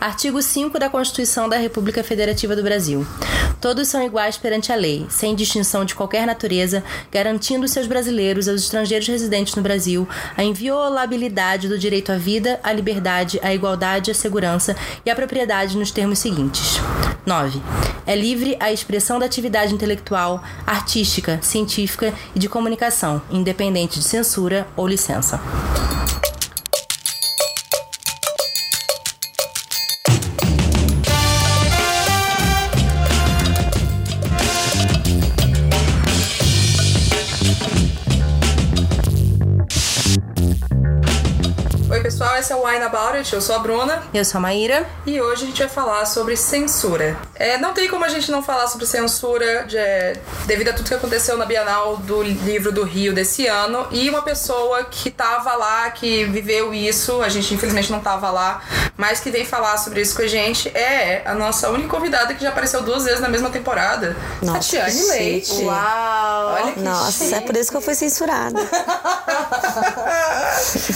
Artigo 5 da Constituição da República Federativa do Brasil. Todos são iguais perante a lei, sem distinção de qualquer natureza, garantindo seus brasileiros, aos estrangeiros residentes no Brasil, a inviolabilidade do direito à vida, à liberdade, à igualdade, à segurança e à propriedade nos termos seguintes. 9. É livre a expressão da atividade intelectual, artística, científica e de comunicação, independente de censura ou licença. About It. Eu sou a Bruna Eu sou a Maíra. e hoje a gente vai falar sobre censura. É, não tem como a gente não falar sobre censura de- devido a tudo que aconteceu na Bienal do Livro do Rio desse ano e uma pessoa que tava lá, que viveu isso, a gente infelizmente não tava lá, mas que vem falar sobre isso com a gente é a nossa única convidada que já apareceu duas vezes na mesma temporada, Nossa, Tatiane que Leite. chique. Uau! Olha que Nossa, é por isso que eu fui censurada.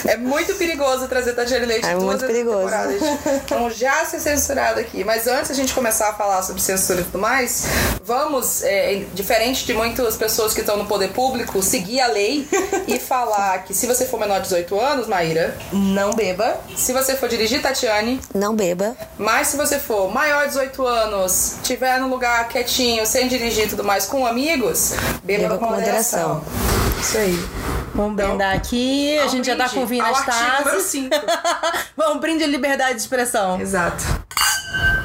É muito perigoso trazer Tatiane Leite É duas muito vezes na perigoso. temporada. Então já ser censurado aqui. Mas antes a gente começar a falar sobre censura e tudo mais, vamos, é, diferente de muitas pessoas que estão no poder público, seguir a lei e falar que se você for menor de 18 anos, Maíra, não beba. Se você for dirigir, Tatiane, Não beba. mas se você for maior de 18 anos, tiver num lugar quietinho, sem dirigir e tudo mais, com amigos, beba, Beba com com moderação. Isso aí. Vamos brindar aqui. A gente já tá brinde, com vinho nas taças. Vamos brinde a liberdade de expressão. Exato.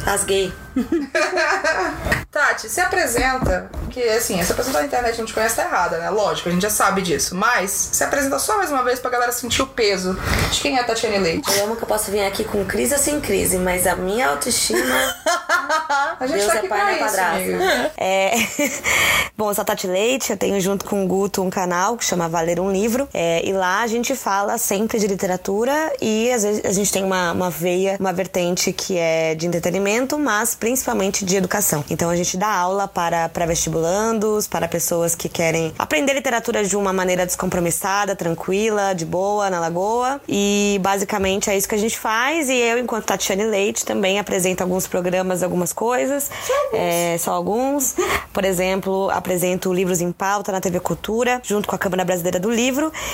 Rasguei. Tati, se apresenta, porque assim, essa pessoa da internet não te conhece tá errada, né? Lógico, a gente já sabe disso. Mas se apresenta só mais uma vez pra galera sentir o peso de quem é a Tatiane Leite. Eu amo que eu posso vir aqui com crise ou sem crise, mas a minha autoestima. A gente Deus tá é aqui pai pra na isso. É... Bom, eu sou a Tati Leite, eu tenho junto com o Guto um canal que chama Valer um Livro. É, e lá a gente fala sempre de literatura e às vezes a gente tem uma, uma veia, uma vertente que é de entretenimento, mas principalmente de educação. Então a gente dá aula para pré-vestibulandos, para pessoas que querem aprender literatura de uma maneira descompromissada, tranquila, de boa, na lagoa. E basicamente é isso que a gente faz. E eu, enquanto Tatiane Leite, também apresento alguns programas, algumas coisas. É, só alguns. Por exemplo, apresento Livros em Pauta na TV Cultura, junto com a Câmara Brasileira do Livro.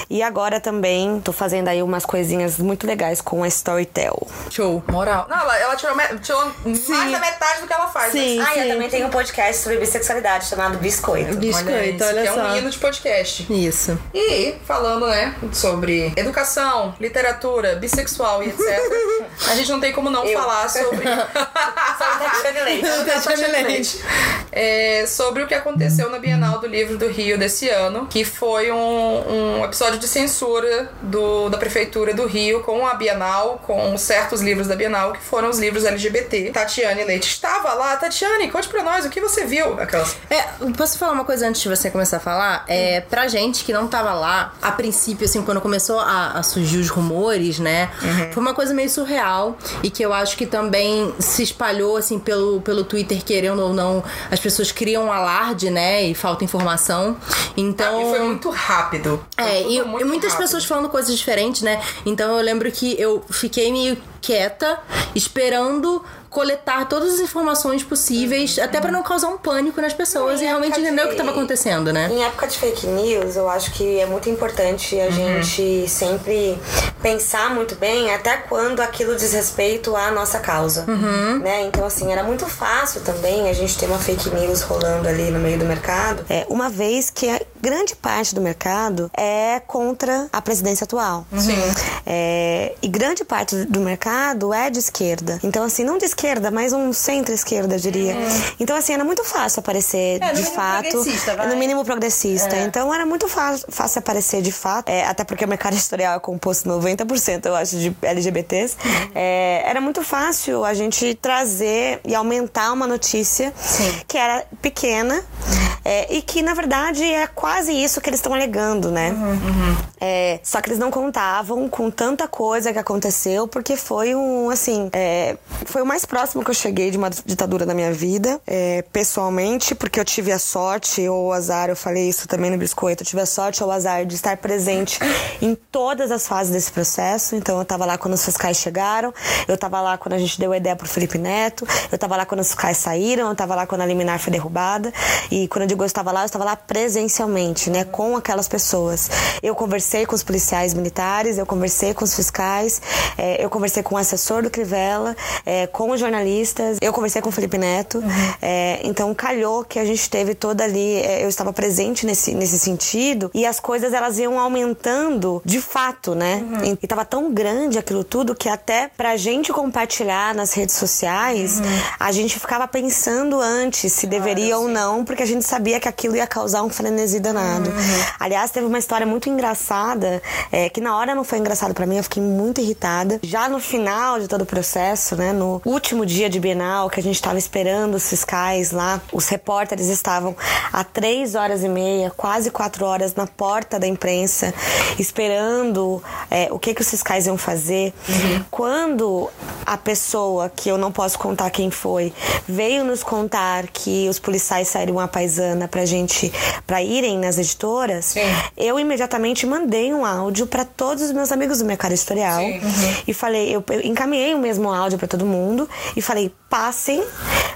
E agora também tô fazendo aí umas coisinhas muito legais com a Storytel. Show. Moral. Não, ela, ela tirou, me- tirou mais da metade do que ela faz. Sim. Mas, Ah, e eu também tenho um podcast sobre bissexualidade chamado Biscoito. Biscoito, olha, isso, olha que é só. um hino de podcast. Isso. E falando, né, sobre educação, literatura, bissexual e etc. a gente não tem como não Eu. falar sobre. Tatiane Leite. É, sobre o que aconteceu na Bienal do Livro do Rio desse ano, que foi um, um episódio de censura do, da Prefeitura do Rio com a Bienal, com certos livros da Bienal, que foram os livros LGBT. Tatiane Leite estava lá. Tatiane, conte pra nós o que você viu. Aquelas. É, posso falar uma coisa antes de você começar a falar? É, pra gente que não tava lá, a princípio, assim, quando começou a, a surgir os rumores, né? Foi uma coisa meio surreal e que eu acho que também se espalhou, assim, pelo, pelo Twitter, querendo ou não, as pessoas criam um alarde, né? E falta informação. Então. E foi muito rápido. É, tudo e, e muitas rápido. pessoas falando coisas diferentes, né? Então eu lembro que eu fiquei meio quieta, esperando coletar todas as informações possíveis, até pra não causar um pânico nas pessoas e realmente entender o de- que tava acontecendo, né? Em época de fake news, eu acho que é muito importante a gente sempre pensar muito bem até quando aquilo diz respeito à nossa causa. Né? Então, assim, era muito fácil também a gente ter uma fake news rolando ali no meio do mercado. É, uma vez que a grande parte do mercado é contra a presidência atual. Sim. É, e grande parte do mercado é de esquerda. Então, assim, não de esquerda, mas um centro-esquerda, diria. Então, assim, era muito fácil aparecer É, de fato. progressista, vai. No mínimo progressista. Então, era muito fácil, aparecer de fato. É, até porque o mercado editorial é composto 90%, eu acho, de LGBTs. É, era muito fácil a gente trazer e aumentar uma notícia que era pequena É, e que, na verdade, é quase isso que eles estão alegando, né? Uhum. É, só que eles não contavam com tanta coisa que aconteceu, porque foi um, assim, é, foi o mais próximo que eu cheguei de uma ditadura na minha vida, é, pessoalmente, porque eu tive a sorte ou o azar, eu falei isso também no biscoito, eu tive a sorte ou o azar de estar presente em todas as fases desse processo. Então eu tava lá quando os fiscais chegaram, eu tava lá quando a gente deu a ideia pro Felipe Neto, eu tava lá quando os fiscais saíram, eu tava lá quando a liminar foi derrubada. E quando eu digo eu estava lá, eu estava lá presencialmente, né, com aquelas pessoas. Eu conversei com os policiais militares, eu conversei com os fiscais, é, eu conversei com o assessor do Crivella, é, com os jornalistas, eu conversei com o Felipe Neto. Uhum. É, então calhou que a gente teve toda ali, é, eu estava presente nesse, nesse sentido e as coisas elas iam aumentando de fato, né? Uhum. E tava tão grande aquilo tudo que até pra gente compartilhar nas redes sociais, uhum. a gente ficava pensando antes se deveria ou não, porque a gente sabia que aquilo ia causar um frenesi danado. Uhum. Aliás, teve uma história muito engraçada, é, que na hora não foi engraçado para mim, eu fiquei muito irritada. Já no final de todo o processo, né, no último dia de Bienal, que a gente tava esperando os fiscais lá, os repórteres estavam há três horas e meia, quase quatro horas na porta da imprensa, esperando é, o que, que os fiscais iam fazer. Uhum. Quando a pessoa, que eu não posso contar quem foi, veio nos contar que os policiais saíram a paisana pra gente, pra irem nas editoras, Sim. eu imediatamente mandei um áudio para todos os meus amigos do Mercado Editorial uhum. e falei, eu, eu encaminhei o mesmo áudio para todo mundo e falei, passem,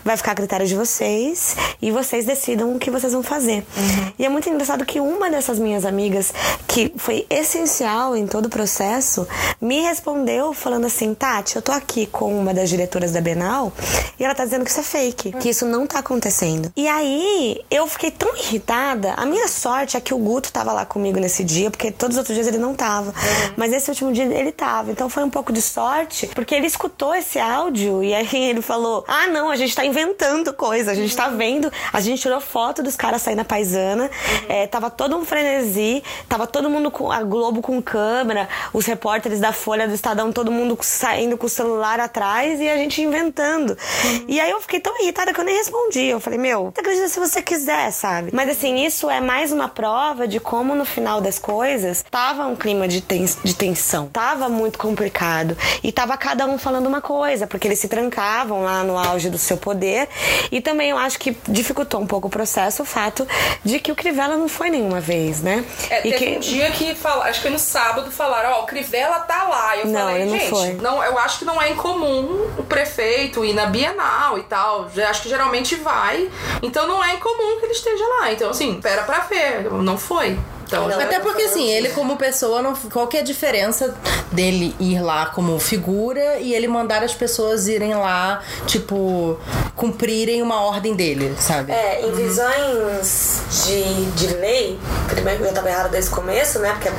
vai ficar a critério de vocês e vocês decidam o que vocês vão fazer. Uhum. E é muito engraçado que uma dessas minhas amigas, que foi essencial em todo o processo, me respondeu falando assim: Tati, eu tô aqui com uma das diretoras da Bienal e ela tá dizendo que isso é fake, que isso não tá acontecendo. E aí eu fiquei tão irritada. A minha sorte é que o Guto tava lá comigo nesse dia, porque todos os outros dias ele não tava. Uhum. Mas esse último dia ele tava. Então foi um pouco de sorte, porque ele escutou esse áudio e aí ele falou: Ah, não, a gente tá inventando coisa, a gente tá vendo. A gente tirou foto dos caras saindo na paisana, uhum. é, tava todo um frenesi, tava todo mundo com a Globo com câmera, os repórteres da Folha do Estadão, todo mundo saindo com o celular atrás e a gente inventando. Uhum. E aí eu fiquei tão irritada que eu nem respondi. Eu falei, meu, você acredita se você quiser, sabe? Mas assim, isso é mais uma prova de como no final das coisas tava um clima de, tens de tensão. Tava muito complicado. E tava cada um falando uma coisa, porque eles se trancavam lá no auge do seu poder. E também eu acho que dificultou um pouco o processo o fato de que o Crivella não foi nenhuma vez, né? É, e teve que... um dia que fala, acho que no sábado falaram, ó, oh, o Crivella tá lá. Eu não, falei, ele não gente, foi. não, eu acho que não é incomum o prefeito ir na Bienal e tal. Eu acho que geralmente vai. Então não é incomum que ele esteja lá. Então, assim, espera pra ver. Não foi. Então, não, até porque assim, ele como pessoa, não, qual que é a diferença dele ir lá como figura e ele mandar as pessoas irem lá, tipo, cumprirem uma ordem dele, sabe? É, em visões de, de lei, primeiro eu tava errado desde o começo, né? Porque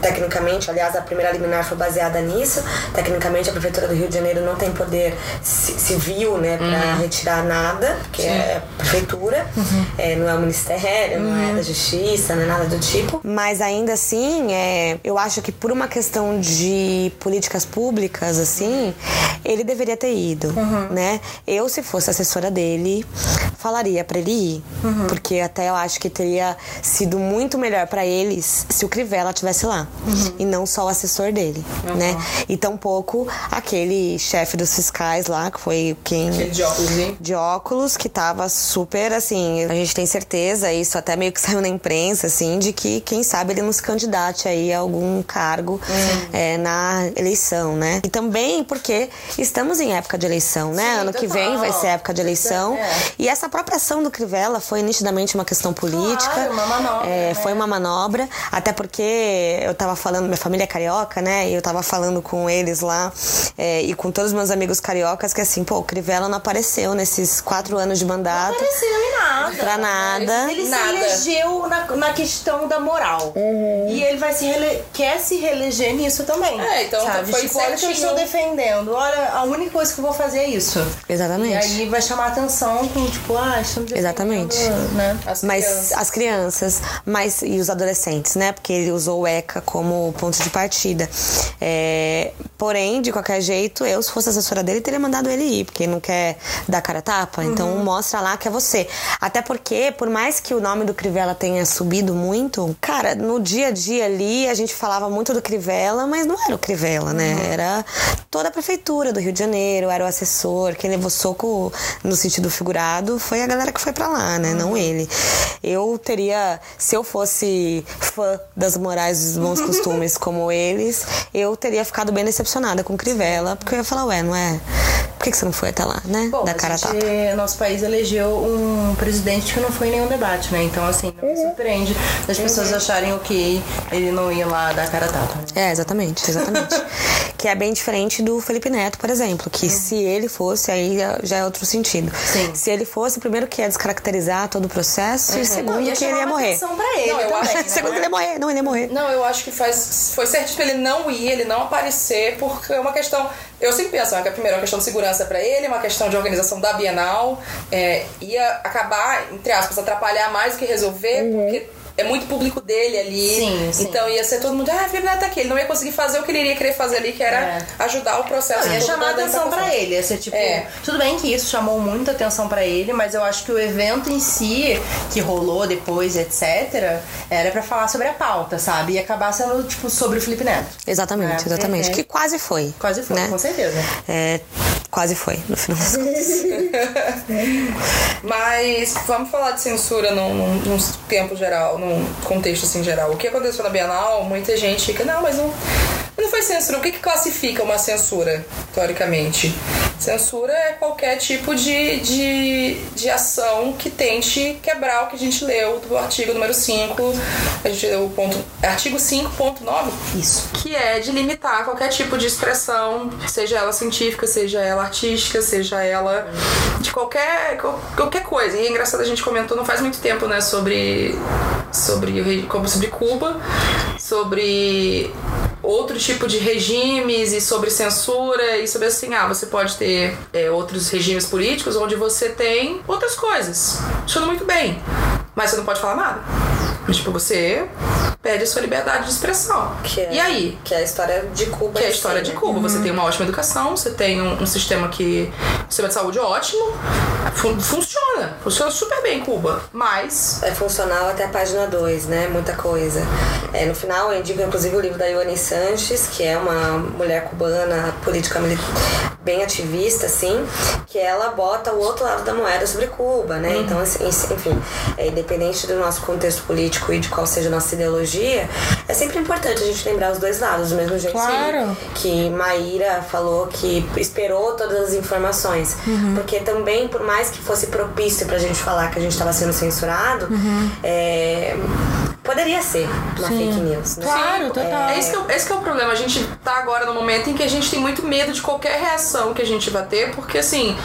tecnicamente, aliás, a primeira liminar foi baseada nisso. Tecnicamente, a Prefeitura do Rio de Janeiro não tem poder civil, né, pra uhum. retirar nada, porque Sim. é a Prefeitura, uhum. é, não é o Ministério, uhum. não é uhum. da Justiça, não é nada do tipo. Mas ainda assim, é, eu acho que por uma questão de políticas públicas, assim, ele deveria ter ido, uhum. né? Eu, se fosse assessora dele, falaria para ele ir. Uhum. Porque até eu acho que teria sido muito melhor para eles se o Crivella tivesse lá. Uhum. E não só o assessor dele, né? E tampouco aquele chefe dos fiscais lá, que foi quem... De óculos, hein? De óculos, que tava super, assim... A gente tem certeza, isso até meio que saiu na imprensa, assim, de que quem sabe ele nos candidate aí a algum cargo é, na eleição, né? E também porque estamos em época de eleição, né? Sim, ano que vem vai ser época de eleição. É. E essa própria ação do Crivella foi nitidamente uma questão política. Claro, uma manobra. É, né? Foi uma manobra, até porque eu tava falando, minha família é carioca, né? E eu tava falando com eles lá é, e com todos os meus amigos cariocas que assim, pô, o Crivella não apareceu nesses quatro anos de mandato. Não apareceu em nada. Pra nada. Ele nada. se elegeu na, na questão da moral moral. Uhum. E ele vai se rele... quer se reeleger nisso também. É, então sabe? foi tipo, olha que eu estou defendendo. Olha, a única coisa que eu vou fazer é isso. Exatamente. E aí vai chamar atenção com, tipo, ah, estamos Exatamente. Né? As Mas crianças. as crianças, mas e os adolescentes, né? Porque ele usou o ECA como ponto de partida. É, porém, de qualquer jeito, eu, se fosse assessora dele, teria mandado ele ir, porque não quer dar cara a tapa. Então mostra lá que é você. Até porque, por mais que o nome do Crivella tenha subido muito, cara, no dia a dia ali a gente falava muito do Crivella, mas não era o Crivella, né? Era toda a prefeitura do Rio de Janeiro, era o assessor, quem levou soco no sentido figurado foi a galera que foi pra lá, né? Não ele. Eu teria, se eu fosse fã das morais e dos bons costumes como eles, eu teria ficado bem decepcionada com o Crivella, porque eu ia falar, ué, não é? Por que, que você não foi até lá, né? Bom, da cara a gente, tapa. nosso país elegeu um presidente que não foi em nenhum debate, né? Então, assim, não me surpreende as pessoas acharem ok ele não ir lá dar cara a tapa. É, exatamente, exatamente. que é bem diferente do Felipe Neto, por exemplo, que se ele fosse, aí já é outro sentido. Sim. Se ele fosse, primeiro que ia descaracterizar todo o processo, e segundo Não, que ele ia morrer. pra ele Não, eu também, né? segundo que ele ia morrer, não, ele ia morrer. Não, eu acho que faz, foi certo ele não ir, ele não aparecer, porque é uma questão. Eu sempre penso né, que a primeira é uma questão de segurança pra ele, uma questão de organização da Bienal. é, ia acabar, entre aspas, atrapalhar mais do que resolver, porque é muito público dele ali. Sim, sim. Então ia ser todo mundo, ah, Felipe Neto tá aqui. Ele não ia conseguir fazer o que ele iria querer fazer ali, que era É. ajudar o processo. Não, ia chamar atenção pra ele. Ia ser tipo. É. Tudo bem que isso chamou muita atenção pra ele, mas eu acho que o evento em si, que rolou depois, etc., era pra falar sobre a pauta, sabe? E acabar sendo, tipo, sobre o Felipe Neto. Exatamente, É. exatamente. Que quase foi. Quase foi, né? com certeza. É, quase foi, no final das contas. Mas vamos falar de censura num, num, num tempo geral, num contexto assim geral. O que aconteceu na Bienal, muita gente fica, não, mas não, não foi censura. O que, que classifica uma censura, teoricamente? Censura é qualquer tipo de, de, de ação que tente quebrar o que a gente leu do artigo número 5. A gente leu o ponto. Artigo 5.9 Isso. que é de limitar qualquer tipo de expressão, seja ela científica, seja ela artística, seja ela de qualquer qual- qualquer coisa. E é engraçado a gente comentou não faz muito tempo, né, sobre sobre como sobre Cuba, sobre outro tipo de regimes e sobre censura e sobre assim, ah, você pode ter é, outros regimes políticos onde você tem outras coisas. Funciona muito bem, mas você não pode falar nada. Tipo, você perde a sua liberdade de expressão. É- E aí? Que é a história de Cuba. Que é a história de né? Cuba. Você tem uma ótima educação, você tem um, um sistema que. um sistema de saúde ótimo. Fun- funciona. Funciona super bem em Cuba. Mas. É funcional até a página 2, né? Muita coisa. É, no final, eu indico inclusive o livro da Ioane Sanches, que é uma mulher cubana, política bem ativista, assim, que ela bota o outro lado da moeda sobre Cuba, né? Então, assim, enfim, é, independente do nosso contexto político e de qual seja a nossa ideologia, é sempre importante a gente lembrar os dois lados, do mesmo jeito Claro. que Maíra falou que esperou todas as informações. Porque também, por mais que fosse propício pra gente falar que a gente estava sendo censurado, é, poderia ser uma fake news. Né? Claro, total. É esse, que é, o- esse que é o problema. A gente tá agora no momento em que a gente tem muito medo de qualquer reação que a gente vai ter, porque assim,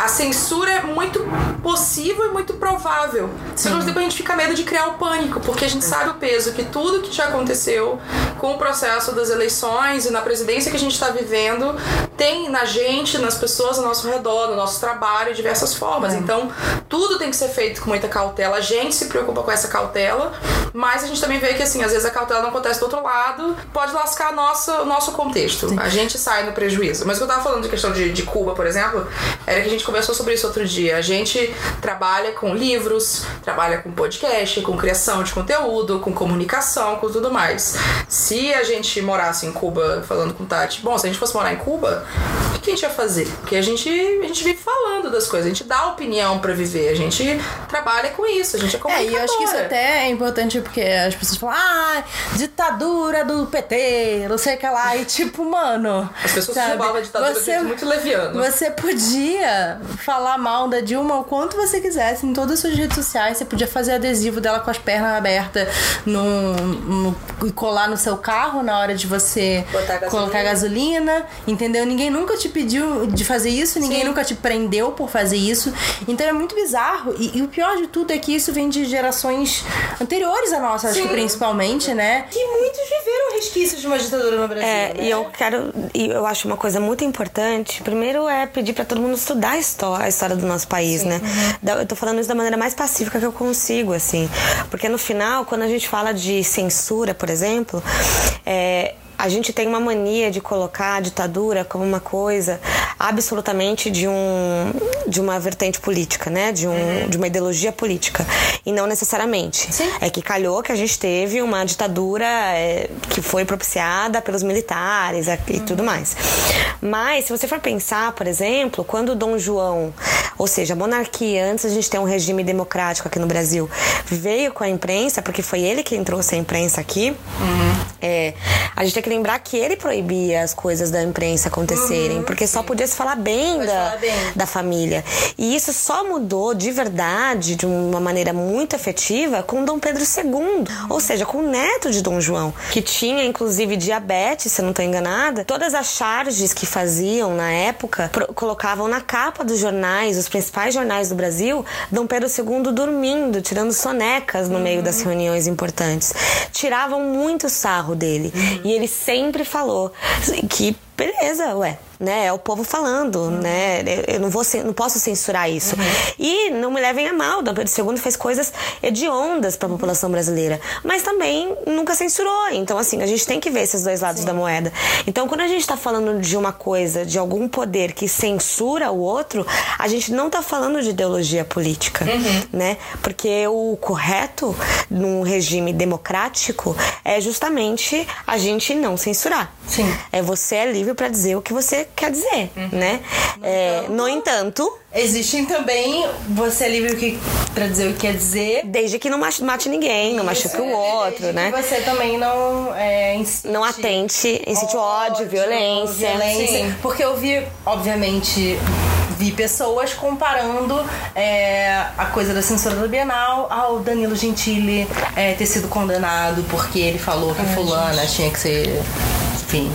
a censura é muito possível e muito provável. Mesmo tempo a gente fica medo de criar o pânico, porque a gente sabe o peso que tudo que já aconteceu com o processo das eleições e na presidência que a gente está vivendo tem na gente, nas pessoas ao nosso redor, no nosso trabalho, de diversas formas. Então, tudo tem que ser feito com muita cautela. A gente se preocupa com essa cautela, mas a gente também vê que, assim, às vezes a cautela não acontece do outro lado, pode lascar a nossa, o nosso contexto. A gente sai no prejuízo. Mas o que eu tava falando de questão de, de Cuba, por exemplo, era que a gente conversou sobre isso outro dia. A gente trabalha com livros, trabalha com podcast, com criação de conteúdo, com comunicação, com tudo mais. Se a gente morasse em Cuba, falando com Tati, bom, se a gente fosse morar em Cuba, o que a gente ia fazer? Porque a gente, a gente vive falando das coisas, a gente dá opinião pra viver, a gente trabalha com isso, a gente é É, comunicadora. e eu acho que isso até é importante porque as pessoas falam, ah, ditadura do PT, não sei o que lá. E tipo, mano. As pessoas sabe, a ditadura de você, jeito muito leviano. Você podia falar mal da Dilma o quanto você quisesse em todas as suas redes sociais. Você podia fazer adesivo dela com as pernas abertas no, no- e colar no seu carro na hora de você Botar gasolina. colocar gasolina, entendeu? Ninguém nunca te pediu de fazer isso, ninguém Sim. nunca te prendeu por fazer isso. Então é muito bizarro. E, e o pior de tudo é que isso vem de gerações anteriores à nossa, acho Sim. que principalmente, né? Que muitos viveram resquícios de uma ditadura no Brasil. É, né? e eu quero, e eu acho uma coisa muito importante. Primeiro é pedir pra todo mundo estudar história, a história do nosso país, né? Da- Eu tô falando isso da maneira mais pacífica que eu consigo, assim. Porque no final, quando a gente fala de censura, por exemplo, é, a gente tem uma mania de colocar a ditadura como uma coisa absolutamente de um de uma vertente política, né? De um de uma ideologia política e não necessariamente. Sim. É que calhou que a gente teve uma ditadura é, que foi propiciada pelos militares e tudo mais. Mas se você for pensar, por exemplo, quando Dom João, ou seja, a monarquia, antes a gente ter um regime democrático aqui no Brasil, veio com a imprensa, porque foi ele quem trouxe a imprensa aqui, é, a gente tem que lembrar que ele proibia as coisas da imprensa acontecerem, porque só podia se falar bem Pode da, falar bem. da família. E isso só mudou de verdade, de uma maneira muito efetiva, com Dom Pedro II, ou seja, com o neto de Dom João, que tinha inclusive diabetes, se eu não estou enganada. Todas as charges que faziam na época colocavam na capa dos jornais, os principais jornais do Brasil, Dom Pedro II dormindo, tirando sonecas no meio das reuniões importantes. Tiravam muito sarro dele. E ele sempre falou que beleza, ué, né? É o povo falando, né? Eu- não vou, não posso censurar isso. E não me levem a mal, Dom Pedro II fez coisas hediondas para a população brasileira, mas também nunca censurou. Então, assim, a gente tem que ver esses dois lados da moeda. Então, quando a gente tá falando de uma coisa, de algum poder que censura o outro, a gente não tá falando de ideologia política, né? Porque o correto num regime democrático é justamente a gente não censurar. Sim. É você é livre pra dizer o que você quer dizer, né? É, no entanto, Existem também você é livre que- pra dizer o que quer dizer. desde que não mate ninguém, não machuque o outro, Desde né? Que você também não é, Não atente, incite ódio, violência. violência. Sim. Porque eu vi, obviamente, vi pessoas comparando é, a coisa da censura do Bienal ao Danilo Gentili é, ter sido condenado porque ele falou que fulana tinha que ser, enfim,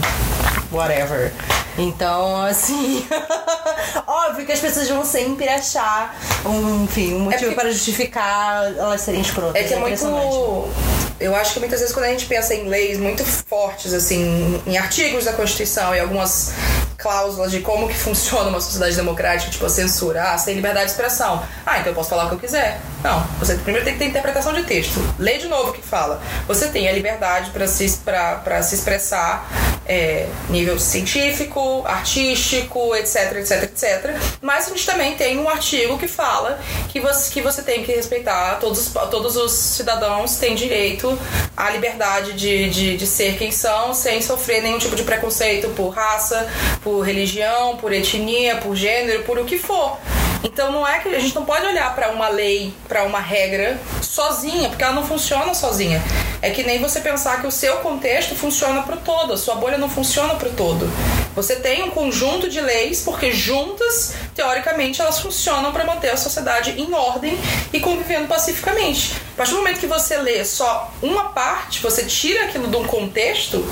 whatever. Então, assim, óbvio que as pessoas vão sempre achar um, enfim, um motivo porque- para justificar elas serem escrotas. É que é muito. impressionante. Eu acho que muitas vezes quando a gente pensa em leis muito fortes, assim, em artigos da Constituição e algumas cláusulas de como que funciona uma sociedade democrática, tipo a censura, ah, tem liberdade de expressão. Ah, então eu posso falar o que eu quiser. Não, você primeiro tem que ter interpretação de texto. Lê de novo o que fala. Você tem a liberdade para se, se expressar é, nível científico, artístico, etc, etc, etc. Mas a gente também tem um artigo que fala que você, que você tem que respeitar, todos os, todos os cidadãos têm direito à liberdade de, de, de ser quem são, sem sofrer nenhum tipo de preconceito por raça, por religião, por etnia, por gênero, por o que for. Então não é que a gente não pode olhar para uma lei, para uma regra sozinha, porque ela não funciona sozinha. É que nem você pensar que o seu contexto funciona para o todo, a sua bolha não funciona para o todo. Você tem um conjunto de leis porque juntas, teoricamente, elas funcionam para manter a sociedade em ordem e convivendo pacificamente. A partir do momento que você lê só uma parte, você tira aquilo de um contexto,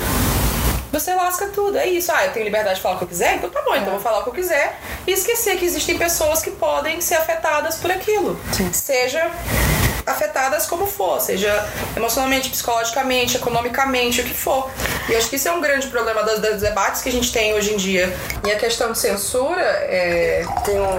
você lasca tudo. É isso. Ah, eu tenho liberdade de falar o que eu quiser? Então tá bom, então eu vou falar o que eu quiser. E esquecer que existem pessoas que podem ser afetadas por aquilo. Seja afetadas como for, seja emocionalmente, psicologicamente, economicamente, o que for. E eu acho que isso é um grande problema dos, dos debates que a gente tem hoje em dia. E a questão de censura, é...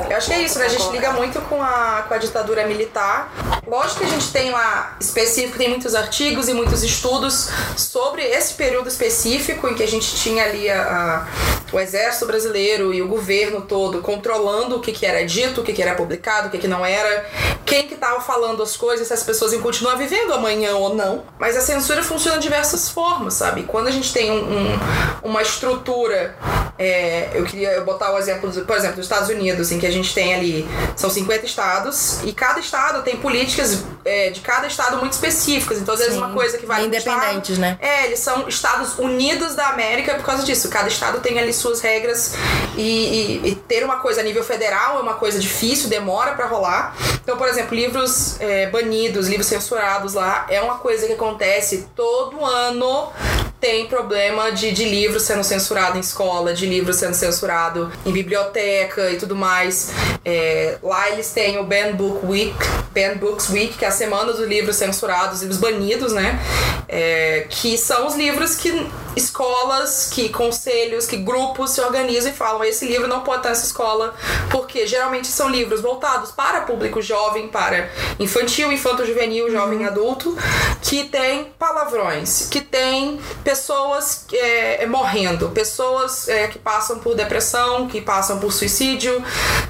eu acho que é isso, né? A gente liga muito com a, com a ditadura militar. Lógico que a gente tem lá específico, tem muitos artigos e muitos estudos sobre esse período específico em que a gente tinha ali a, a- o exército brasileiro e o governo todo controlando o que, que era dito, o que, que era publicado, o que, que não era, quem que tava falando as coisas, se as pessoas iam continuar vivendo amanhã ou não. Mas a censura funciona de diversas formas, sabe? Quando a gente tem um- um- uma estrutura, é, eu queria botar o exemplo, do- por exemplo, dos Estados Unidos, em que a gente tem ali, são 50 estados, e cada estado tem políticas é, de cada estado muito específicas. Então, às vezes, Sim. uma coisa que vai Bem independentes, né? é, eles são Estados Unidos da América por causa disso. Cada estado tem ali suas regras e, e- e ter uma coisa a nível federal é uma coisa difícil, demora pra rolar. Então, por exemplo, livros é, banidos, livros censurados lá, é uma coisa que acontece todo ano. Tem problema de, de livro sendo censurado em escola, de livro sendo censurado em biblioteca e tudo mais. É, lá eles têm o Ban Book Week, Ban Books Week, que é a semana dos livros censurados, livros banidos, né? É, que são os livros que escolas, que conselhos, que grupos se organizam e falam: esse livro não pode estar nessa escola, porque geralmente são livros voltados para público jovem, para infantil, infanto-juvenil, jovem uhum. adulto, que tem palavrões, que tem pessoas é, morrendo, pessoas é, que passam por depressão, que passam por suicídio,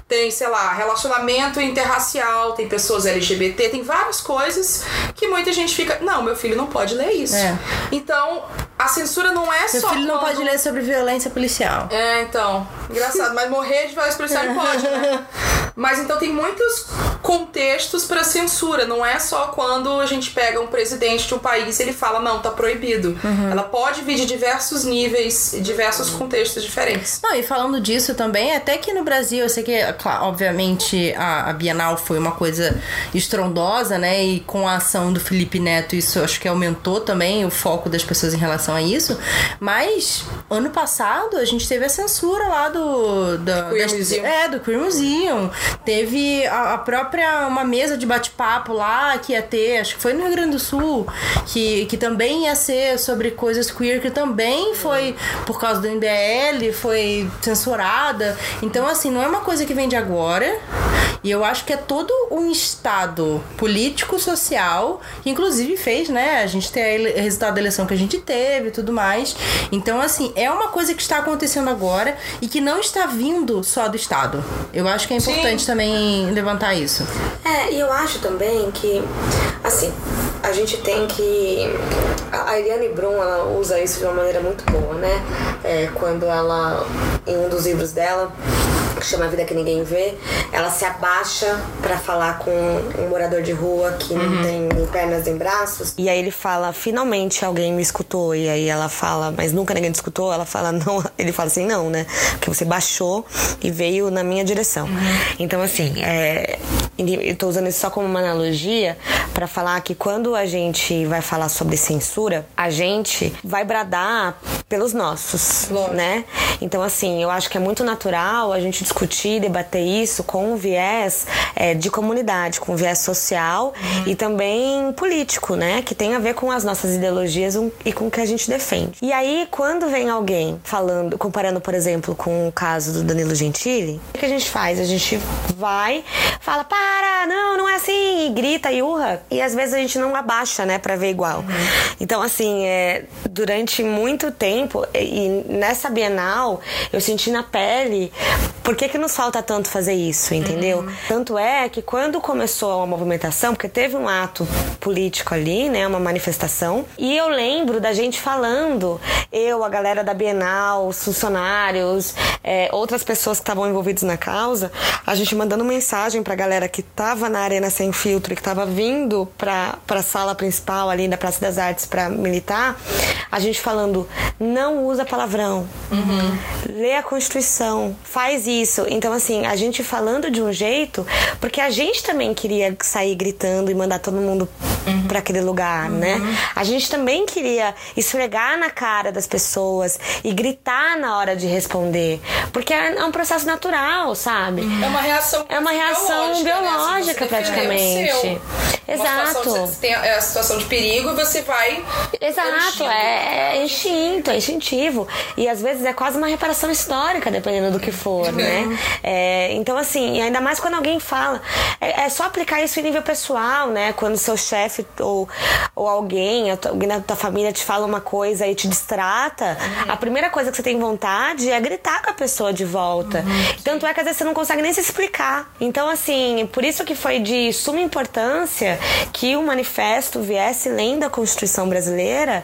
tem, sei lá, relacionamento interracial, tem pessoas LGBT, tem várias coisas que muita gente fica: não, meu filho não pode ler isso. É. Então, a censura não é Seu só. Seu filho não quando... pode ler sobre violência policial. É, então. Engraçado, mas morrer de violência policial pode, né? Mas então tem muitos contextos para censura. Não é só quando a gente pega um presidente de um país e ele fala, não, tá proibido. Uhum. Ela pode vir de diversos níveis e diversos contextos diferentes. Não, e falando disso também, até que no Brasil, eu sei que, claro, obviamente, a, a Bienal foi uma coisa estrondosa, né? E com a ação do Felipe Neto, isso acho que aumentou também o foco das pessoas em relação a isso. Mas ano passado a gente teve a censura lá do. do Queer Museum. É, do Queer Museum. Teve a, a própria uma mesa de bate-papo lá que ia ter, acho que foi no Rio Grande do Sul, que, que também ia ser sobre coisas queer, que também foi por causa do MBL, foi censurada. Então, assim, não é uma coisa que vem de agora. E eu acho que é todo um estado político, social, que inclusive fez, né? A gente tem o resultado da eleição que a gente teve e tudo mais. Então, assim, é uma coisa que está acontecendo agora e que não está vindo só do Estado. Eu acho que é importante Sim. também levantar isso. É, e eu acho também que, assim, a gente tem que. A Eliane Brum, ela usa isso de uma maneira muito boa, né? É, quando ela, em um dos livros dela, que chama Vida Que Ninguém Vê, ela se abaixa para falar com um morador de rua que uhum. não tem nem pernas nem braços. E aí ele fala, finalmente alguém me escutou. E aí ela fala, mas nunca ninguém te escutou? Ela fala, não. Ele fala assim, não, né? Porque você baixou e veio na minha direção. Uhum. Então, assim, é, eu tô usando isso só como uma analogia para falar que quando a gente vai falar sobre censura, a gente vai bradar pelos nossos, Lógico. né? Então, assim, eu acho que é muito natural a gente discutir, debater isso com um viés é, de comunidade, com um viés social uhum. e também político, né? Que tem a ver com as nossas ideologias e com o que a gente defende. E aí, quando vem alguém falando, comparando, por exemplo, com o caso do Danilo Gentili, o que a gente faz? A gente vai, fala, para, não, não é assim, e grita e urra. E às vezes a gente não abaixa, né, pra ver igual. Uhum. Então, assim, é, durante muito tempo, e nessa Bienal, eu senti na pele por que, que nos falta tanto fazer isso, entendeu? Uhum. Tanto é que quando começou a movimentação, porque teve um ato político ali, né, uma manifestação, e eu lembro da gente falando, eu, a galera da Bienal, os funcionários, é, outras pessoas que estavam envolvidas na causa, a gente mandando mensagem pra galera que tava na Arena Sem Filtro e que tava vindo pra, pra sala principal ali da Praça das Artes pra militar, a gente falando, não usa palavrão, uhum. lê a Constituição, faz isso. Então, assim, a gente falando de um jeito, porque a gente também queria sair gritando e mandar todo mundo uhum. para aquele lugar, uhum. né? A gente também queria esfregar na cara das pessoas e gritar na hora de responder, porque é, é um processo natural, sabe? É uma reação É uma reação biológica, biológica né? praticamente. Exato. Você tem a situação de perigo e você vai Exato, é, é instinto, é instintivo. E às vezes é quase uma reparação histórica, dependendo do que for, né? Uhum. É, então, assim, ainda mais quando alguém fala. É, é, só aplicar isso em nível pessoal, né? Quando seu chefe ou, ou alguém, alguém da tua família te fala uma coisa e te distrata, uhum. a primeira coisa que você tem vontade é gritar com a pessoa de volta. Uhum, Tanto é que às vezes você não consegue nem se explicar. Então, assim, por isso que foi de suma importância que o manifesto viesse lendo a Constituição brasileira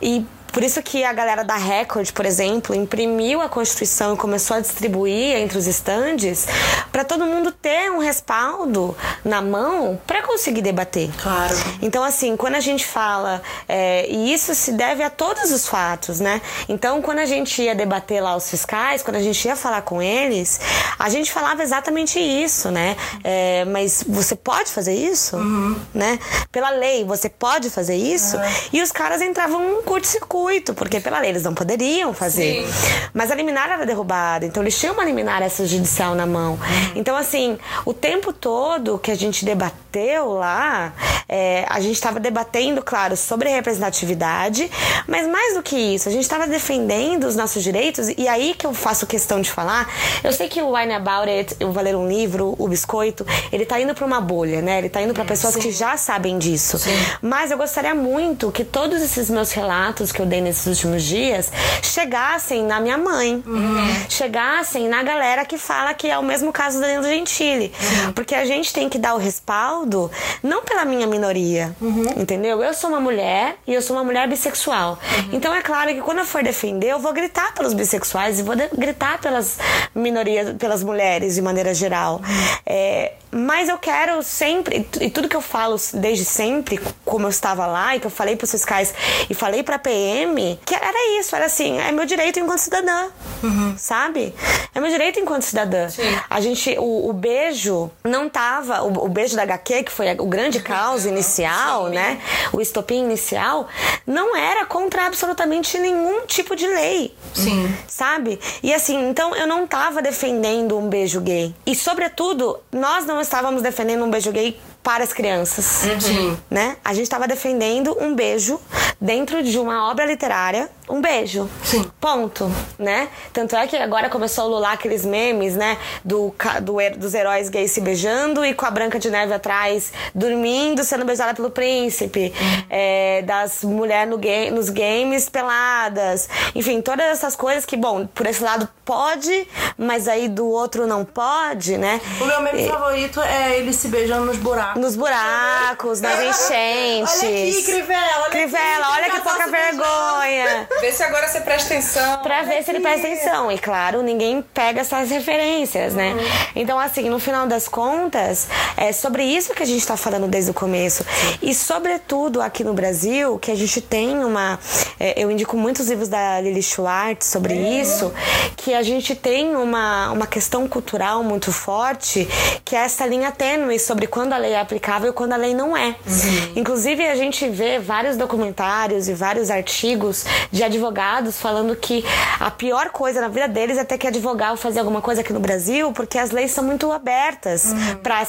e por isso que a galera da Record, por exemplo, imprimiu a Constituição e começou a distribuir entre os estandes para todo mundo ter um respaldo na mão para conseguir debater. Claro. Então, assim, quando a gente fala, é, e isso se deve a todos os fatos, né? Então, quando a gente ia debater lá os fiscais, quando a gente ia falar com eles, a gente falava exatamente isso, né? É, mas você pode fazer isso? Uhum. Né? Pela lei, você pode fazer isso? Uhum. E os caras entravam num curto-circuito intuito, porque pela lei eles não poderiam fazer. Sim. Mas a liminar era derrubada, então eles tinham uma liminar essa judicial na mão. Uhum. Então, assim, o tempo todo que a gente debateu lá, é, a gente estava debatendo, claro, sobre representatividade, mas mais do que isso, a gente estava defendendo os nossos direitos, e aí que eu faço questão de falar, eu sei que o Wine About It, o Valer um Livro, o Biscoito, ele tá indo para uma bolha, né? Ele tá indo para pessoas Sim. que já sabem disso. Sim. Mas eu gostaria muito que todos esses meus relatos que eu dei nesses últimos dias chegassem na minha mãe, uhum. chegassem na galera que fala que é o mesmo caso da Danilo Gentili. Uhum. Porque a gente tem que dar o respaldo, não pela minha minoria, uhum. entendeu? Eu sou uma mulher e eu sou uma mulher bissexual. Então é claro que quando eu for defender, eu vou gritar pelos bissexuais e vou gritar pelas minorias, pelas mulheres de maneira geral. É, mas eu quero sempre, e tudo que eu falo desde sempre, como eu estava lá e que eu falei para os fiscais e falei para a PM, que era isso, era assim, é meu direito enquanto cidadã, uhum. sabe? É meu direito enquanto cidadã. Sim. A gente, o, o beijo não tava, o, o, beijo da HQ, que foi o grande caos inicial, Sim. né? O estopim inicial, não era contra absolutamente nenhum tipo de lei. Sim. Sabe? E assim, então eu não tava defendendo um beijo gay. E sobretudo, nós não estávamos defendendo um beijo gay para as crianças, uhum. né? A gente estava defendendo um beijo dentro de uma obra literária, um beijo. Sim. Ponto, né? Tanto é que agora começou a lular aqueles memes, né? Do, do, dos heróis gays se beijando e com a Branca de Neve atrás, dormindo, sendo beijada pelo príncipe. Uhum. É, das mulheres no ga nos games peladas. Enfim, todas essas coisas que, bom, por esse lado pode, mas aí do outro não pode, né? O meu meme e... favorito é eles se beijando nos buracos nos buracos, nas enchentes. Olha aqui, Crivella. Olha Crivella, aqui, olha que pouca vergonha. Vê se agora você presta atenção. Pra ver se ele presta atenção. E claro, ninguém pega essas referências, né? Uhum. Então, assim, no final das contas, é sobre isso que a gente tá falando desde o começo. E, sobretudo, aqui no Brasil, que a gente tem uma. É, eu indico muitos livros da Lili Schwartz sobre uhum. isso, que a gente tem uma, uma questão cultural muito forte, que é essa linha tênue sobre quando a lei é aplicável quando a lei não é. Uhum. Inclusive, a gente vê vários documentários e vários artigos de advogados falando que a pior coisa na vida deles é ter que advogar ou fazer alguma coisa aqui no Brasil, porque as leis são muito abertas uhum. para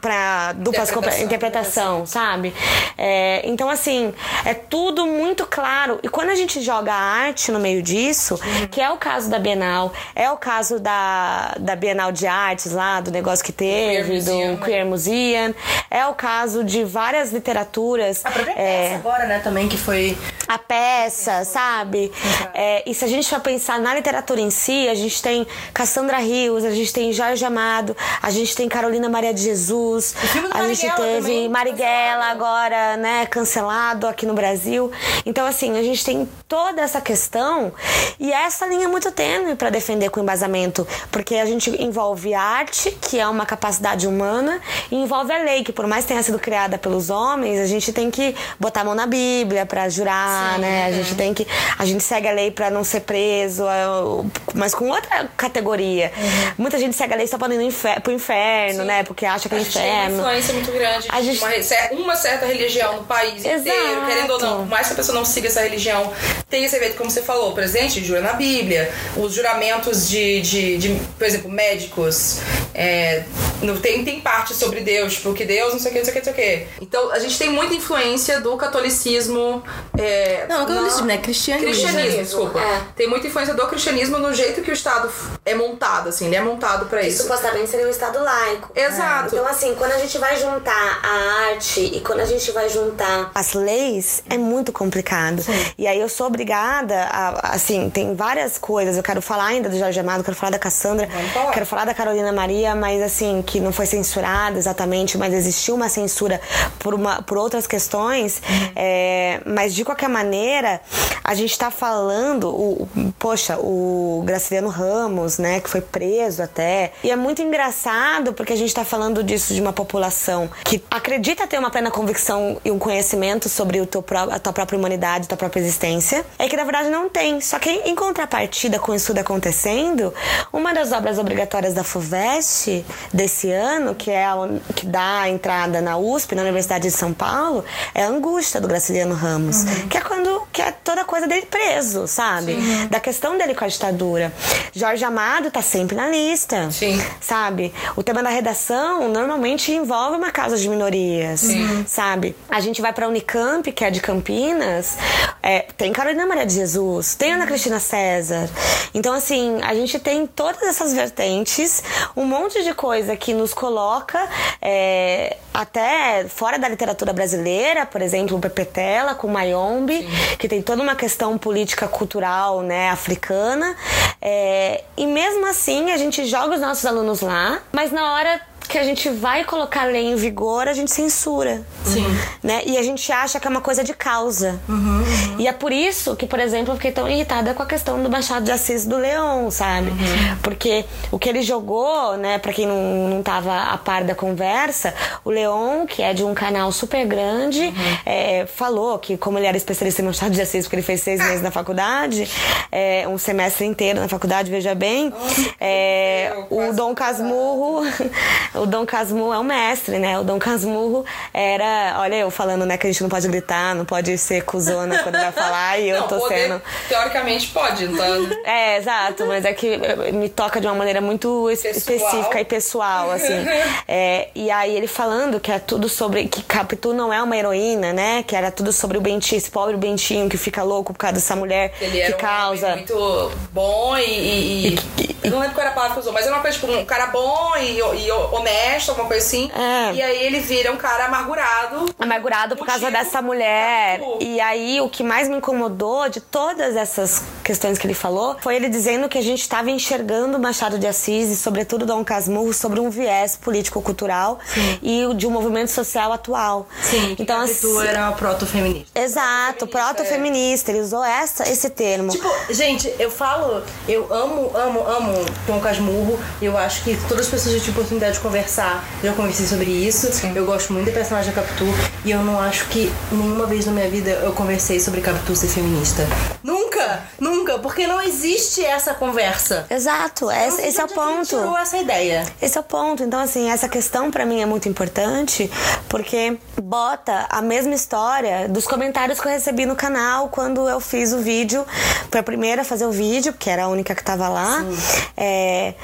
para duplas interpretação, interpretação sabe? É, então, assim, é tudo muito claro. E quando a gente joga a arte no meio disso, uhum. que é o caso da Bienal, é o caso da, da Bienal de Artes lá, do negócio que teve, do Queer Museum, é o caso de várias literaturas. A própria é, peça agora, né, também, que foi. A peça, sabe? É, e se a gente for pensar na literatura em si, a gente tem Cassandra Rios, a gente tem Jorge Amado, a gente tem Carolina Maria de Jesus, a gente teve também, Marighella agora, né, cancelado aqui no Brasil. Então, assim, a gente tem toda essa questão e essa linha é muito tênue para defender com embasamento, porque a gente envolve arte, que é uma capacidade humana, e envolve a lei lei que por mais tenha sido criada pelos homens, a gente tem que botar a mão na Bíblia para jurar, Sim, né? É. A gente tem que a gente segue a lei para não ser preso, mas com outra categoria. Uhum. Muita gente segue a lei só para ir infer pro inferno, Sim. né? Porque acha que é inferno. Tem uma influência muito grande a gente... uma, uma certa religião no país Exato. inteiro, querendo ou não, por mais que a pessoa não siga essa religião, tem esse evento, como você falou, presente, jura na Bíblia, os juramentos de, de, de por exemplo, médicos, é, tem, tem parte sobre Deus, tipo, que Deus, não sei o que, não sei o que, não sei o que. Então, a gente tem muita influência do catolicismo. É, não, não catolicismo, né? Cristianismo. Cristianismo, desculpa. É. Tem muita influência do cristianismo no jeito que o Estado é montado, assim, ele é montado para isso. Supostamente seria um Estado laico. Exato. Então, assim, quando a gente vai juntar a arte e quando a gente vai juntar as leis, é muito complicado. Sim. E aí eu sou obrigada a, assim, tem várias coisas. Eu quero falar ainda do Jorge Amado, quero falar da Cassandra, falar. quero falar da Carolina Maria, mas assim, que não foi censurada exatamente, mas existiu uma censura por, uma, por outras questões, uhum. é, mas de qualquer maneira, a gente está falando, o, poxa, o Graciliano Ramos, né, que foi preso até, e é muito engraçado porque a gente está falando disso de uma população que acredita ter uma plena convicção e um conhecimento sobre o teu, a tua própria humanidade, a tua própria existência, é que na verdade não tem. Só que em contrapartida com isso tudo acontecendo, uma das obras obrigatórias da FUVEST desse ano, que é a, que dá entrada na USP, na Universidade de São Paulo, é a Angústia do Graciliano Ramos, uhum. que é quando que é toda coisa coisa dele preso, sabe? Da questão dele com a ditadura. Jorge Amado tá sempre na lista. Sim. Sabe? O tema da redação normalmente envolve uma causa de minorias. Sabe? A gente vai pra Unicamp, que é de Campinas, é, tem Carolina Maria de Jesus, tem Ana Cristina César. Então, assim, a gente tem todas essas vertentes, um monte de coisa que nos coloca é, até fora da literatura brasileira, por exemplo, o Pepetela com Mayombe, que tem toda uma questão política cultural né, africana. É, e mesmo assim, a gente joga os nossos alunos lá, mas na hora que a gente vai colocar a lei em vigor, a gente censura. Sim. Né? E a gente acha que é uma coisa de causa. E é por isso que, por exemplo, eu fiquei tão irritada com a questão do Machado de Assis do Leão, sabe? Porque o que ele jogou, né, pra quem não, não tava a par da conversa, o Leão, que é de um canal super grande, é, falou que, como ele era especialista em Machado de Assis, porque ele fez seis meses na faculdade, é, um semestre inteiro na faculdade, veja bem, é, eu o Dom Casmurro, o Dom Casmurro é um mestre, né? O Dom Casmurro era, olha eu falando, né, que a gente não pode gritar, não pode ser cuzona quando vai falar e eu Não, tô poder, sendo teoricamente pode, então. é, exato, mas é que eh, me toca de uma maneira muito Pessoal. específica e pessoal, assim. É, e aí ele falando que é tudo sobre. que Capitu não é uma heroína, né? Que era tudo sobre o Bentinho, esse pobre Bentinho que fica louco por causa dessa mulher Ele que um causa. muito bom e. e- e- não lembro qual era a palavra que usou, mas era uma coisa tipo um cara bom e, e honesto, alguma coisa assim. É. E aí ele vira um cara amargurado. amargurado por causa dessa mulher. E aí, o que mais me incomodou de todas essas questões que ele falou foi ele dizendo que a gente estava enxergando Machado de Assis e, sobretudo, Dom Casmurro sobre um viés político-cultural e o de um movimento social atual. Sim, que então, Capitu assim, era proto-feminista. Exato, proto-feminista. Ele usou essa, esse termo. Tipo, gente, eu falo, eu amo, amo, amo Tom Casmurro. Eu acho que todas as pessoas que tive oportunidade de conversar, já conversei sobre isso. Eu gosto muito da personagem da Capitu. E eu não acho que nenhuma vez na minha vida eu conversei sobre Capitu ser feminista. Nunca! Nunca! Porque não existe essa conversa. Exato, esse, esse é o que ele tirou ponto. essa ideia. Esse é o ponto. Então, assim, essa questão pra mim é muito importante porque bota a mesma história dos comentários que eu recebi no canal quando eu fiz o vídeo. Foi a primeira a fazer o vídeo, porque era a única que tava lá. É,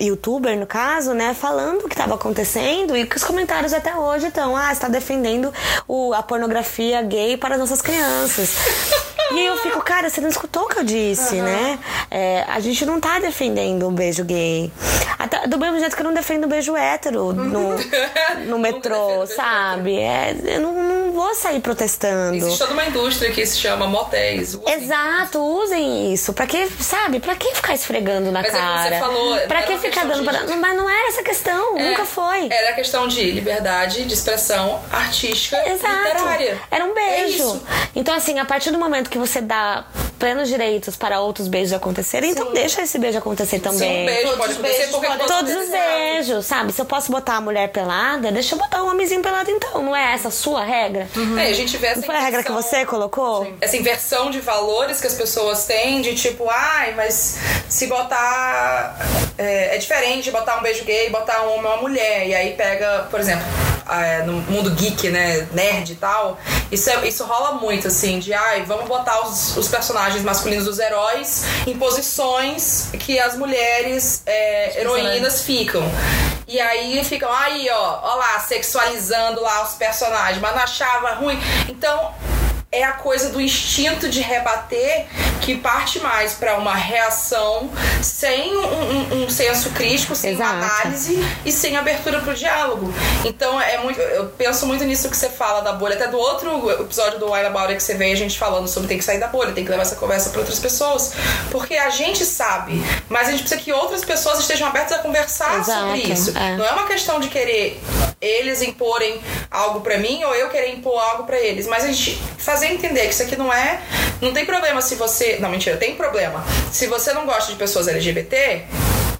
youtuber, no caso, né? Falando que tava acontecendo e que os comentários até hoje estão. Ah, você tá defendendo o, a pornografia gay para as nossas crianças. E aí eu fico, cara, você não escutou o que eu disse, né? É, a gente não tá defendendo um beijo gay. Até, do mesmo jeito que eu não defendo um beijo hétero no, no metrô, sabe? É, eu não, não vou sair protestando. Existe toda uma indústria que se chama motéis. Exato, usem isso. Pra que, sabe? Pra que ficar esfregando na Mas é como cara? você falou, pra não que ficar dando de- pra... Mas não era essa questão, É, nunca foi. Era a questão de liberdade de expressão artística e Exato. literária. Era um É beijo. isso. então, assim, a partir do momento que você dá plenos direitos para outros beijos acontecerem, então deixa esse beijo acontecer Se também. um beijo Todos pode os acontecer, beijos porque pode Todos os beijos, sabe? Se eu posso botar a mulher pelada, deixa eu botar o homenzinho pelado então. Não é essa a sua regra? É, a gente vê essa Não foi a regra que você colocou? Essa inversão de valores que as pessoas têm, de tipo, ai, mas se botar. É, é diferente de botar um beijo gay e botar um homem ou uma mulher. E aí pega, por exemplo, é, no mundo geek, né, nerd e tal, isso, é- isso rola muito, assim, de ai, vamos botar os, os personagens masculinos dos heróis em posições que as mulheres é, heroínas ficam. E aí ficam, aí, ó, ó lá, sexualizando lá os personagens, mas não achava ruim. Então, é a coisa do instinto de rebater que parte mais pra uma reação sem um, um- um senso crítico, sem análise e sem abertura pro diálogo. Então é muito. Eu penso muito nisso que você fala da bolha. Até do outro episódio do Wine About It que você veio a gente falando sobre tem que sair da bolha, tem que levar essa conversa pra outras pessoas. Porque a gente sabe, mas a gente precisa que outras pessoas estejam abertas a conversar Exato, sobre isso. é. Não é uma questão de querer eles imporem algo pra mim ou eu querer impor algo pra eles, mas a gente fazer entender que isso aqui não é, não tem problema se você, não mentira, tem problema. Se você não gosta de pessoas LGBT,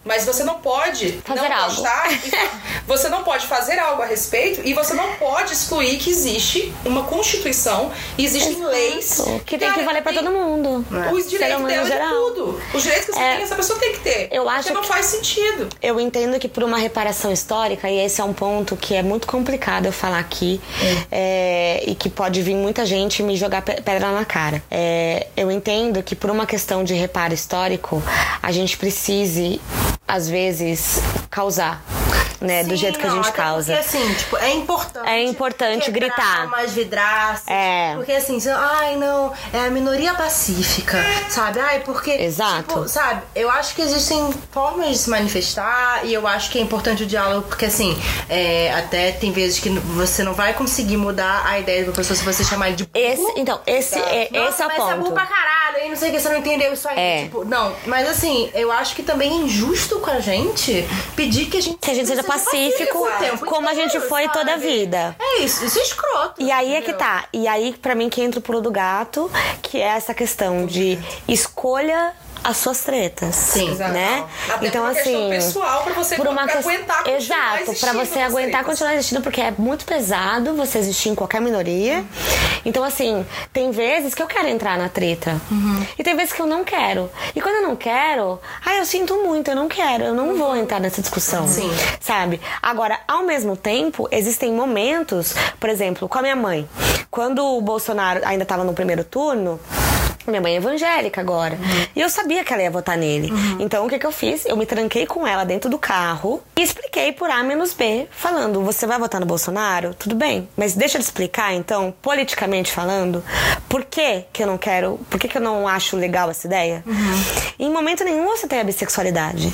Mas você não pode Fazer não algo. gostar. você não pode fazer algo a respeito e você não pode excluir que existe uma constituição e existem leis Que tem que valer pra todo mundo. Os direitos dela de geral. tudo. Os direitos que você É. tem, essa pessoa tem que ter. Eu Porque acho não que- faz sentido. Eu entendo que por uma reparação histórica, e esse é um ponto que é muito complicado eu falar aqui, é, e que pode vir muita gente me jogar pe- pedra na cara. É, eu entendo que por uma questão de reparo histórico, a gente precise, às vezes, causar. Né, do Sim, jeito que a não, gente até causa. Porque assim, tipo, é importante. É importante gritar. umas vidraças. É. Porque assim, você- ai não, é a minoria pacífica, sabe? Ai, porque. Exato. tipo, sabe, eu acho que existem formas de se manifestar e eu acho que é importante o diálogo, porque assim, é, até tem vezes que você não vai conseguir mudar a ideia da pessoa se você chamar ele de burro. Esse, então, esse, é, Nossa, esse é o mas você é burro ponto. pra caralho, aí não sei o que, você não entendeu isso aí. É. Tipo, não, mas assim, eu acho que também é injusto com a gente pedir que a gente, Que a gente seja pacífico, tempo como a gente foi sabe? toda a vida. É isso, isso é escroto. E aí é que entendeu? tá. E aí, pra mim, que entra o pulo do gato, que é essa questão de escolha as suas tretas. Sim. Exato. Né? Até então, por uma questão assim. pessoal, pra você por uma aguentar Exato, pra você aguentar tretas. continuar existindo, porque é muito pesado você existir em qualquer minoria. Então, assim, tem vezes que eu quero entrar na treta. E tem vezes que eu não quero. E quando eu não quero, ai, eu sinto muito, eu não quero, eu não vou entrar nessa discussão. Sim. Sabe? Agora, ao mesmo tempo, existem momentos, por exemplo, com a minha mãe. Quando o Bolsonaro ainda estava no primeiro turno, minha mãe é evangélica agora. E eu sabia que ela ia votar nele. Então o que, que eu fiz? Eu me tranquei com ela dentro do carro e expliquei por A menos B, falando: você vai votar no Bolsonaro? Tudo bem. Mas deixa eu te explicar, então, politicamente falando, por que, que eu não quero. Por que, que eu não acho legal essa ideia? Em momento nenhum você tem a bissexualidade.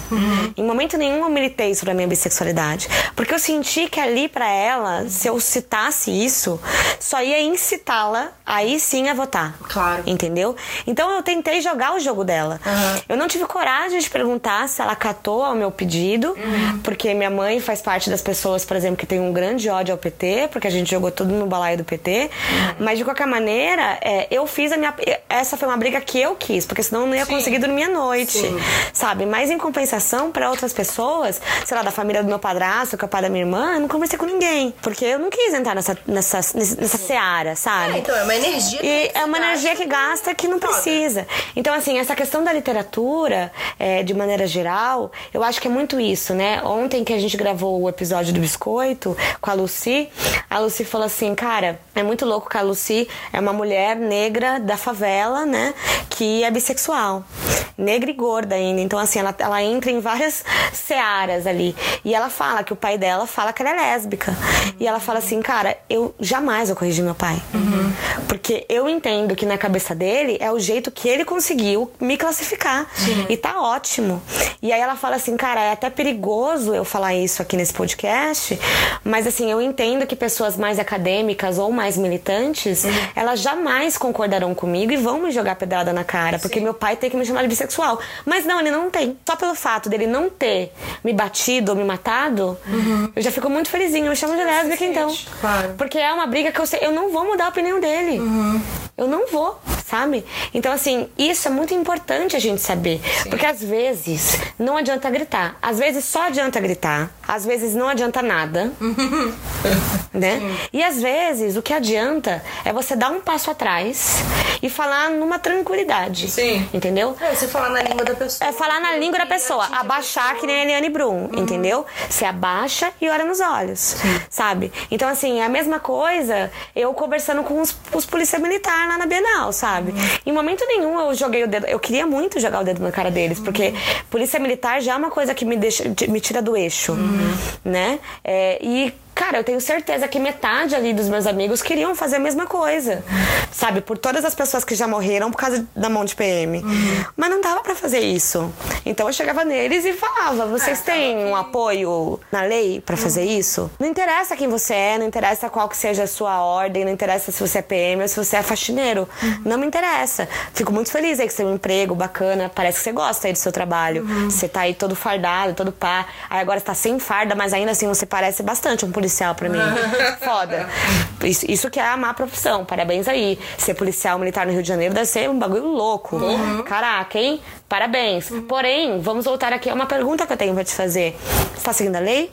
Em momento nenhum eu militei sobre a minha bissexualidade. Porque eu senti que ali pra ela, se eu citasse isso, só ia incitá-la aí sim a votar. Claro. Entendeu? Então eu tentei jogar o jogo dela. Eu não tive coragem de perguntar se ela catou ao meu pedido, porque minha mãe faz parte das pessoas, por exemplo, que tem um grande ódio ao PT, porque a gente jogou tudo no balaio do PT. Mas de qualquer maneira, é, eu fiz a minha. Essa foi uma briga que eu quis, porque senão eu não ia Sim. conseguir dormir à noite. Sim. Sabe? Mas em compensação, pra outras pessoas, sei lá, da família do meu padrasto, que é o pai da minha irmã, eu não conversei com ninguém. Porque eu não quis entrar nessa, nessa, nessa seara, sabe? É, então, é uma energia. E que é uma energia que gasta que não precisa. Então, assim, essa questão da literatura, é, de maneira geral, eu acho que é muito isso, né? Ontem que a gente gravou o episódio do Biscoito com a Lucy, a Lucy falou assim, cara, é muito louco que a Lucy é uma mulher negra da favela, né? Que é bissexual. Negra e gorda ainda. Então, assim, ela, ela entra em várias searas ali. E ela fala que o pai dela fala que ela é lésbica. E ela fala assim, cara, eu jamais vou corrigir meu pai. Porque eu entendo que na cabeça dele é o jeito que ele conseguiu me classificar. E tá ótimo. E aí ela fala assim, cara, é até perigoso eu falar isso aqui nesse podcast, mas assim, eu entendo que pessoas mais acadêmicas ou mais militantes, elas jamais concordarão comigo e vão me jogar pedrada na cara, porque meu pai tem que me chamar de bissexual. Mas não, ele não tem. Só pelo fato dele não ter me batido ou me matado, eu já fico muito felizinho. Eu me chamo de lésbica, então. Claro. Porque é uma briga que eu sei, eu não vou mudar a opinião dele. Eu não vou, sabe? Então, assim, isso é muito importante a gente saber. Porque às vezes não adianta gritar. Às vezes só adianta gritar. Às vezes não adianta nada. né? E às vezes o que adianta é você dar um passo atrás e falar numa tranquilidade. Sim. Entendeu? É, você falar na língua da pessoa. É falar na língua da pessoa, abaixar que nem a Eliane Brum, entendeu? Você abaixa e olha nos olhos, sabe? Então, assim, é a mesma coisa eu conversando com os, os policiais militares lá na Bienal, sabe? Em momento nenhum eu joguei o dedo, eu queria muito jogar o dedo na cara deles, porque polícia militar já é uma coisa que me, deixa, me tira do eixo, né? É, e Cara, eu tenho certeza que metade ali dos meus amigos queriam fazer a mesma coisa. Sabe? Por todas as pessoas que já morreram por causa da mão de PM. Mas não dava pra fazer isso. Então eu chegava neles e falava: vocês têm um apoio na lei pra fazer isso? Não interessa quem você é, não interessa qual que seja a sua ordem, não interessa se você é PM ou se você é faxineiro. Não me interessa. Fico muito feliz aí que você tem um emprego bacana, parece que você gosta aí do seu trabalho. Você tá aí todo fardado, todo pá. Aí agora você tá sem farda, mas ainda assim você parece bastante um policial policial pra mim. Foda. Isso, isso que é amar a profissão. Parabéns aí. Ser policial militar no Rio de Janeiro deve ser um bagulho louco. Caraca, hein? Parabéns. Porém, vamos voltar aqui a uma pergunta que eu tenho pra te fazer. Você tá seguindo a lei?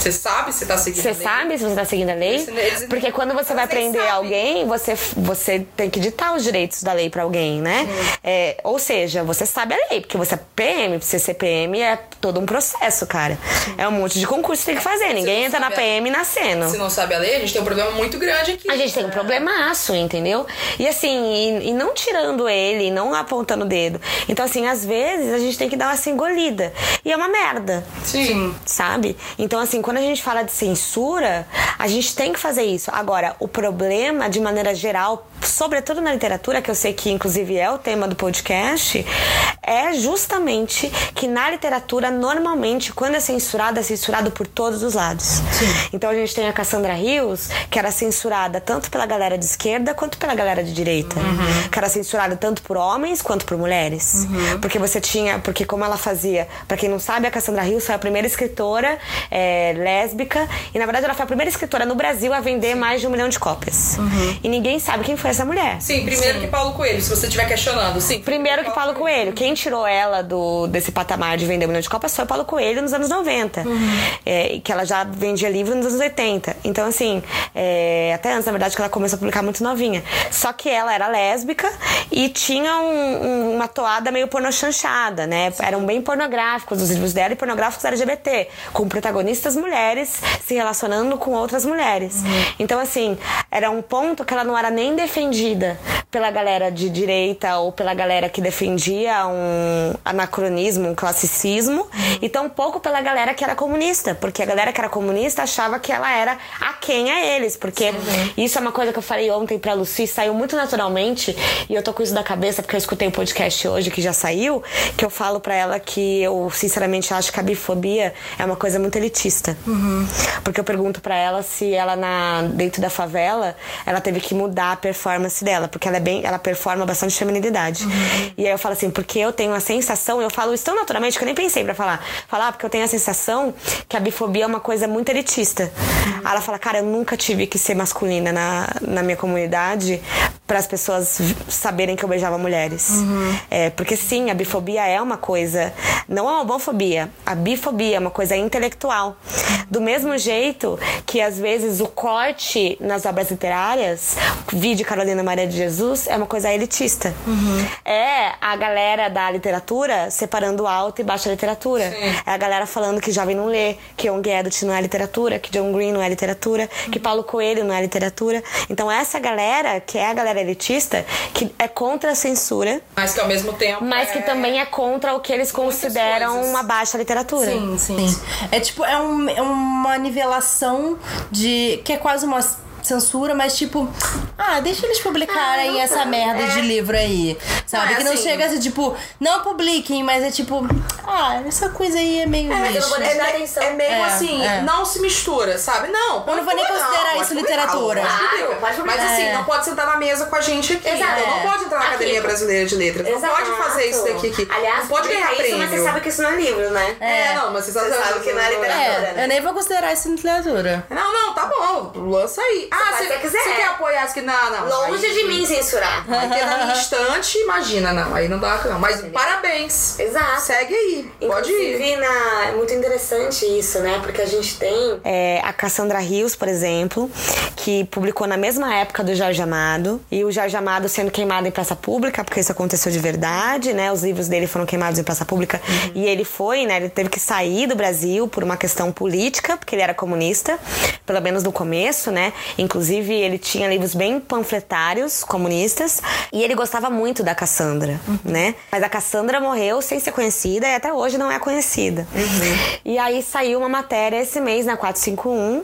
Você sabe se tá seguindo Você a lei? sabe se você tá seguindo a lei? Eles- eles- Porque quando você vai prender sabem. alguém, você, você tem que ditar os direitos da lei pra alguém, né? É, ou seja, você sabe a lei, porque você é PM, pra você ser PM é todo um processo, cara. É um monte de concurso que tem que fazer. Ninguém entra na sabe a- PM nascendo. Se não sabe a lei, a gente tem um problema muito grande aqui. A gente tem um problemaço, entendeu? E assim, e, e não tirando ele, não apontando o dedo. Então, assim, às vezes a gente tem que dar uma engolida. E é uma merda. Sim. Sabe? Então, assim, quando a gente fala de censura, a gente tem que fazer isso. Agora, o problema, de maneira geral, sobretudo na literatura, que eu sei que inclusive é o tema do podcast, é justamente que na literatura, normalmente, quando é censurado, é censurado por todos os lados. Então a gente tem a Cassandra Rios, que era censurada tanto pela galera de esquerda quanto pela galera de direita. Que era censurada tanto por homens quanto por mulheres. Porque você tinha. Porque como ela fazia, pra quem não sabe, a Cassandra Rios foi a primeira escritora é, lésbica. E na verdade ela foi a primeira escritora no Brasil a vender mais de um milhão de cópias. E ninguém sabe quem foi essa mulher. Sim, primeiro que Paulo Coelho, se você estiver questionando. Sim. Primeiro que Paulo Coelho. Quem tirou ela do, desse patamar de vender um milhão de copas foi Paulo Coelho nos anos 90. É, e que ela já vendia livro nos anos 80. Então, assim, é, até antes, na verdade, que ela começou a publicar muito novinha. Só que ela era lésbica e tinha um- um- uma toada meio pornochanchada, né? Eram bem pornográficos os livros dela e pornográficos LGBT, com protagonistas mulheres se relacionando com outras mulheres. Então, assim, era um ponto que ela não era nem defendida pela galera de direita ou pela galera que defendia um anacronismo, um classicismo, e tampouco pela galera que era comunista, porque a galera que era comunista achava que ela era aquém a eles, porque isso é uma coisa que eu falei ontem pra Lucy, saiu muito naturalmente, e eu tô com isso na cabeça porque eu escutei o podcast hoje que já saiu, que eu falo pra ela que eu sinceramente acho que a bifobia é uma coisa muito elitista. Porque eu pergunto pra ela se ela na dentro da favela, ela teve que mudar a performance dela, porque ela é bem, ela performa bastante feminilidade. E aí eu falo assim, porque eu tenho a sensação, eu falo isso tão naturalmente que eu nem pensei pra falar. Falar porque eu tenho a sensação que a bifobia é uma coisa muito elitista. Aí ela fala, cara, eu nunca tive que ser masculina na, na minha comunidade para as pessoas saberem que eu beijava mulheres. É, porque sim, a bifobia é uma coisa, não é uma homofobia, a bifobia é uma coisa intelectual. Do mesmo jeito que às vezes o corte nas obras literárias, vi de Carolina Maria de Jesus, é uma coisa elitista. É a galera da literatura separando alta e baixa literatura. É a galera falando que jovem não lê, que Young Adult não é literatura, que John Green não é literatura, que Paulo Coelho não é literatura. Então essa galera, que é a galera elitista, que é contra a censura, Mas que ao mesmo tempo. mas que é- também é contra o que eles consideram coisas. uma baixa literatura. Sim, sim. Sim. É tipo, é, um- é uma nivelação de. que é quase uma censura, mas tipo, ah, deixa eles publicarem essa merda de livro aí. Sabe? Não, é que não assim- chega assim, tipo, não publiquem, mas é tipo, ah, essa coisa aí é meio. mas eu não vou lixo. É, atenção. é meio É, assim, é. não se mistura, sabe? Não. Eu não vou nem considerar pode isso literatura. Claro, pode publicar. Mas assim, É. não pode sentar na mesa com a gente aqui. Exato. Não pode entrar na Aqui. Academia Brasileira de Letras. Não Exato. pode fazer isso daqui aqui. Aliás, não pode ganhar publica prêmio. isso, mas você sabe que isso não é livro, né? É, não, mas você, Você sabe que não é literatura. É, eu nem vou considerar isso literatura. Não, não, tá bom. Lança aí. Ah, faz você que quiser. você quer apoiar as que. Não, não. Longe aí- de mim censurar. Ter na minha estante, imagina, não. Aí não dá, não. Mas parabéns. Exato. Segue aí. Pode ir. Inclusive, na... é muito interessante isso, né? Porque a gente tem é, a Cassandra Rios, por exemplo, que publicou na mesma época do Jorge Amado. E o Jorge Amado sendo queimado em praça pública, porque isso aconteceu de verdade, né? Os livros dele foram queimados em praça pública. E ele foi, né? Ele teve que sair do Brasil por uma questão política, porque ele era comunista, pelo menos no começo, né? Inclusive, ele tinha livros bem panfletários comunistas. E ele gostava muito da Cassandra, né? Mas a Cassandra morreu sem ser conhecida e até hoje não é conhecida. E aí saiu uma matéria esse mês na 451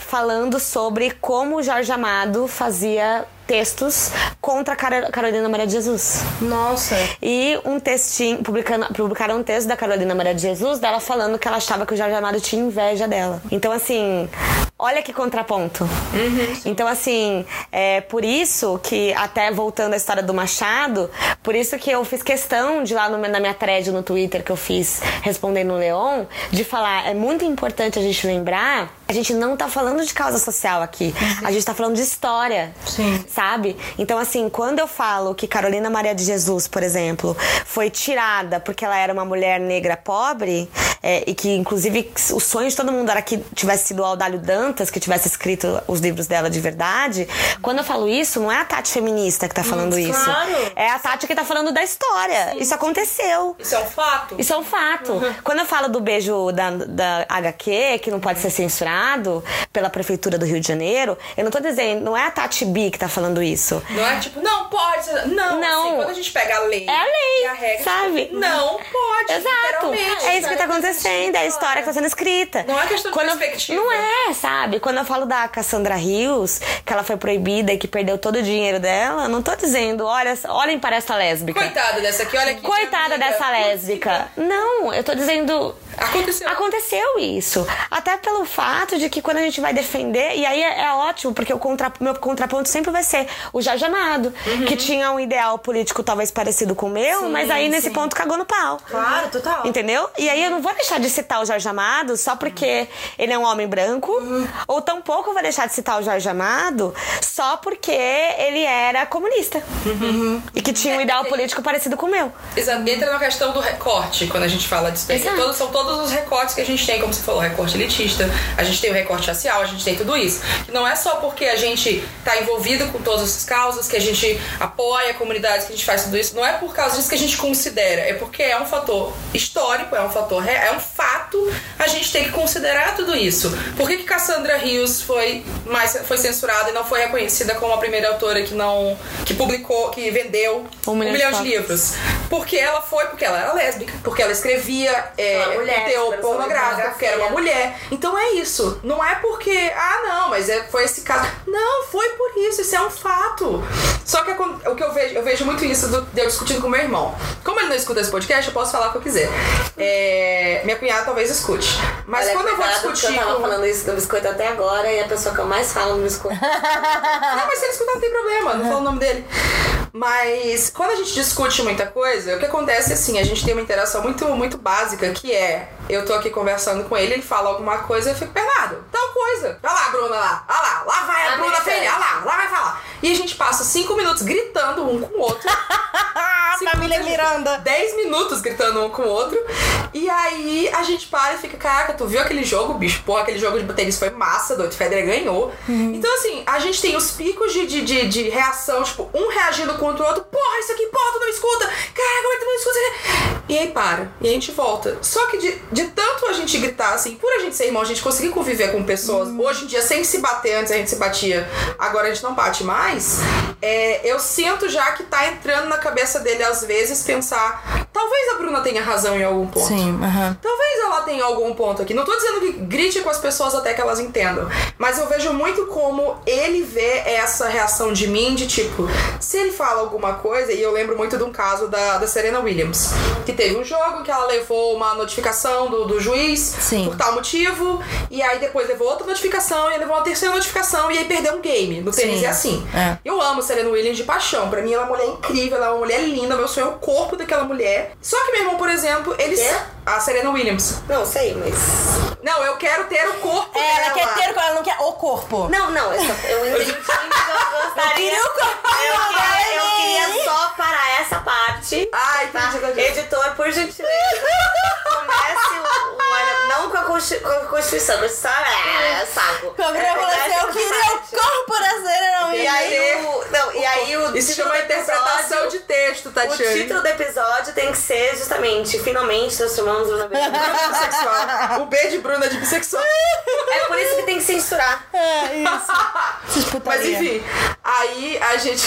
falando sobre como o Jorge Amado fazia textos contra Carolina Maria de Jesus. Nossa. E um textinho, publicando, publicaram um texto da Carolina Maria de Jesus, dela falando que ela achava que o Jorge Amado tinha inveja dela. Então, assim, olha que contraponto. então, assim, é por isso que, até voltando à história do Machado, por isso que eu fiz questão de lá no- na minha thread no Twitter que eu fiz respondendo o Leon, de falar, é muito importante a gente lembrar A gente não tá falando de causa social aqui. A gente tá falando de história. Sim. Sabe? Então, assim, quando eu falo que Carolina Maria de Jesus, por exemplo, foi tirada porque ela era uma mulher negra pobre, é, e que, inclusive, o sonho de todo mundo era que tivesse sido o Aldalho Dantas que tivesse escrito os livros dela de verdade. Quando eu falo isso, não é a Tati feminista que tá falando isso. claro. É a Tati que tá falando da história. Isso aconteceu. Isso é um fato. Isso é um fato. Quando eu falo do beijo da, da HQ, que não pode ser censurado pela Prefeitura do Rio de Janeiro, eu não tô dizendo, não é a Tati B que tá falando isso. Não é tipo, não pode. Não, Não. assim, quando a gente pega a lei. É a lei, e a regra, sabe? tipo, não pode. Exato. É isso que tá acontecendo, é a história que tá sendo escrita. Não é questão de Quando eu- perspectiva. Não é, sabe? Quando eu falo da Cassandra Rios, que ela foi proibida e que perdeu todo o dinheiro dela, eu não tô dizendo, olha, olhem para essa lésbica. Coitada dessa aqui, olha aqui. Coitada dessa lésbica. Não, eu tô dizendo. Aconteceu. Aconteceu isso. Até pelo fato de que quando a gente vai defender, e aí é, é ótimo, porque o contra, meu contraponto sempre vai ser o Jorge Amado, Uhum. que tinha um ideal político talvez parecido com o meu, mas aí nesse ponto cagou no pau. Claro, total. Entendeu? E aí eu não vou deixar de citar o Jorge Amado só porque ele é um homem branco, ou tampouco vou deixar de citar o Jorge Amado só porque ele era comunista. E que tinha um ideal político parecido com o meu. Exato. Entra na questão do recorte, quando a gente fala. Exato. Todos, são todos os recortes que a gente tem, como você falou, recorte elitista, a gente tem o recorte racial, a gente tem tudo isso. Que não é só porque a gente tá envolvido com todas essas causas, que a gente apoia comunidades, que a gente faz tudo isso. Não é por causa disso que a gente considera, é porque é um fator histórico, é um fator é um fato, a gente tem que considerar tudo isso. Por que, que Cassandra Rios foi mais foi censurada e não foi reconhecida como a primeira autora que não que publicou, que vendeu Um milhão de de cópias. livros? Porque ela foi, porque ela era lésbica, porque ela escrevia é, Uma mulher, conteúdo pornográfico, porque era uma mulher. Então é isso. Não é porque, ah, não, mas é, foi esse caso. Não, foi por isso, isso é um fato. Só que o que eu vejo, eu vejo muito isso do, de eu discutindo com meu irmão. Como ele não escuta esse podcast, eu posso falar o que eu quiser. É, minha cunhada talvez escute. Mas Olha, quando eu vou discutir Eu tava com. falando isso do biscoito até agora e a pessoa que eu mais falo no biscoito. Não, mas se ele escutar não tem problema, não falo o nome dele. Mas quando a gente discute muita coisa, o que acontece é assim, a gente tem uma interação muito, muito básica, que é, eu tô aqui conversando com ele, ele fala alguma coisa, eu fico, Bernardo, tal coisa. Olha lá, Bruna, lá, olha lá, lá vai a Ah, Bruna. Feia, olha lá, lá vai falar. E a gente passa cinco minutos gritando um com o outro. Família Miranda. 10 minutos gritando um com o outro. E aí a gente para e fica, caraca, tu viu aquele jogo, bicho? Porra, aquele jogo de tênis foi massa, doido. Federer ganhou. Então, assim, a gente tem os picos de, de, de, de reação, tipo, um reagindo contra o outro. Porra, isso aqui, porra, tu não escuta. Caraca, como é que tu não escuta? E aí para. E a gente volta. Só que de, de tanto a gente gritar, assim, por a gente ser irmão, a gente conseguir conviver com pessoas, hoje em dia, sem se bater, antes a gente se batia, agora a gente não bate mais. É, eu sinto já que tá entrando na cabeça dele, às vezes, pensar. Talvez a Bruna tenha razão em algum ponto. Sim, aham. Talvez ela tenha algum ponto aqui. Não tô dizendo que grite com as pessoas até que elas entendam. Mas eu vejo muito como ele vê essa reação de mim, de tipo, se ele fala alguma coisa, e eu lembro muito de um caso da, da Serena Williams, que teve um jogo que ela levou uma notificação do, do juiz Sim. por tal motivo, e aí depois levou outra notificação, e aí levou uma terceira notificação, e aí perdeu um game. No tênis Sim. é assim. É. Eu amo Serena Williams de paixão. Pra mim, ela é uma mulher incrível, ela é uma mulher linda. Meu sonho é o corpo daquela mulher. Só que meu irmão, por exemplo, ele. Quê? A Serena Williams. Não, sei, mas. Não, eu quero ter o corpo É, ela dela. quer ter, ela não quer o corpo. Não, não, eu, só, eu entendi que eu gostaria. queria o corpinho eu, dela, queria, eu hein? queria só parar essa parte. Ai, Tá? entendi, entendi. Editor, por gentileza. Comece o, o ano. Não com a, Consti- com a Constituição, mas só. É, saco. Eu falei assim, eu queria o corpo da Serena E aí o. Não, e aí o. Isso chama interpretação de texto, O Tatiane. título do episódio tem que ser justamente Finalmente transformamos Bruna Beijo. Bissexual. O B de Bruna de bissexual. É por isso que tem que censurar. É, isso. Mas enfim, aí a gente.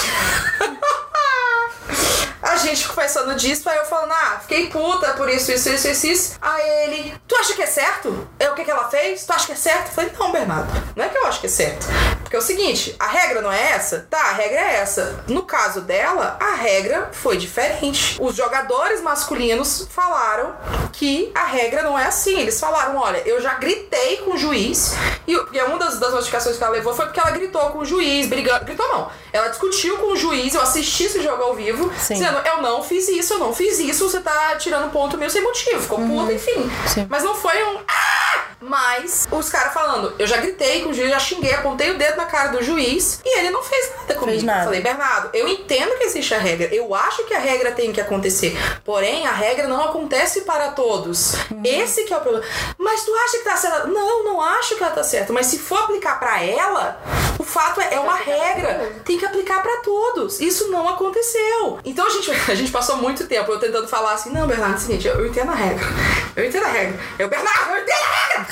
Gente conversando disso, aí eu falando, ah, fiquei puta por isso, isso, isso, isso, isso. Aí ele, tu acha que é certo? É o que, que ela fez? Tu acha que é certo? Eu falei, não, Bernardo, não é que eu acho que é certo. Porque é o seguinte, a regra não é essa? Tá, a regra é essa. No caso dela, a regra foi diferente. Os jogadores masculinos falaram que a regra não é assim. Eles falaram, olha, eu já gritei com o juiz, e porque uma das, das notificações que ela levou foi porque ela gritou com o juiz, brigando. Gritou não. Ela discutiu com o juiz, eu assisti esse jogo ao vivo, Sim. dizendo, eu não fiz isso, eu não fiz isso, você tá tirando ponto meu sem motivo. Ficou puta, enfim. Sim. Mas não foi um. Ah! Mas os caras falando, eu já gritei com o juiz, já xinguei, apontei o dedo na cara do juiz e ele não fez nada comigo. nada. Eu falei, Bernardo, eu entendo que existe a regra, eu acho que a regra tem que acontecer, porém a regra não acontece para todos. Esse que é o problema. Mas tu acha que tá certa? Não, não acho que ela tá certa, mas se for aplicar pra ela, o fato é, é uma regra, tem que aplicar pra todos. Isso não aconteceu. Então a gente, a gente passou muito tempo eu tentando falar assim, não, Bernardo, é o seguinte, eu, eu entendo a regra. Eu entendo a regra. Eu, Bernardo, eu entendo a regra!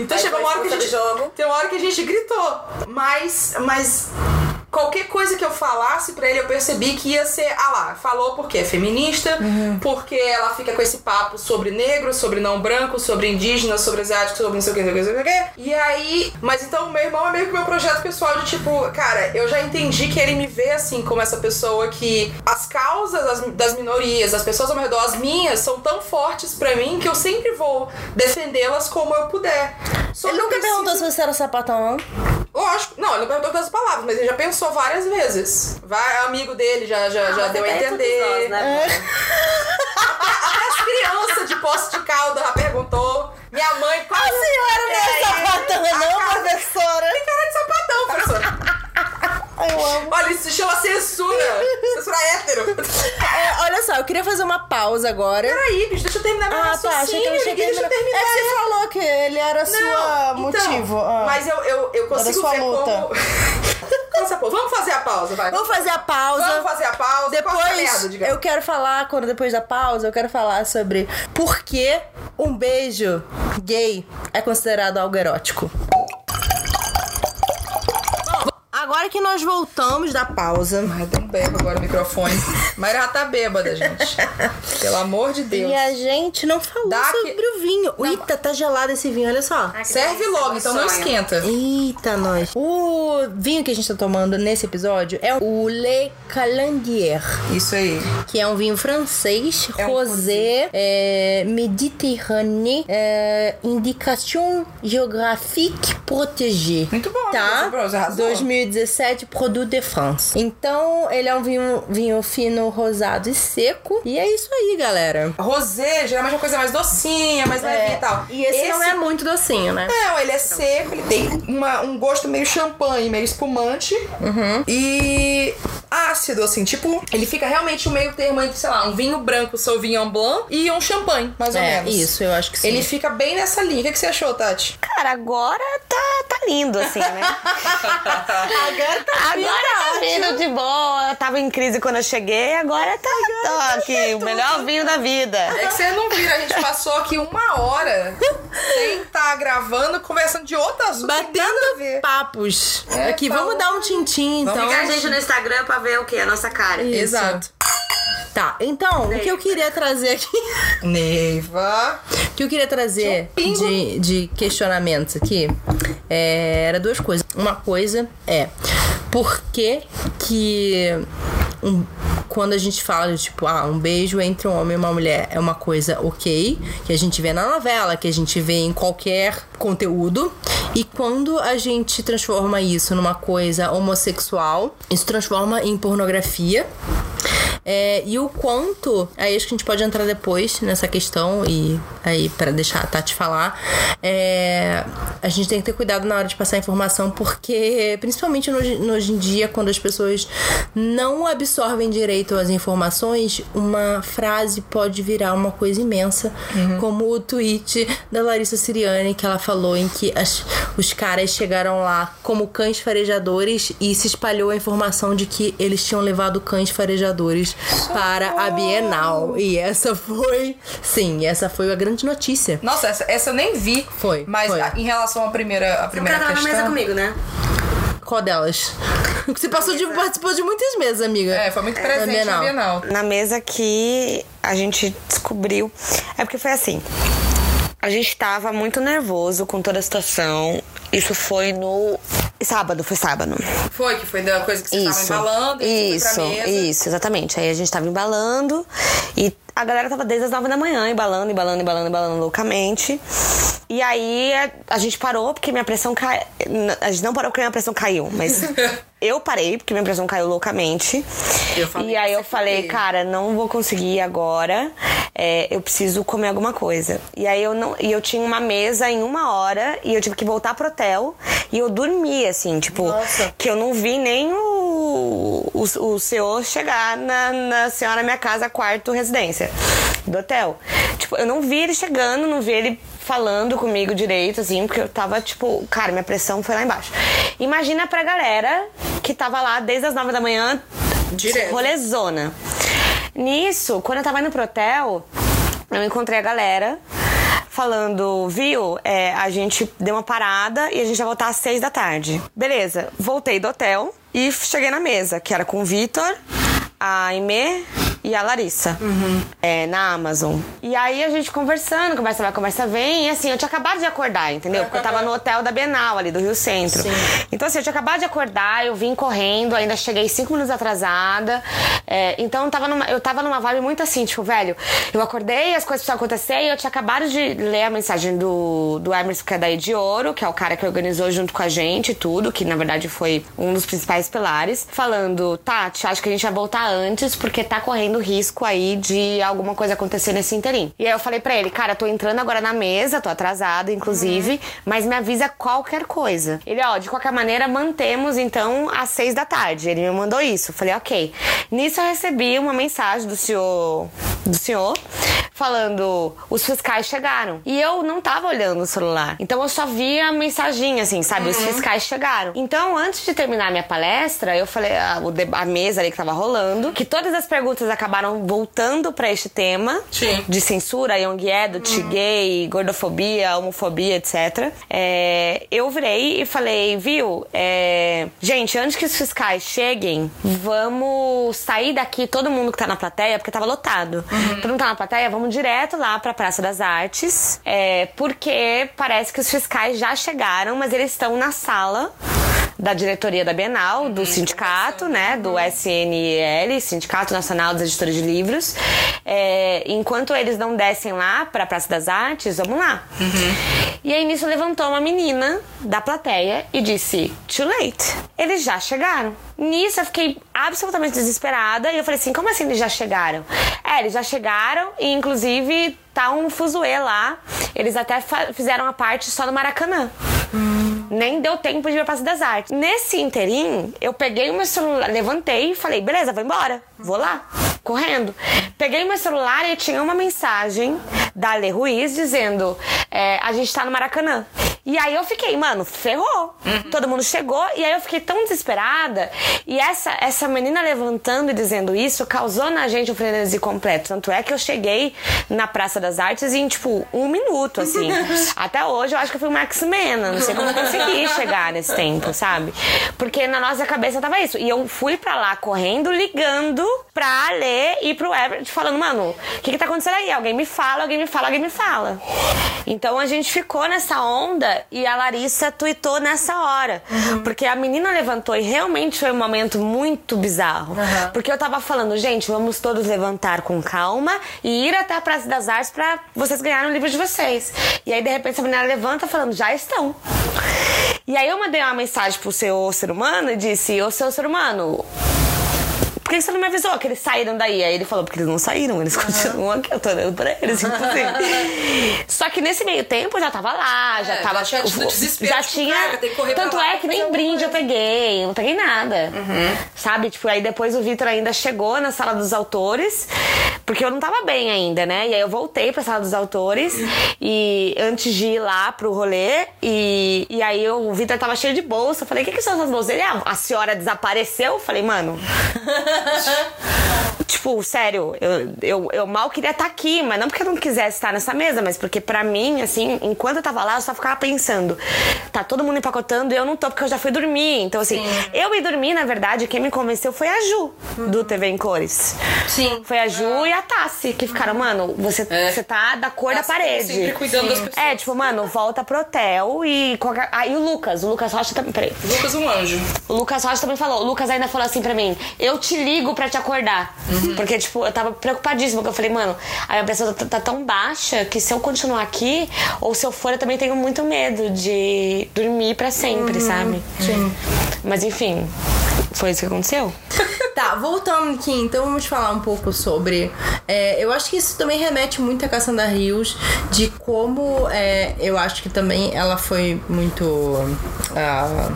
Então Aí chegou uma hora que a gente. jogo. Tem uma hora que a gente gritou. Mas. Mas. Qualquer coisa que eu falasse pra ele, eu percebi que ia ser, ah lá, falou porque é feminista, porque ela fica com esse papo sobre negro, sobre não branco, sobre indígena, sobre asiático, sobre não sei o que, não sei o que, não sei o que. E aí, mas então meu irmão é meio que meu projeto pessoal de tipo, cara, eu já entendi que ele me vê assim como essa pessoa que as causas das, das minorias, das pessoas ao meu redor, as minhas, são tão fortes pra mim que eu sempre vou defendê-las como eu puder. Só Ele nunca preciso- perguntou se você era sapatão, não? Lógico. Não, ele não perguntou todas as palavras, mas ele já pensou várias vezes. Vai, amigo dele já, já, já Mas deu a até todos entender. nós, né? Até as crianças de posse de calda já perguntou. Minha mãe, qual A senhora não é sapatão, não, cara- professora? Tem cara de sapatão, professora. Ai, eu amo. Olha, isso se chama censura. Censura hétero. É, olha só, eu queria fazer uma pausa agora. Peraí, bicho, deixa eu terminar meu Ah, tá, achei que tinha ninguém deixa eu terminado. terminar. É que você falou que ele era sua Não, então, motivo. ah. Mas eu, eu, eu consigo sua ver luta. como... Essa porra. Vamos fazer a pausa, vai. Vamos fazer a pausa. Vamos fazer a pausa. Depois, merda, eu quero falar, quando depois da pausa, eu quero falar sobre por que um beijo gay é considerado algo erótico agora que nós voltamos da pausa. Ai, tão bêbado agora o microfone. Mas ela tá bêbada, gente. Pelo amor de Deus. E a gente não falou Dá sobre que... o vinho. Não. Eita, tá gelado esse vinho, olha só. Ah, Serve logo, então sonho. não esquenta. Eita, nós. O vinho que a gente tá tomando nesse episódio é o Le Calandier. Isso aí. Que é um vinho francês, é rosé, um é, Mediterrâneo, é, indicação geográfica protégée. Muito bom, tá? Você, 2019 17 Produt de France. Então, ele é um vinho, vinho fino, rosado e seco. E é isso aí, galera. Rosé, geralmente é uma coisa mais docinha, mais é. leve e tal. E esse, esse, não é muito docinho, né? Não, ele é seco, ele tem uma, um gosto meio champanhe, meio espumante. Uhum. E ácido, assim, tipo, ele fica realmente o meio termo entre, sei lá, um vinho branco, Sauvignon Blanc e um champanhe, mais ou é, menos. Isso, eu acho que sim. Ele fica bem nessa linha. O que, é que você achou, Tati? Cara, agora tá, tá lindo, assim, né? Agora tá Agora tá vindo de boa. Eu tava em crise quando eu cheguei, agora tá, tá aqui, o melhor vinho da vida. É que você não viram, a gente passou aqui uma hora sem estar gravando, conversando de outro assunto. Batendo ver. papos. É, Aqui, vamos dar um tintim, então. Vamos a gente no Instagram pra ver o que? A nossa cara. Isso. Exato. Tá, então, o que eu queria trazer aqui... Neiva. O que eu queria trazer de, de questionamentos aqui é, era duas coisas. Uma coisa é por que que um- quando a gente fala de tipo, ah, um beijo entre um homem e uma mulher é uma coisa ok, que a gente vê na novela, que a gente vê em qualquer conteúdo, e quando a gente transforma isso numa coisa homossexual, isso transforma em pornografia. É, e o quanto, aí acho que a gente pode entrar depois nessa questão e aí para deixar a Tati falar, é, a gente tem que ter cuidado na hora de passar informação porque principalmente no, no hoje em dia quando as pessoas não absorvem direito as informações, uma frase pode virar uma coisa imensa, como o tweet da Larissa Siriani que ela falou em que as- os caras chegaram lá como cães farejadores e se espalhou a informação de que eles tinham levado cães farejadores para a Bienal. E essa foi, sim, essa foi a grande notícia. Nossa, essa, essa eu nem vi. Foi, Mas foi. a- em relação à primeira, O primeira cara tava na questão. mesa comigo, né? Qual delas? Você passou de, participou de muitas mesas, amiga. É, foi muito Na presente na Bienal. Bienal. Na mesa que a gente descobriu. É porque foi assim. A gente tava muito nervoso com toda a situação. Isso foi no. Sábado, foi sábado. Foi, que foi da coisa que você Isso. tava embalando e isso, isso, exatamente. Aí a gente tava embalando e a galera tava desde as nove da manhã, embalando, embalando, embalando, embalando loucamente. E aí a, gente parou porque minha pressão caiu. A gente não parou porque minha pressão caiu, mas eu parei porque minha pressão caiu loucamente. E aí eu falei, cara, não vou conseguir agora. é, eu preciso comer alguma coisa. E aí eu não. E eu tinha uma mesa em uma hora e eu tive que voltar pro hotel. E eu dormi, assim, tipo, Nossa. que eu não vi nem o, o, o senhor chegar na, na senhora minha casa, quarto, residência do hotel. Tipo, eu não vi ele chegando, não vi ele falando comigo direito, assim, porque eu tava, tipo, cara, minha pressão foi lá embaixo. Imagina pra galera que tava lá desde as nove da manhã, Direto. rolezona. Nisso, quando eu tava indo pro hotel, eu encontrei a galera falando, viu, é, a gente deu uma parada e a gente vai voltar às seis da tarde. Beleza, voltei do hotel e cheguei na mesa, que era com o Vitor, a Aimee e a Larissa, é, na Amazon. E aí a gente conversando, conversa vai, conversa vem, e assim, eu tinha acabado de acordar, entendeu? Porque eu tava no hotel da Bienal ali, do Rio Centro. Então assim, eu tinha acabado de acordar, eu vim correndo, ainda cheguei cinco minutos atrasada. É, então eu tava, numa, eu tava numa vibe muito assim, tipo, velho, eu acordei, as coisas precisam acontecer, e eu tinha acabado de ler a mensagem do, do Emerson, que é daí de Ouro, que é o cara que organizou junto com a gente e tudo, que na verdade foi um dos principais pilares, falando, Tati, acho que a gente vai voltar antes, porque tá correndo risco aí de alguma coisa acontecer nesse interim. E aí eu falei pra ele, cara, tô entrando agora na mesa, tô atrasada, inclusive, mas me avisa qualquer coisa. Ele, ó, de qualquer maneira, mantemos então às seis da tarde. Ele me mandou isso. Eu falei, ok. Nisso eu recebi uma mensagem do senhor. Do senhor falando os fiscais chegaram. E eu não tava olhando o celular. Então eu só via a mensaginha, assim, sabe? Os fiscais chegaram. Então, antes de terminar a minha palestra, eu falei, a, a mesa ali que tava rolando, que todas as perguntas acabaram voltando pra este tema Sim. de censura, young adult, gay, gordofobia, homofobia, etc. É, eu virei e falei, viu, é, gente, antes que os fiscais cheguem, vamos sair daqui, todo mundo que tá na plateia, porque tava lotado. Todo mundo tá na plateia, vamos direto lá pra Praça das Artes, é, porque parece que os fiscais já chegaram, mas eles estão na sala da diretoria da Bienal, do sindicato, né, do SNL, Sindicato Nacional dos Editores de Livros. É, enquanto eles não descem lá pra Praça das Artes, vamos lá. E aí nisso levantou uma menina da plateia e disse: Too late. Eles já chegaram. Nisso eu fiquei absolutamente desesperada e eu falei assim: como assim eles já chegaram? É, eles já chegaram e inclusive tá um fuzuê lá. Eles até fizeram a parte só no Maracanã. Nem deu tempo de ir pra Praça das Artes. Nesse interim, eu peguei o meu celular, levantei e falei, beleza, vou embora. Vou lá, correndo. Peguei meu celular e tinha uma mensagem da Ale Ruiz dizendo, é, a gente tá no Maracanã. E aí eu fiquei, mano, ferrou. Todo mundo chegou e aí eu fiquei tão desesperada. E essa, essa menina levantando e dizendo isso causou na gente um frenesi completo. Tanto é que eu cheguei na Praça das Artes em, tipo, um minuto, assim. Até hoje eu acho que eu fui uma X-Men, não sei como eu consegui chegar nesse tempo, sabe? Porque na nossa cabeça tava isso. E eu fui pra lá correndo, ligando pra ler e pro Everett falando, mano, o que que tá acontecendo aí? Alguém me fala, alguém me fala, alguém me fala. Então a gente ficou nessa onda e a Larissa tweetou nessa hora. Porque a menina levantou e realmente foi um momento muito bizarro. Porque eu tava falando, gente, vamos todos levantar com calma e ir até a Praça das Artes pra vocês ganharem o livro de vocês. E aí, de repente, essa menina levanta falando, já estão. E aí eu mandei uma mensagem pro seu ser humano e disse, ô seu ser humano, por que você não me avisou que eles saíram daí? Aí ele falou, porque eles não saíram, eles continuam aqui, eu tô olhando pra eles, inclusive. Só que nesse meio tempo eu já tava lá, já É, tava. já tinha tido desespero, já tipo, tinha. cara, tanto lá é que nem brinde eu peguei, não peguei nada. Uhum. Sabe? Tipo, aí depois o Vitor ainda chegou na sala dos autores, porque eu não tava bem ainda, né? E aí eu voltei pra sala dos autores, e antes de ir lá pro rolê, e, e aí o Vitor tava cheio de bolsa. Eu falei, o que, que são essas bolsas? Ele, ah, a senhora desapareceu? Eu falei, mano. Tipo, sério, eu, eu, eu mal queria estar aqui, mas não porque eu não quisesse estar nessa mesa, mas porque pra mim, assim, enquanto eu tava lá, eu só ficava pensando, tá todo mundo empacotando e eu não tô, porque eu já fui dormir. Então, assim, eu ir dormir, na verdade, quem me convenceu foi a Ju, do TV em Cores. Sim. Foi a Ju e a Tassi, que ficaram, mano, você, É. você tá da cor Tassi da parede. sempre cuidando das pessoas. É, tipo, mano, volta pro hotel e. qualquer- Ah, e o Lucas, o Lucas Rocha também. Peraí. Lucas, um anjo. O Lucas Rocha também falou. O Lucas ainda falou assim pra mim: Eu te ligo pra te acordar. Porque, tipo, eu tava preocupadíssima, porque eu falei, mano, a minha pressão tá, tá tão baixa que se eu continuar aqui, ou se eu for, eu também tenho muito medo de dormir pra sempre, sabe? Sim. Mas enfim, foi isso que aconteceu. Tá, voltando aqui, então vamos falar um pouco sobre. é, eu acho que isso também remete muito à Cassandra Rios, de como é, eu acho que também ela foi muito ah,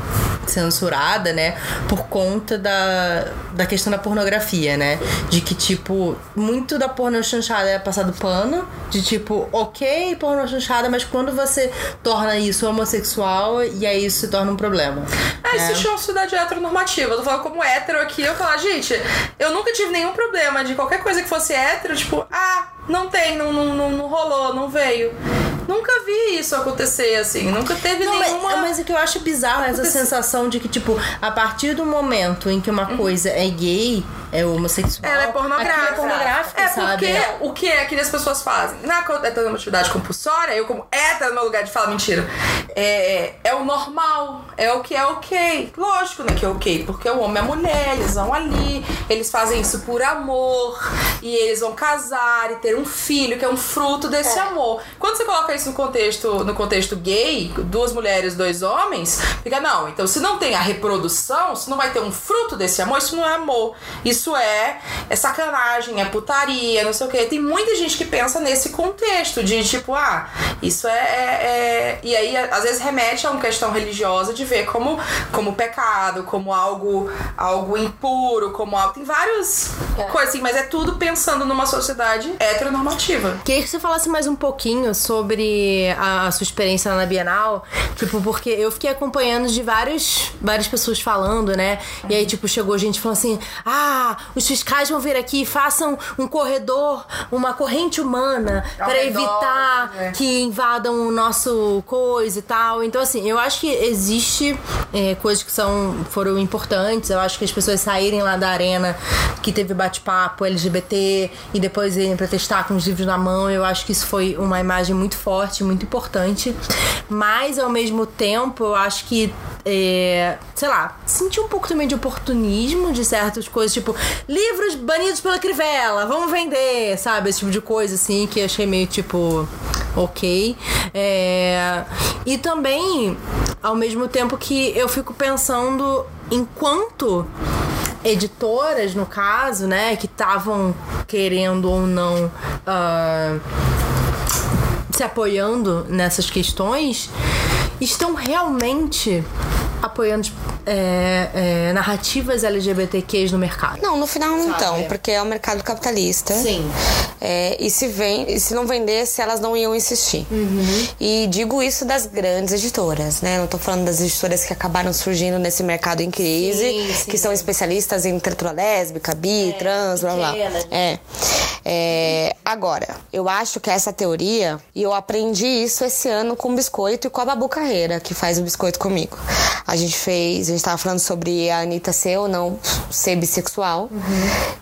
censurada, né? Por conta da, da questão da pornografia, né? De que, tipo, muito da porno chanchada é passado pano, de tipo, ok, porno chanchada, mas quando você torna isso homossexual, e aí isso se torna um problema. Ah, isso chama sociedade heteronormativa. Eu tô falando como hétero aqui, eu falar, gente, eu nunca tive nenhum problema de qualquer coisa que fosse hétero, tipo, ah, não tem, não, não, não, não rolou, não veio. Nunca vi isso acontecer, assim. Nunca teve Não, mas, nenhuma. mas o que eu acho bizarro é essa sensação de que, tipo, a partir do momento em que uma coisa é gay, é homossexual. Ela é pornográfica. aquilo é pornográfica, É sabe? porque o que é que as pessoas fazem? Na heteronormatividade compulsória, eu como hétero no meu lugar de fala, mentira. É, é o normal, é o que é ok. Lógico, né, que é ok, porque o homem a mulher, eles vão ali, eles fazem isso por amor, e eles vão casar e ter um filho, que é um fruto desse amor. Quando você coloca isso no contexto, no contexto gay, duas mulheres, dois homens, fica, não, então se não tem a reprodução, se não vai ter um fruto desse amor, isso não é amor. Isso é, é sacanagem, é putaria, não sei o quê. Tem muita gente que pensa nesse contexto de tipo, ah, isso é. é- é- E aí, às vezes, remete a uma questão religiosa de ver como, como pecado, como algo, algo impuro, como algo. Tem várias coisas assim, mas é tudo pensando numa sociedade heteronormativa. Queria que você falasse mais um pouquinho sobre a sua experiência na Bienal, tipo, porque eu fiquei acompanhando de vários, várias pessoas falando, né? E aí, tipo, chegou gente falando assim: ah, os fiscais vão vir aqui, façam um corredor, uma corrente humana para evitar é. que invadam o nosso coisa e tal. Então, assim, eu acho que existe é, coisas que são, foram importantes. Eu acho que as pessoas saírem lá da arena que teve bate-papo LGBT e depois irem protestar com os livros na mão, eu acho que isso foi uma imagem muito forte, muito importante. Mas, ao mesmo tempo, eu acho que, é, sei lá, senti um pouco também de oportunismo de certas coisas, tipo, livros banidos pela Crivella, vamos vender, sabe? Esse tipo de coisa, assim, que achei meio tipo ok. É, E também, ao mesmo tempo que eu fico pensando enquanto editoras, no caso, né, que estavam querendo ou não ah, se apoiando nessas questões, estão realmente apoiando é, é, narrativas LGBTQs no mercado. Não, no final não estão, porque é o mercado capitalista. Sim. É, e se, vem, e se não vendesse, elas não iam insistir. Uhum. E digo isso das grandes editoras, né? Não tô falando das editoras que acabaram surgindo nesse mercado em crise, Sim, sim, que são especialistas em literatura lésbica, bi, trans, blá blá. É. É, Agora, eu acho que essa teoria, e eu aprendi isso esse ano com o biscoito e com a Babu Carreira, que faz o biscoito comigo. A gente fez, a gente tava falando sobre a Anitta ser ou não ser bissexual.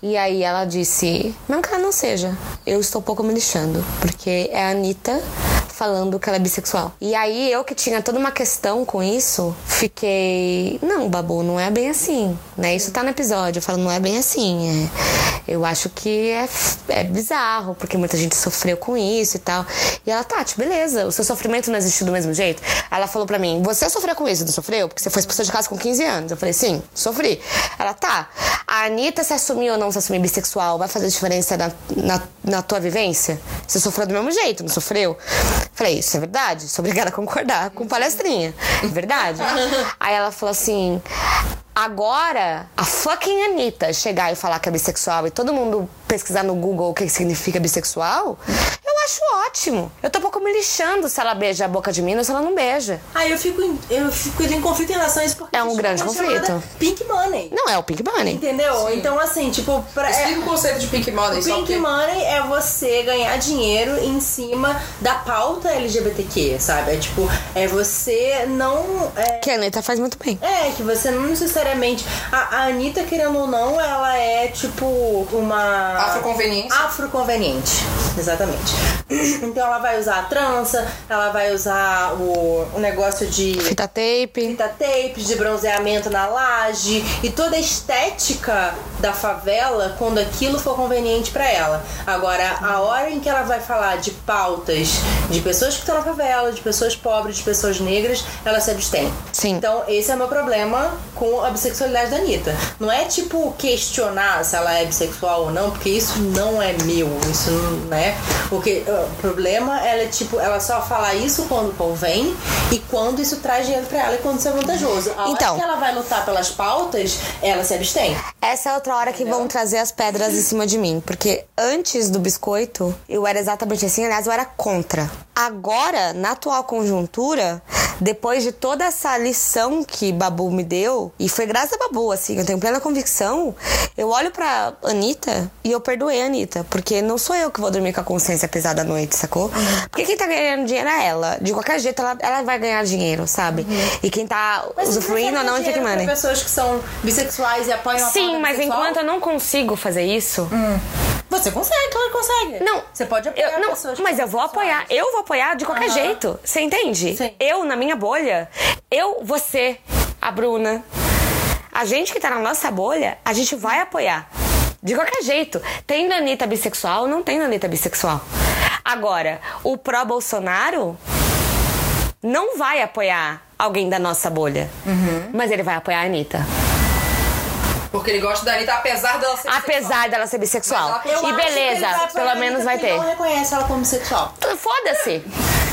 E aí ela disse: Não ela não seja. Eu estou pouco me lixando. Porque é a Anitta falando que ela é bissexual. E aí eu que tinha toda uma questão com isso, fiquei. Não, Babu, não é bem assim. Né? Isso tá no episódio. Eu falo, não é bem assim. É... Eu acho que é, é bizarro, porque muita gente sofreu com isso e tal. E ela, Tati, beleza, o seu sofrimento não existiu do mesmo jeito? Ela falou pra mim, você sofreu com isso, não sofreu? Porque você foi expulsa de casa com 15 anos. Eu falei, sim, sofri. Ela, tá. A Anitta se assumir ou não se assumir bissexual vai fazer diferença na, na, na tua vivência? Você sofreu do mesmo jeito, não sofreu? Falei, isso é verdade? Sou obrigada a concordar com palestrinha. É verdade? Aí ela falou assim. Agora, a fucking Anitta chegar e falar que é bissexual e todo mundo pesquisar no Google o que significa bissexual, eu acho ótimo. Eu tô um pouco me lixando se ela beija a boca de mim ou se ela não beija. Aí eu fico, em- eu fico em conflito em relação a isso porque É um grande conflito. Pink Money. Não é o Pink Bunny. Entendeu? Então, assim, tipo, pra, é, Explica o conceito de Pink Money, Pink que... Money é você ganhar dinheiro em cima da pauta LGBTQ, sabe? É tipo, é você não. É, Que a Anitta faz muito bem. é, que você não necessariamente. A, a Anitta, querendo ou não, ela é tipo uma. Afroconveniente. Afroconveniente. Exatamente. Então ela vai usar a trança, ela vai usar o, o negócio de Fita tape. fita tape, de bronzeamento na laje e toda a estética da favela quando aquilo for conveniente pra ela. Agora, a hora em que ela vai falar de pautas de pessoas que estão na favela, de pessoas pobres, de pessoas negras, ela se abstém. Sim. Então, esse é o meu problema com a bissexualidade da Anitta. Não é tipo questionar se ela é bissexual ou não, porque isso não é meu. Isso não é. Porque uh, o problema ela é tipo, ela só fala isso quando vem e quando isso traz dinheiro pra ela e quando isso é vantajoso. A hora Então. que ela vai lutar pelas pautas, ela se abstém. Essa é outra hora que vão trazer as pedras em cima de mim. Porque antes do biscoito, eu era exatamente assim. Aliás, eu era contra. Agora, na atual conjuntura, depois de toda essa lição que Babu me deu, e foi graças a Babu, assim, eu tenho plena convicção, eu olho pra Anitta e eu perdoei a Anitta. Porque não sou eu que vou dormir com a consciência pesada à noite, sacou? Porque quem tá ganhando dinheiro é ela. De qualquer jeito, ela, ela vai ganhar dinheiro, sabe? E quem tá usufruindo ou não, de fica money. pessoas que são bissexuais e apoiam a Sim, mas bissexual, enquanto eu não consigo fazer isso. Você consegue, claro que consegue. Não. Você pode apoiar eu, não, pessoas Mas eu vou apoiar. Eu vou apoiar de qualquer Aham. jeito. Você entende? Sim. Eu, na minha bolha, eu, você, a Bruna, a gente que tá na nossa bolha, a gente vai apoiar. De qualquer jeito. Tem Anitta bissexual ou não tem Anitta bissexual. Agora, o pró-Bolsonaro não vai apoiar alguém da nossa bolha. Uhum. Mas ele vai apoiar a Anitta. Porque ele gosta da Anitta, apesar dela ser Apesar dela ser bissexual. Mas ela Eu E acho que ele beleza, vai pelo menos vai porque ter. não reconhece ela como bissexual. Foda-se.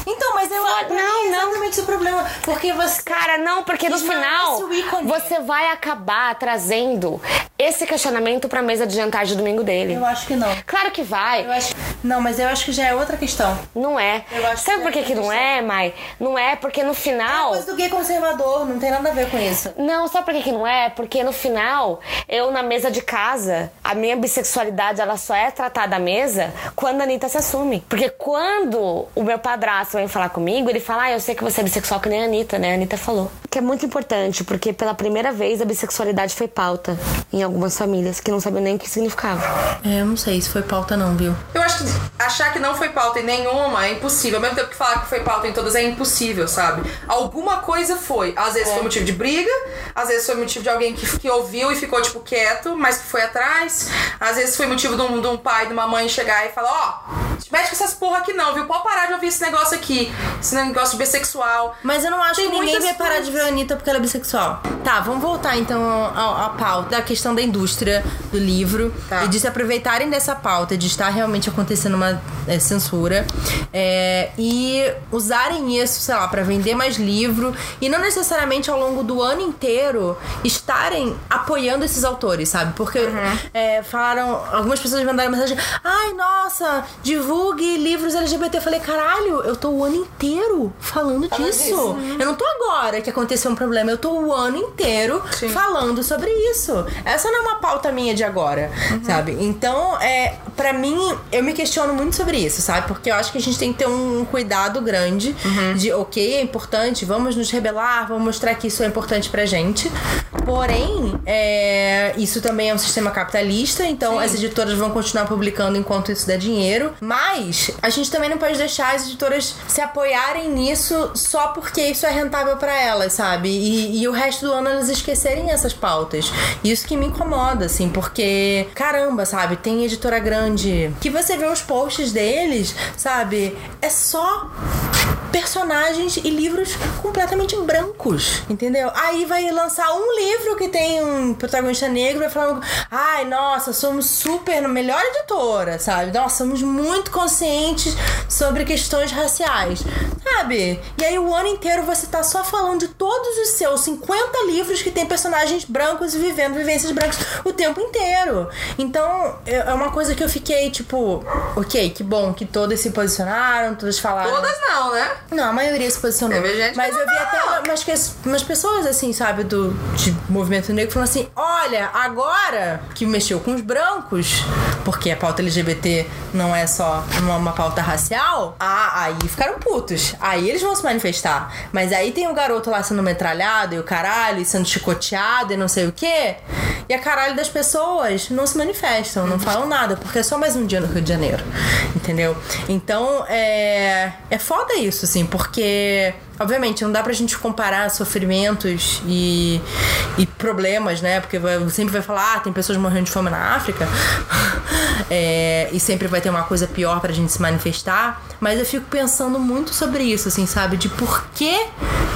Então, mas eu Foda- pra não, mim é não. exatamente o problema. Porque você. Cara, não, porque no Esmaece final o ícone. você vai acabar trazendo esse questionamento pra mesa de jantar de domingo dele. Eu acho que não. Claro que vai. Eu acho. Não, mas eu acho que já é outra questão. Não é. Eu acho Sabe que por que, é que não é, Mai? Não é porque no É final. coisa do gay conservador, não tem nada a ver com isso. Não, sabe por que, que não é? Porque no final, eu na mesa de casa, a minha bissexualidade ela só é tratada à mesa quando a Anitta se assume. Porque quando o meu padrasto vem falar comigo, ele fala: Ah, eu sei que você é bissexual que nem a Anitta, né? A Anitta falou. Que é muito importante, porque pela primeira vez a bissexualidade foi pauta em algumas famílias que não sabiam nem o que significava. É, eu não sei se foi pauta não, viu? Eu acho que achar que não foi pauta em nenhuma é impossível. Ao mesmo tempo que falar que foi pauta em todas é impossível, sabe? Alguma coisa foi. Às vezes foi motivo de briga, às vezes foi motivo de alguém que, que ouviu e ficou, tipo, quieto, mas foi atrás. Às vezes foi motivo de um, de um pai, de uma mãe chegar e falar: Ó, mexe com essas porra aqui não, viu? Pode parar de ouvir esse negócio aqui, esse negócio de bissexual. Mas eu não acho Tem que ninguém vai parar de ver a Anitta porque ela é bissexual. Tá, vamos voltar então à, pauta da questão da indústria do livro Tá. e de se aproveitarem dessa pauta, de estar realmente acontecendo uma é, censura é, e usarem isso, sei lá, pra vender mais livro e não necessariamente ao longo do ano inteiro estarem apoiando esses autores, sabe? Porque é, falaram, algumas pessoas mandaram mensagem: ai, nossa, divulgue livros LGBT. Eu falei: caralho, eu tô o ano inteiro falando disso. Eu não tô agora que aconteceu um problema, eu tô o ano inteiro Sim. falando sobre isso. Essa não é uma pauta minha de agora, sabe? Então, é, para mim, eu me questiono muito sobre isso, sabe? Porque eu acho que a gente tem que ter um cuidado grande de, ok, é importante, vamos nos rebelar, vamos mostrar que isso é importante pra gente. Porém, é, isso também é um sistema capitalista, então as editoras vão continuar publicando enquanto isso der dinheiro. Mas a gente também não pode deixar as editoras se apoiarem nisso só porque isso é rentável pra elas, sabe? E, e o resto do ano elas esquecerem essas pautas. Isso que me incomoda, assim, porque caramba, sabe? Tem editora grande que você vê os posts deles, sabe? É só personagens e livros completamente brancos, entendeu? Aí vai lançar um livro que tem um protagonista negro e vai falar, ai, nossa, somos super melhor editora, sabe? Nossa, somos muito conscientes sobre questões raciais, sabe? E aí o ano inteiro você tá só falando de todos os seus 50 livros que tem personagens brancos e vivendo vivências brancas o tempo inteiro. Então, é é uma coisa que eu fiquei tipo, ok, que bom que todas se posicionaram, todas falaram. Todas não, né? Não, a maioria se posicionou. Mas eu vi não. até umas, umas pessoas, assim, sabe, do de movimento negro, falando assim: olha, agora que mexeu com os brancos, porque a pauta LGBT não é só uma, uma pauta racial, ah, aí ficaram putos. Aí eles vão se manifestar. Mas aí tem o garoto lá sendo metralhado e o caralho, e sendo chicoteado e não sei o quê. E a caralho das pessoas não se manifestam, não falam nada, porque é só mais um dia no Rio de Janeiro. Entendeu? Então, é. É foda isso, assim, porque. Obviamente, não dá pra gente comparar sofrimentos e, e problemas, né? Porque vai- sempre vai falar, ah, tem pessoas morrendo de fome na África. É, e sempre vai ter uma coisa pior pra gente se manifestar. Mas eu fico pensando muito sobre isso, assim, sabe? De por que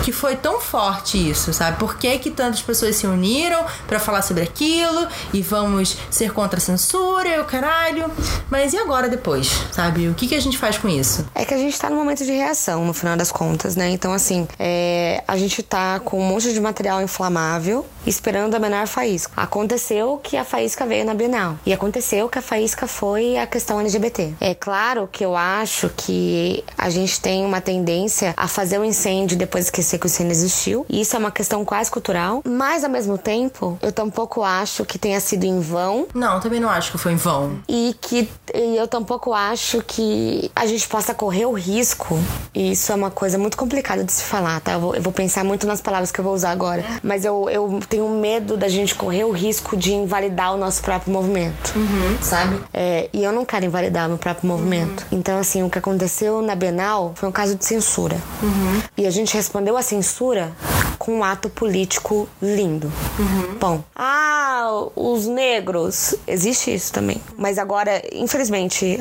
que foi tão forte isso, sabe? Por que que tantas pessoas se uniram pra falar sobre aquilo e vamos ser contra a censura e o caralho. Mas e agora depois, sabe? O que que a gente faz com isso? É que a gente tá num momento de reação, no final das contas, né? Então, assim, é, a gente tá com um monte de material inflamável esperando a menor faísca. Aconteceu que a faísca veio na Bienal. E aconteceu que a faísca foi a questão LGBT. É claro que eu acho que a gente tem uma tendência a fazer o incêndio e depois esquecer que o incêndio existiu. E isso é uma questão quase cultural. Mas, ao mesmo tempo, eu tampouco acho que tenha sido em vão Não, também não acho que foi em vão. e que e eu tampouco acho que a gente possa correr o risco, e isso é uma coisa muito complicada de se falar, tá? Eu vou, eu vou pensar muito nas palavras que eu vou usar agora. Mas eu, eu tenho medo da gente correr o risco de invalidar o nosso próprio movimento, sabe? É, e eu não quero invalidar o meu próprio movimento. Então, assim, o que aconteceu na Bienal foi um caso de censura. E a gente respondeu a censura com um ato político lindo. Bom, ah, os negros, existe isso também. Mas agora, infelizmente,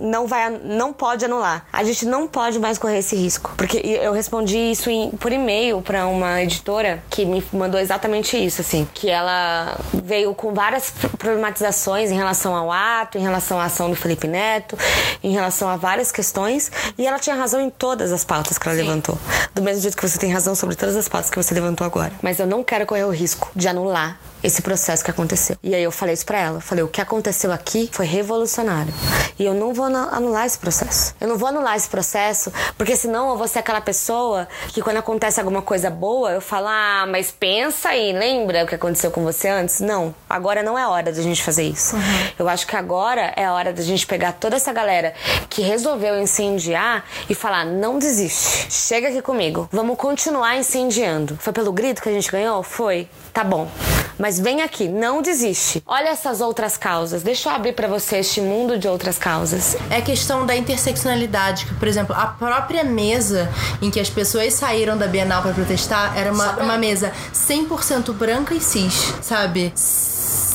não vai, não pode anular. A gente não pode mais correr esse risco, porque eu respondi isso em- por e-mail para uma editora que me mandou exatamente isso, assim, que ela veio com várias problematizações em relação ao ato, em relação à ação do Felipe Neto, em relação a várias questões, e ela tinha razão em todas as pautas que ela levantou. Do mesmo jeito que você tem razão sobre todas as pautas que você levantou agora. Mas eu não quero correr o risco de anular esse processo que aconteceu. E aí eu falei isso pra ela. Falei, o que aconteceu aqui foi revolucionário. E eu não vou anu- anular esse processo. Eu não vou anular esse processo, porque senão eu vou ser aquela pessoa que quando acontece alguma coisa boa, eu falo, ah, mas pensa aí, lembra o que aconteceu com você antes? Não, agora não é hora da gente fazer isso. Eu acho que agora é a hora da gente pegar toda essa galera que resolveu incendiar e falar, não desiste. Chega aqui comigo. Vamos continuar incendiando. Foi pelo grito que a gente ganhou? Foi. Tá bom. Mas vem aqui, não desiste. Olha essas outras causas. Deixa eu abrir pra você este mundo de outras causas. É a questão da interseccionalidade, que, por exemplo, a própria mesa em que as pessoas saíram da Bienal pra protestar era uma, uma mesa 100% branca e cis, sabe?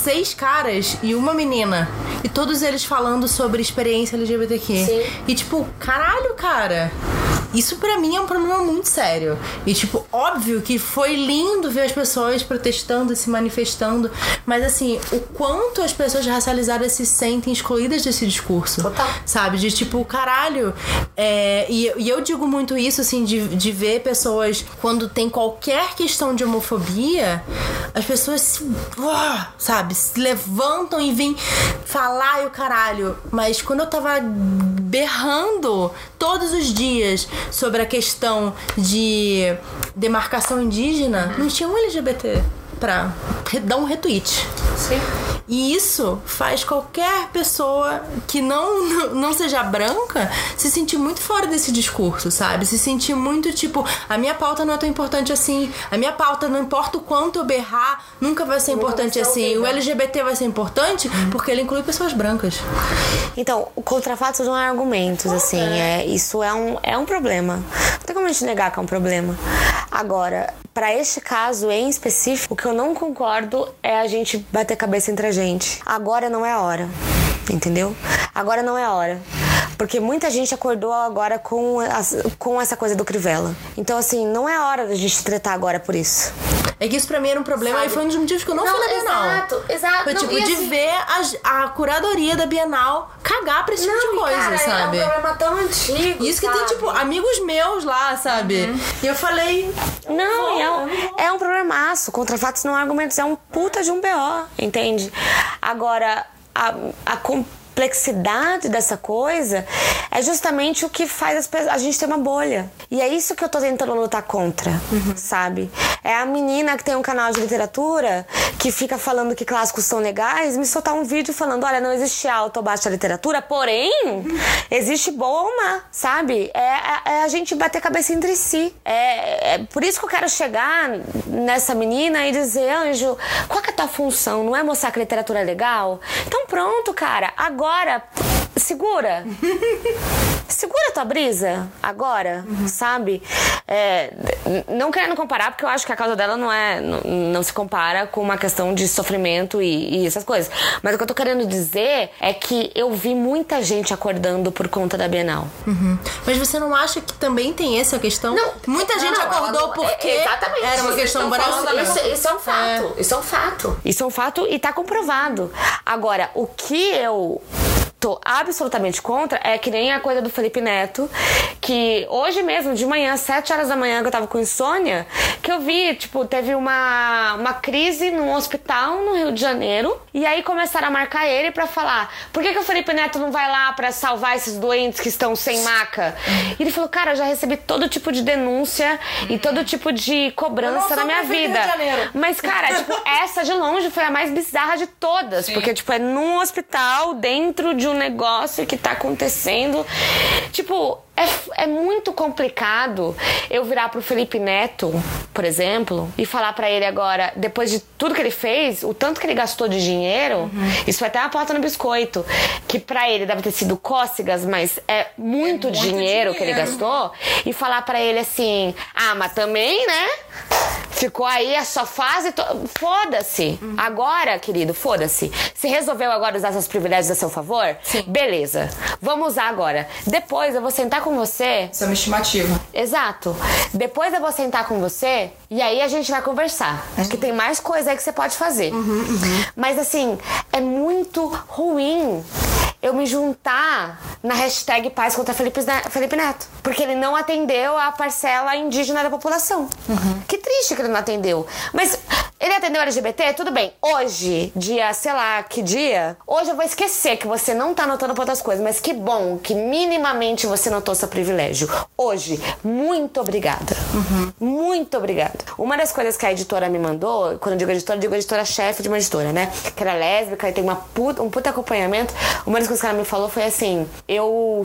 Seis caras e uma menina. E todos eles falando sobre experiência LGBTQ. Sim. E tipo, caralho, cara. Isso pra mim é um problema muito sério. E, tipo, óbvio que foi lindo ver as pessoas protestando e se manifestando. Mas, assim, o quanto as pessoas racializadas se sentem excluídas desse discurso. Total. Sabe? De tipo, caralho. é, e, e eu digo muito isso, assim, de, de ver pessoas quando tem qualquer questão de homofobia, as pessoas se. uah, sabe? Se levantam e vêm falar e o caralho. Mas quando eu tava berrando todos os dias sobre a questão de demarcação indígena, não tinha um LGBT pra dar um retweet. Sim. E isso faz qualquer pessoa que não, não seja branca se sentir muito fora desse discurso, sabe? Se sentir muito tipo, a minha pauta não é tão importante assim, a minha pauta, não importa o quanto eu berrar, nunca vai ser importante assim. O LGBT vai ser importante porque ele inclui pessoas brancas. Então, o contrafatos não é argumentos, assim. É, isso é um, é um problema. Não tem como a gente negar que é um problema. Agora, pra este caso em específico, o que eu não concordo é a gente bater cabeça entre a gente. Agora não é a hora. Entendeu? Agora não é a hora. Porque muita gente acordou agora com, as- com essa coisa do Crivella. Então, assim, não é a hora da gente tretar agora por isso. É que isso pra mim era um problema Sabe? e foi um dos motivos que eu não, Não, fui na Bienal. exato, exato. Foi tipo, de assim- ver a, a curadoria da Bienal cagar pra esse tipo de coisa, cara, sabe? É um problema tão antigo. Isso que tem, sabe? tipo, amigos meus lá, sabe? E eu falei. Não, é um, é um problemaço. Contra não argumentos. É um puta de um BO, entende? Agora, a, a complexidade dessa coisa é justamente o que faz as pessoas, a gente ter uma bolha. E é isso que eu tô tentando lutar contra, sabe? É a menina que tem um canal de literatura que fica falando que clássicos são legais, me soltar um vídeo falando: olha, não existe alta ou baixa literatura, porém, existe boa ou má, sabe? É, é- é a gente bater cabeça entre si. É, é por isso que eu quero chegar nessa menina e dizer: Anjo, qual que é a tua função? Não é mostrar que literatura é legal? Então pronto, cara, agora. Segura. Segura a tua brisa agora, sabe? É, não querendo comparar, porque eu acho que a causa dela não é. Não, não se compara com uma questão de sofrimento e, e essas coisas. Mas o que eu tô querendo dizer é que eu vi muita gente acordando por conta da Bienal. Mas você não acha que também tem essa questão? Muita gente Não, acordou não- porque é- exatamente. era uma questão estão falando Brasil. Isso, isso é um fato. Isso é um fato. Isso é um fato e tá comprovado. Agora, o que eu tô absolutamente contra é que nem a coisa do Felipe Neto, que hoje mesmo, de manhã, às 7 horas da manhã, que eu tava com insônia, que eu vi, tipo, teve uma, uma crise num hospital no Rio de Janeiro, e aí começaram a marcar ele pra falar: por que, que o Felipe Neto não vai lá pra salvar esses doentes que estão sem maca? E ele falou: cara, eu já recebi todo tipo de denúncia e todo tipo de cobrança na minha vida. Mas, cara, tipo, essa de longe foi a mais bizarra de todas. Porque, tipo, é num hospital, dentro de um negócio que tá acontecendo. Tipo, é, é muito complicado eu virar pro Felipe Neto, por exemplo, e falar pra ele agora, depois de tudo que ele fez, o tanto que ele gastou de dinheiro, isso foi até uma porta no biscoito. Que pra ele deve ter sido cócegas, mas é muito, muito dinheiro, que ele dinheiro. gastou. E falar pra ele assim: ah, mas também, né? Ficou aí a sua fase. To... Foda-se. Agora, querido, foda-se. Se resolveu agora usar seus privilégios a seu favor, beleza. Vamos usar agora. Depois eu vou sentar com você. Isso é uma estimativa. Exato. Depois eu vou sentar com você e aí a gente vai conversar. Que tem mais coisa aí que você pode fazer. Mas assim, é muito ruim eu me juntar na hashtag Paz contra Felipe, Felipe Neto. Porque ele não atendeu a parcela indígena da população. Que triste que ele não atendeu. Mas ele atendeu LGBT? Tudo bem. Hoje, dia, sei lá, que dia? Hoje eu vou esquecer que você não tá anotando pra outras coisas. Mas que bom que minimamente você notou seu privilégio. Hoje, muito obrigada. Muito obrigada. Uma das coisas que a editora me mandou, quando eu digo editora, eu digo editora-chefe de uma editora, né? Que era lésbica e tem uma puta, um puta acompanhamento. Uma das coisas que ela me falou foi assim: eu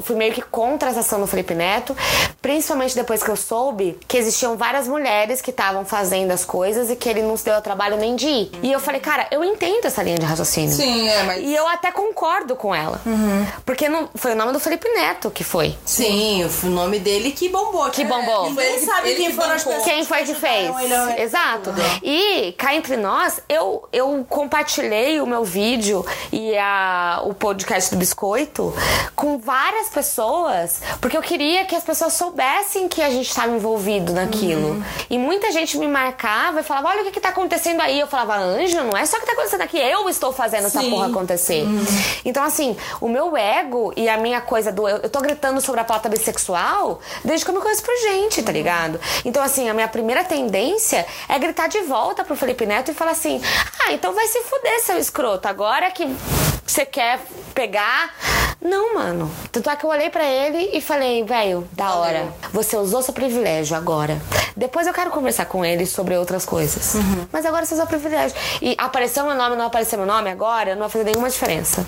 fui meio que contra essa ação do Felipe Neto, principalmente depois que eu soube que existiam várias mulheres que estavam fazendo as coisas e que ele não se deu ao trabalho nem de ir. E eu falei, cara, eu entendo essa linha de raciocínio. Sim, é, mas. E eu até concordo com ela. Porque não, foi o nome do Felipe Neto que foi. Sim, o nome dele que bombou. Que bombou. Ninguém Ele- sabe ele quem que foram as pessoas. Quem foi que fez? ele Exato. E cá entre nós, eu, eu compartilhei o meu vídeo e a, o podcast do Biscoito com várias pessoas, porque eu queria que as pessoas soubessem que a gente estava envolvido naquilo. E muita gente me marcava e falava: olha o que, que tá acontecendo aí. Eu falava, Anjo, não é só o que tá acontecendo aqui, eu estou fazendo essa Sim. porra acontecer. Então, assim, o meu ego e a minha coisa do. Eu, eu tô gritando sobre a pauta bissexual desde que eu me conheço por gente, tá ligado? Então, assim, a minha primeira tendência é gritar de volta pro Felipe Neto e falar assim: ah, então vai se fuder, seu escroto. Agora que você quer pegar. Não, mano. Tanto é que eu olhei pra ele e falei, velho, da hora. Você usou seu privilégio agora. Depois eu quero conversar com ele sobre outras coisas. Mas agora você usou privilégio. E apareceu meu nome, não apareceu meu nome agora, não vai fazer nenhuma diferença.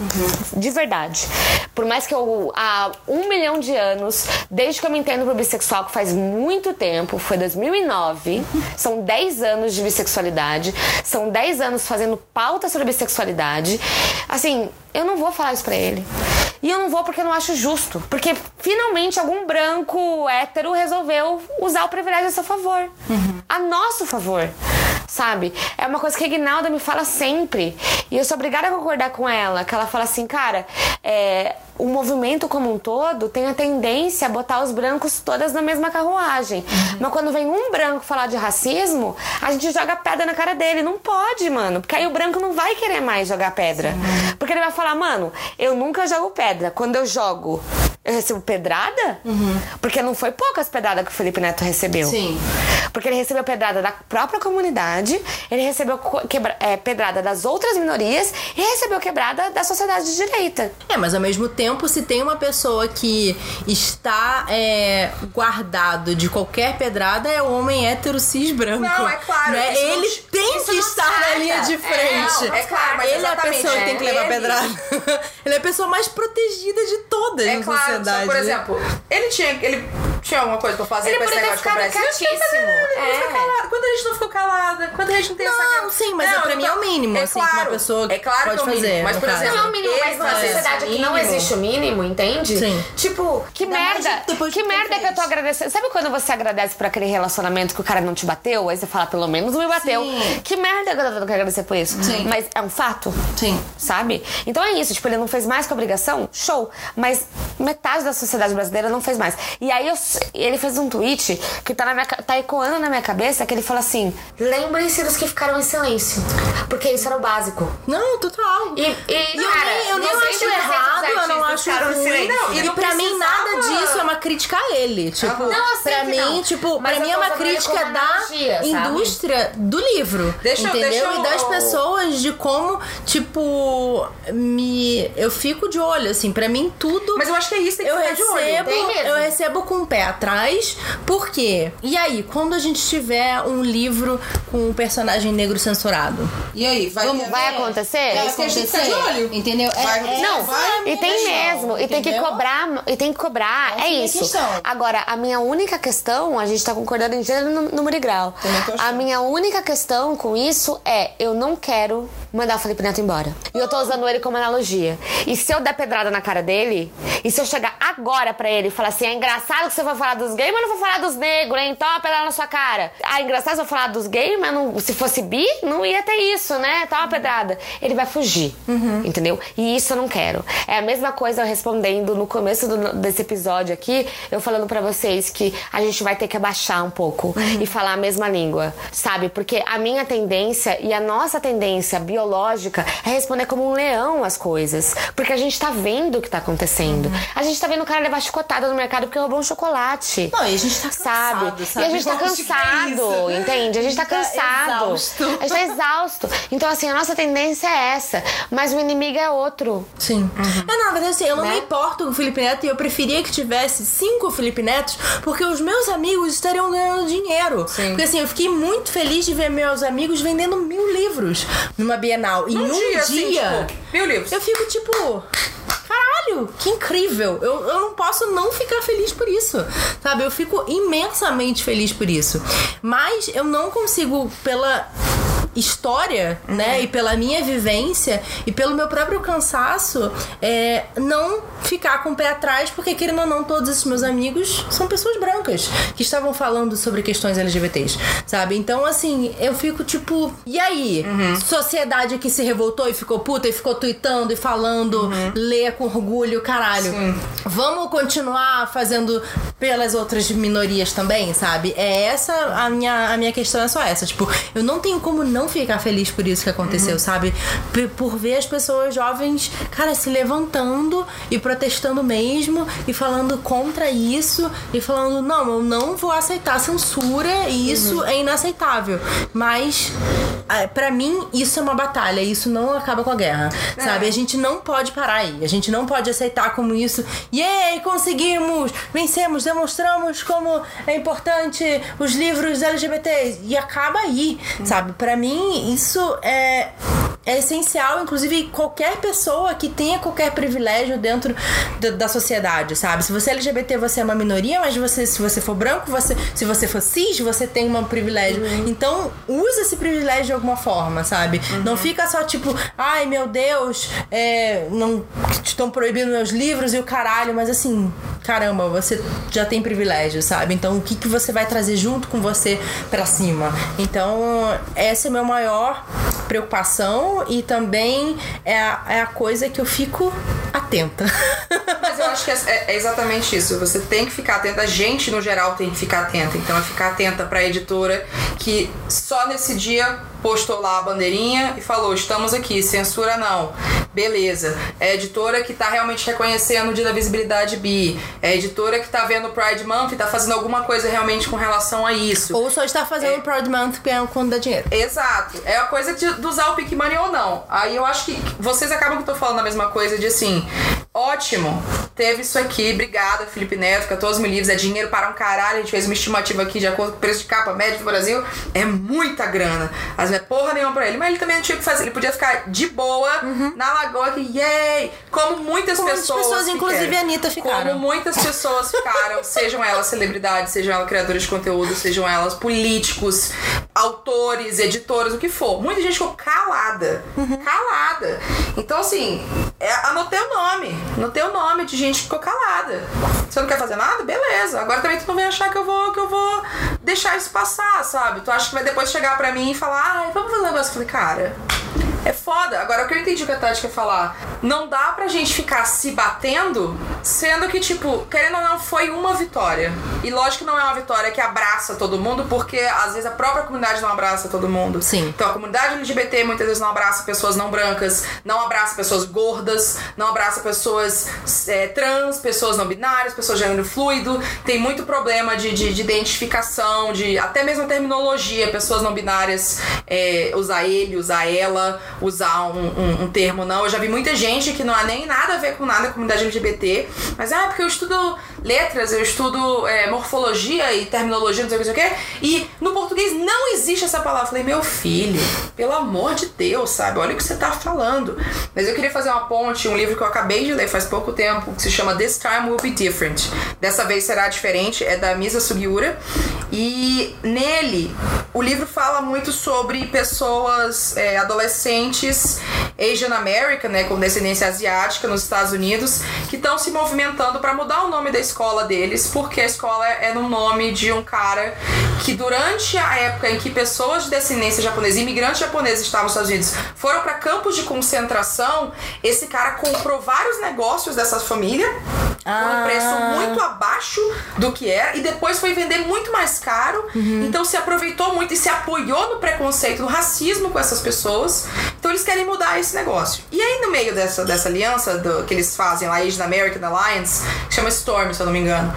De verdade. Por mais que eu, há um milhão de anos, desde que eu me entendo por bissexual, que faz muito tempo, foi 2009, são 10 anos de bissexualidade, são 10 anos fazendo pauta sobre bissexualidade. Assim, eu não vou falar isso pra ele. E eu não vou porque eu não acho justo. Porque finalmente algum branco hétero resolveu usar o privilégio a seu favor. A nosso favor. Sabe? É uma coisa que a Ignalda me fala sempre. E eu sou obrigada a concordar com ela. Que ela fala assim, cara, é, o movimento como um todo tem a tendência a botar os brancos todas na mesma carruagem. Mas quando vem um branco falar de racismo, a gente joga pedra na cara dele. Não pode, mano. Porque aí o branco não vai querer mais jogar pedra. Porque ele vai falar, mano, eu nunca jogo pedra. Quando eu jogo, eu recebo pedrada? Porque não foi poucas pedradas que o Felipe Neto recebeu. Sim. Porque ele recebeu pedrada da própria comunidade, ele recebeu quebra- é, pedrada das outras minorias e recebeu quebrada da sociedade de direita. É, mas ao mesmo tempo, se tem uma pessoa que está é, guardado de qualquer pedrada, é o homem hétero cis branco. Não, é claro, Né? isso não- Ele tem que não estar na linha de É, frente. não, é claro, mas ele é a pessoa que tem que é, levar ele- pedrada. ele é a pessoa mais protegida de todas É na claro, sociedade. só, por né? exemplo, ele tinha, ele tinha alguma coisa pra fazer Ele com esse poderia negócio ter de comprar quietíssimo. Ele É. calado. Quando a gente não ficou calada, quando a gente não tem essa... Não, sim, mas Não, pra mim é o mínimo, é assim, que uma claro, pessoa é claro pode que é o mínimo, fazer, Mas, por exemplo, Não é o mínimo, ele mas numa sociedade que não existe o mínimo, entende? Sim. Tipo, Que merda! Que merda que eu tô agradecendo. Sabe quando você agradece por aquele relacionamento que o cara não te bateu? Aí você fala, pelo menos não me bateu. Sim. Que merda que eu tenho que agradecer por isso. Sim. Mas é um fato. Sim. Sabe? Então é isso. Tipo, ele não fez mais que obrigação? Show. Mas metade da sociedade brasileira não fez mais. E aí eu- ele fez um tweet que tá, na minha, tá ecoando na minha cabeça que ele fala assim: lembrem-se dos que ficaram em silêncio. Porque isso era o básico. Não, total. E, e, eu, cara, nem, eu não nem acho errado, eu não acho ruim. silêncio. Não, e, não pra mim nada disso é uma crítica a ele. Tipo, Não, eu sei pra que mim, não. tipo, Mas pra mim é uma crítica da sabe? indústria do livro. Deixa eu- entendeu? deixa eu- e das pessoas de como, tipo, me. Eu fico de olho, assim, pra mim tudo. Mas eu acho que é isso, tem que eu ficar de olho. recebo, Tem mesmo. eu recebo com o pé atrás, por quê? E aí, quando a gente tiver um livro com um personagem negro censurado? E aí, vai... vai acontecer? Vai isso que a gente fica de acontecer? olho. Entendeu? É- Vai- é- Não, é a e tem mesmo, e tem que cobrar, e tem que cobrar, é é isso. questão. Agora, a minha única questão, a gente tá concordando em gênero no número e grau. A minha única questão com isso é, eu não quero mandar o Felipe Neto embora. E eu tô usando ele como analogia. E se eu der pedrada na cara dele, e se eu chegar agora pra ele e falar assim, é engraçado que você vai falar dos gays, mas não vou falar dos negros, hein? Toma pedrada na sua cara. Ah, engraçado se eu falar dos gays, mas não- se fosse bi, não ia ter isso, né? Toma pedrada. Ele vai fugir, entendeu? E isso eu não quero. É a mesma coisa eu respondendo no começo do- desse episódio aqui, eu falando pra vocês que a gente vai ter que abaixar um pouco e falar a mesma língua, sabe? Porque a minha tendência e a nossa tendência biológica é responder como um leão as coisas. Porque a gente tá vendo o que tá acontecendo. A gente tá vendo o cara levar chicotada no mercado porque roubou um chocolate. Não, e a gente tá Sabe? cansado, sabe? E a gente tá é cansado, isso. entende? A gente tá cansado. exausto. A gente tá exausto. Então, assim, a nossa tendência é essa. Mas o inimigo é outro. Sim. É, não, na verdade, assim, eu não Né? me importo com o Felipe Neto e eu preferia que tivesse cinco Felipe Netos, porque os meus amigos estariam ganhando dinheiro. Porque assim, eu fiquei muito feliz de ver meus amigos vendendo mil livros numa Bienal. E Num um dia, dia, assim, tipo, mil livros. eu fico tipo. Caralho, que incrível! Eu, eu não posso não ficar feliz por isso, sabe? Eu fico imensamente feliz por isso. Mas eu não consigo, pela história, né, e pela minha vivência e pelo meu próprio cansaço, é, não ficar com o pé atrás, porque querendo ou não, todos esses meus amigos são pessoas brancas que estavam falando sobre questões LGBTs, sabe? Então, assim, eu fico tipo, e aí? Sociedade que se revoltou e ficou puta e ficou tweetando e falando, lê com orgulho, caralho. Vamos continuar fazendo pelas outras minorias também, sabe? É essa a minha, a minha questão é só essa. Tipo, eu não tenho como não ficar feliz por isso que aconteceu, sabe? P- por ver as pessoas jovens, cara, se levantando e protestando mesmo e falando contra isso e falando, não, eu não vou aceitar censura e isso é inaceitável. Mas, pra mim, isso é uma batalha, isso não acaba com a guerra, sabe? A gente não pode parar aí, a gente não pode aceitar como isso, yay, conseguimos, vencemos, demonstramos como é importante os livros LGBT e acaba aí, sabe? Pra mim, isso é é essencial, inclusive qualquer pessoa que tenha qualquer privilégio dentro da, da sociedade, sabe? Se você é LGBT, você é uma minoria, mas você, se você for branco, você, se você for cis, você tem um privilégio. Então, usa esse privilégio de alguma forma, sabe? Não fica só tipo, ai meu Deus, é, não estão proibindo meus livros e o caralho, mas assim, caramba, você já tem privilégio, sabe? Então, o que, que você vai trazer junto com você pra cima? Então, essa é a minha maior preocupação e também é a, é a coisa que eu fico atenta. Mas eu acho que é, é exatamente isso. Você tem que ficar atenta. A gente, no geral, tem que ficar atenta. Então, é ficar atenta pra editora que só nesse dia postou lá a bandeirinha e falou: estamos aqui, censura não. Beleza. É a editora que tá realmente reconhecendo o dia da visibilidade bi. É a editora que tá vendo o Pride Month e tá fazendo alguma coisa realmente com relação a isso. Ou só está fazendo o Pride Month quando dá dinheiro. Exato. É a coisa de, de usar o Pick Money ou não. Aí eu acho que vocês acabam que eu tô falando a mesma coisa de assim, ótimo, teve isso aqui, obrigada, Felipe Neto, 14 mil livros, é dinheiro para um caralho, a gente fez uma estimativa aqui de acordo com o preço de capa médio do Brasil, é muita grana. Mas não é porra nenhuma pra ele. Mas ele também não tinha o que fazer, ele podia ficar de boa na lagoa que, yay! Como muitas Como muitas pessoas. pessoas, inclusive ficaram. a Anitta, ficaram. Como muitas pessoas ficaram, sejam elas celebridades, sejam elas criadoras de conteúdo, sejam elas políticos, autores, editoras, o que for. Muita gente ficou calada. Calada. Então, assim, é, anotei o nome. Anotei o nome de gente que ficou calada. Você não quer fazer nada? Beleza. Agora também tu não vem achar que eu vou, que eu vou deixar isso passar, sabe? Tu acha que vai depois chegar pra mim e falar, ai, vamos fazer um negócio. Eu falei, cara. É foda. Agora, o que eu entendi que a Tati quer falar, não dá pra gente ficar se batendo, sendo que, tipo, querendo ou não, foi uma vitória. E lógico que não é uma vitória que abraça todo mundo, porque às vezes a própria comunidade não abraça todo mundo. Sim. Então a comunidade LGBT muitas vezes não abraça pessoas não brancas, não abraça pessoas gordas, não abraça pessoas é, trans, pessoas não binárias, pessoas de gênero fluido. Tem muito problema de, de, de identificação, de até mesmo terminologia, pessoas não binárias é, usar ele, usar ela, usar um, um, um termo não. Eu já vi muita gente que não há nem nada a ver com nada comunidade LGBT, mas ah, porque eu estudo letras, eu estudo é, morfologia e terminologia, não sei o que, não sei o que, e no português não existe essa palavra. Eu falei, meu filho, pelo amor de Deus, sabe? Olha o que você tá falando. Mas eu queria fazer uma ponte, um livro que eu acabei de ler faz pouco tempo, que se chama This Time Will Be Different. Dessa vez será diferente, é da Misa Sugiura. E nele, o livro fala muito sobre pessoas é, adolescentes Asian American, né, com descendência asiática nos Estados Unidos, que estão se movimentando para mudar o nome da escola deles, porque a escola é no nome de um cara que durante a época em que pessoas de descendência japonesa, imigrantes japoneses estavam nos Estados Unidos, foram para campos de concentração, esse cara comprou vários negócios dessa família por um preço muito abaixo do que era e depois foi vender muito mais caro. Então se aproveitou muito e se apoiou no preconceito, no racismo com essas pessoas. Então eles querem mudar esse negócio. E aí no meio dessa, dessa aliança do, que eles fazem lá, Asian American Alliance, que chama Storm, se eu não me engano.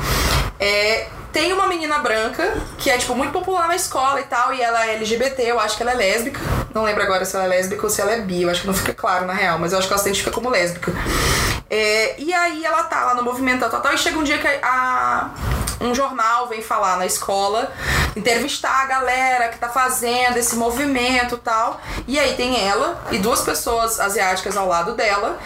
É, tem uma menina branca que é, tipo, muito popular na escola e tal, e ela é LGBT, eu acho que ela é lésbica. Não lembro agora se ela é lésbica ou se ela é bi, eu acho que não fica claro na real, mas eu acho que ela se identifica como lésbica. É, e aí ela tá lá no movimento tal, tal, tal, e chega um dia que a, um jornal vem falar na escola, entrevistar a galera que tá fazendo esse movimento e tal. E aí tem ela e duas pessoas asiáticas ao lado dela.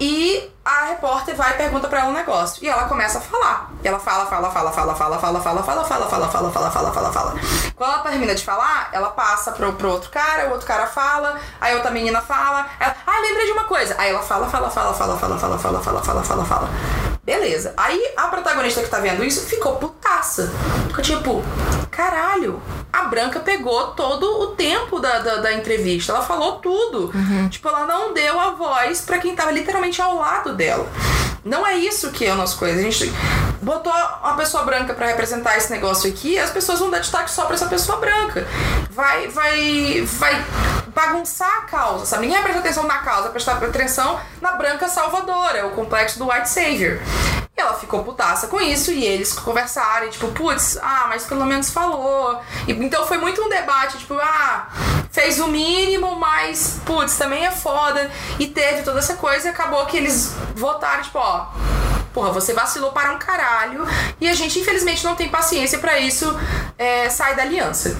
E a repórter vai e pergunta pra ela um negócio. E ela começa a falar. E ela fala, fala, fala, fala, fala, fala, fala, fala, fala, fala, fala, fala, fala, fala, fala. Quando ela termina de falar, ela passa pro, outro cara, o outro cara fala, aí outra menina fala, ela, ah, lembrei de uma coisa. Aí ela fala, fala, fala, fala, fala, fala, fala, fala, fala, fala, fala. Beleza. Aí a protagonista que tá vendo isso ficou putaça. Ficou tipo, caralho, a Branca pegou todo o tempo da, da, da entrevista. Ela falou tudo. Tipo, ela não deu a voz pra quem tava literalmente ao lado dela. Não é isso que é a nossa coisa. A gente botou uma pessoa branca pra representar esse negócio aqui, as pessoas vão dar destaque só pra essa pessoa branca. Vai, vai, vai bagunçar a causa, sabe? Ninguém vai prestar atenção na causa, vai prestar atenção na branca salvadora, o complexo do white savior. E ela ficou putaça com isso e eles conversaram, e, tipo, putz, ah, mas pelo menos falou. E, então foi muito um debate, tipo, ah, fez o mínimo, mas, putz, também é foda. E teve toda essa coisa e acabou que eles votaram, tipo, ó, porra, você vacilou para um caralho e a gente infelizmente não tem paciência pra isso, é, da aliança.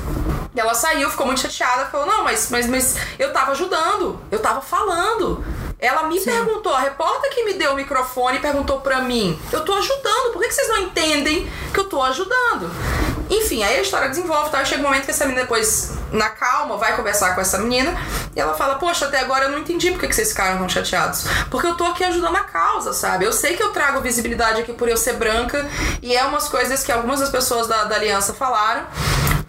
E ela saiu, ficou muito chateada, falou: Não, mas, mas, mas eu tava ajudando, eu tava falando. Ela me perguntou, a repórter que me deu o microfone perguntou pra mim: Eu tô ajudando, por que, que vocês não entendem que eu tô ajudando? Enfim, aí a história desenvolve, tá? Chega um momento que essa menina depois, na calma, vai conversar com essa menina e ela fala: Poxa, até agora eu não entendi por que, que vocês ficaram tão chateados. Porque eu tô aqui ajudando a causa, sabe? Eu sei que eu trago visibilidade aqui por eu ser branca e é umas coisas que algumas das pessoas da, da aliança falaram.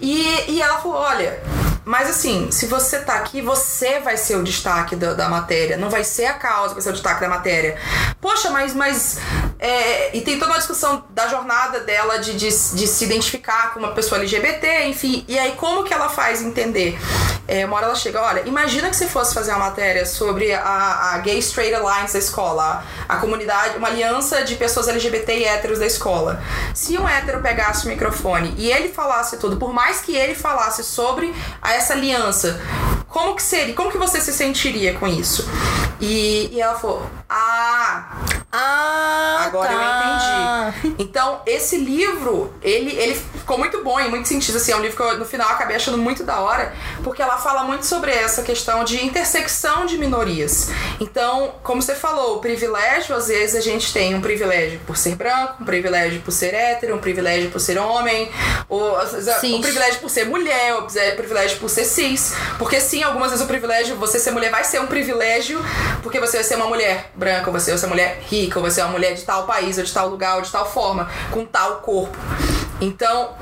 E, e ela falou: Olha, mas assim, se você tá aqui, você vai ser o destaque da, da matéria. Não vai ser a causa vai ser o destaque da matéria. Poxa, mas. mas é, e tem toda uma discussão da jornada dela de, de, de se identificar com uma pessoa LGBT, enfim. E aí, como que ela faz entender É, uma hora ela chega, olha, imagina que você fosse fazer uma matéria sobre a, a Gay Straight Alliance da escola, a, a comunidade, uma aliança de pessoas LGBT e héteros da escola. Se um hétero pegasse o microfone e ele falasse tudo, por mais que ele falasse sobre essa aliança, como que seria? Como que você se sentiria com isso? E, e ela falou: Ah, Ah, Agora tá. eu entendi. Então, esse livro, ele, ele ficou muito bom em muitos sentidos. Assim, é um livro que eu, no final, acabei achando muito da hora, porque ela fala muito sobre essa questão de intersecção de minorias. Então, como você falou, o privilégio, às vezes, a gente tem um privilégio por ser branco, um privilégio por ser hétero, um privilégio por ser homem, ou, Cis. um privilégio por ser mulher, um privilégio por ser cis. Porque, sim, algumas vezes o privilégio, você ser mulher vai ser um privilégio, porque você vai ser uma mulher branca, ou você ser uma mulher rica, ou você é uma mulher de tal país, ou de tal lugar, ou de tal forma, com tal corpo. Então,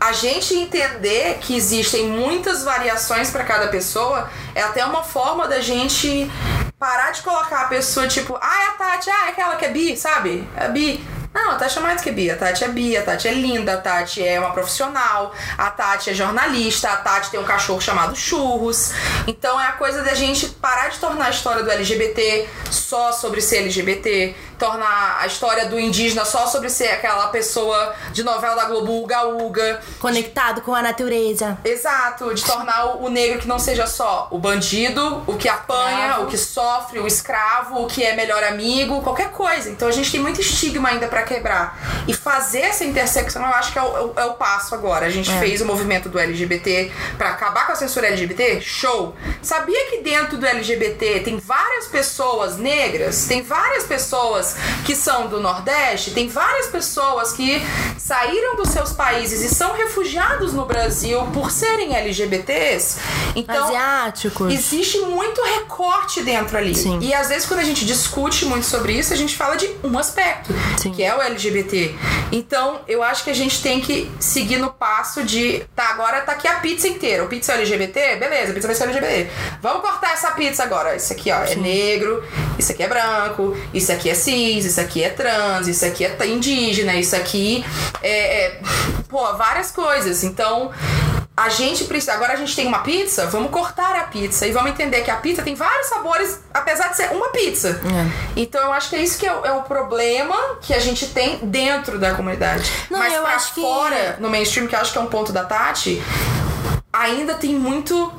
a gente entender que existem muitas variações para cada pessoa é até uma forma da gente parar de colocar a pessoa tipo, ah, é a Tati, ah, é aquela que é bi, sabe? É bi. Não, a Tati é mais que bi. A Tati é bi, a Tati é linda, a Tati é uma profissional, a Tati é jornalista, a Tati tem um cachorro chamado Churros. Então é a coisa da gente de tornar a história do LGBT só sobre ser LGBT, tornar a história do indígena só sobre ser aquela pessoa de novela da Globo Uga Uga. Conectado com a natureza. Exato, de tornar o, negro que não seja só o bandido, o que apanha, o que sofre, o escravo, o que é melhor amigo, qualquer coisa. Então a gente tem muito estigma ainda pra quebrar. E fazer essa intersecção, eu acho que é o, é o passo agora. A gente fez o movimento do LGBT pra acabar com a censura LGBT? Show! Sabia que dentro do LGBT tem várias pessoas negras, tem várias pessoas que são do Nordeste, tem várias pessoas que saíram dos seus países e são refugiados no Brasil por serem LGBTs. Então, Asiáticos. Existe muito recorte dentro ali. Sim. E às vezes, quando a gente discute muito sobre isso, a gente fala de um aspecto, Sim. que é o LGBT. Então, eu acho que a gente tem que seguir no passo de. Tá, agora tá aqui a pizza inteira. O pizza é LGBT? Beleza, a pizza vai ser LGBT. Vamos cortar essa pizza agora. Isso aqui, ó, é negro, isso aqui é branco, isso aqui é cis, isso aqui é trans, isso aqui é indígena, isso aqui é. é pô, várias coisas. Então. A gente precisa. Agora a gente tem uma pizza, vamos cortar a pizza e vamos entender que a pizza tem vários sabores, apesar de ser uma pizza. Então eu acho que é isso que é, o- é o problema que a gente tem dentro da comunidade. Não, Mas eu pra acho que- fora, no mainstream, que eu acho que é um ponto da Tati, ainda tem muito.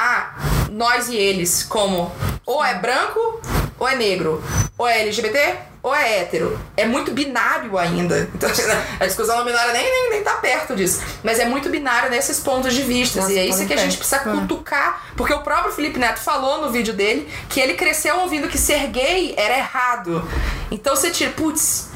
Ah, nós e eles, como ou é branco ou é negro, ou é LGBT ou é hétero. É muito binário ainda. Então, a discussão não binária nem, nem, nem tá perto disso. Mas é muito binário nesses pontos de vista. Nossa, E é isso que a gente precisa cutucar. Porque o próprio Felipe Neto falou no vídeo dele que ele cresceu ouvindo que ser gay era errado. Então você tira, putz.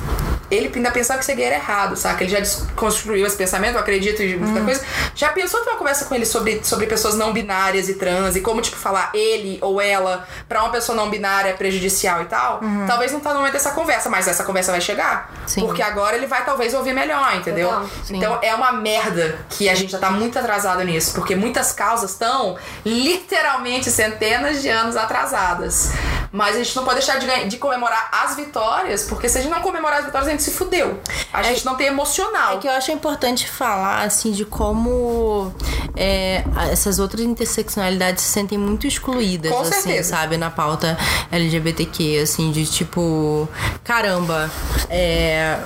Ele ainda pensava que gay era errado, saca? Ele já desconstruiu esse pensamento, eu acredito em muita Hum. coisa. Já pensou ter uma conversa com ele sobre, sobre pessoas não binárias e trans e como, tipo, falar ele ou ela pra uma pessoa não binária é prejudicial e tal? Uhum. Talvez não tá no momento dessa conversa, mas essa conversa vai chegar. Sim. Porque agora ele vai talvez ouvir melhor, entendeu? Então é uma merda que a gente já tá muito atrasado nisso, porque muitas causas estão literalmente centenas de anos atrasadas. Mas a gente não pode deixar de, de comemorar as vitórias, porque se a gente não comemorar as vitórias, a gente se fudeu. A gente não tem emocional. É que eu acho importante falar, assim, de como é, essas outras interseccionalidades se sentem muito excluídas, Com assim, certeza. sabe, na pauta LGBTQ, assim, de tipo, caramba, é.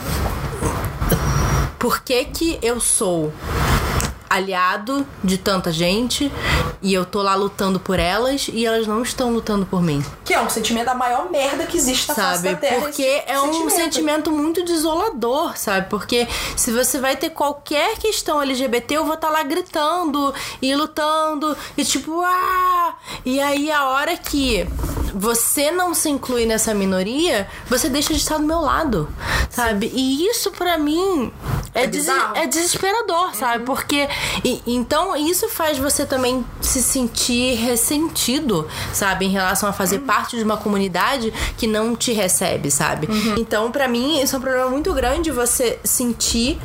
Por que que eu sou aliado de tanta gente e eu tô lá lutando por elas e elas não estão lutando por mim? Que é um sentimento da maior merda que existe na face sabe? da Terra. Porque é um sentimento muito desolador, sabe? Porque se você vai ter qualquer questão LGBT, eu vou estar lá gritando e lutando e tipo, ah! E aí a hora que você não se inclui nessa minoria, você deixa de estar do meu lado, sabe? E isso pra mim é, É des- é desesperador, sabe? Porque e- então isso faz você também se sentir ressentido, sabe, em relação a fazer parte de uma comunidade que não te recebe, sabe? Então, pra mim, isso é um problema muito grande você sentir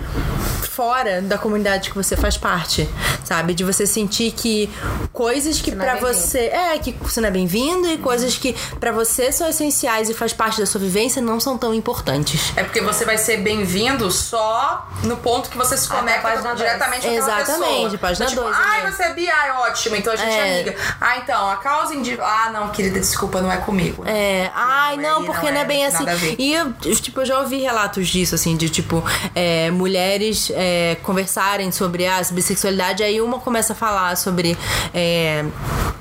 fora da comunidade que você faz parte, sabe? De você sentir que coisas que não é você é que você não é bem-vindo e coisas que pra você são essenciais e faz parte da sua vivência não são tão importantes. É porque você vai ser bem-vindo só no ponto que você se Ah, conecta página dois. diretamente com aquela Exatamente, pessoa. página Então, tipo, dois, Ai, né? você é bi, ai, ótimo, então a gente é, É. amiga. Ah, então, a causa individual. Ah, não, querida, desculpa, não é comigo. É, ai, Não, não, aí porque não não é, é bem assim. E eu, eu, tipo, eu já ouvi relatos disso, assim, de tipo, é, mulheres é, conversarem sobre a bissexualidade, aí uma começa a falar sobre é,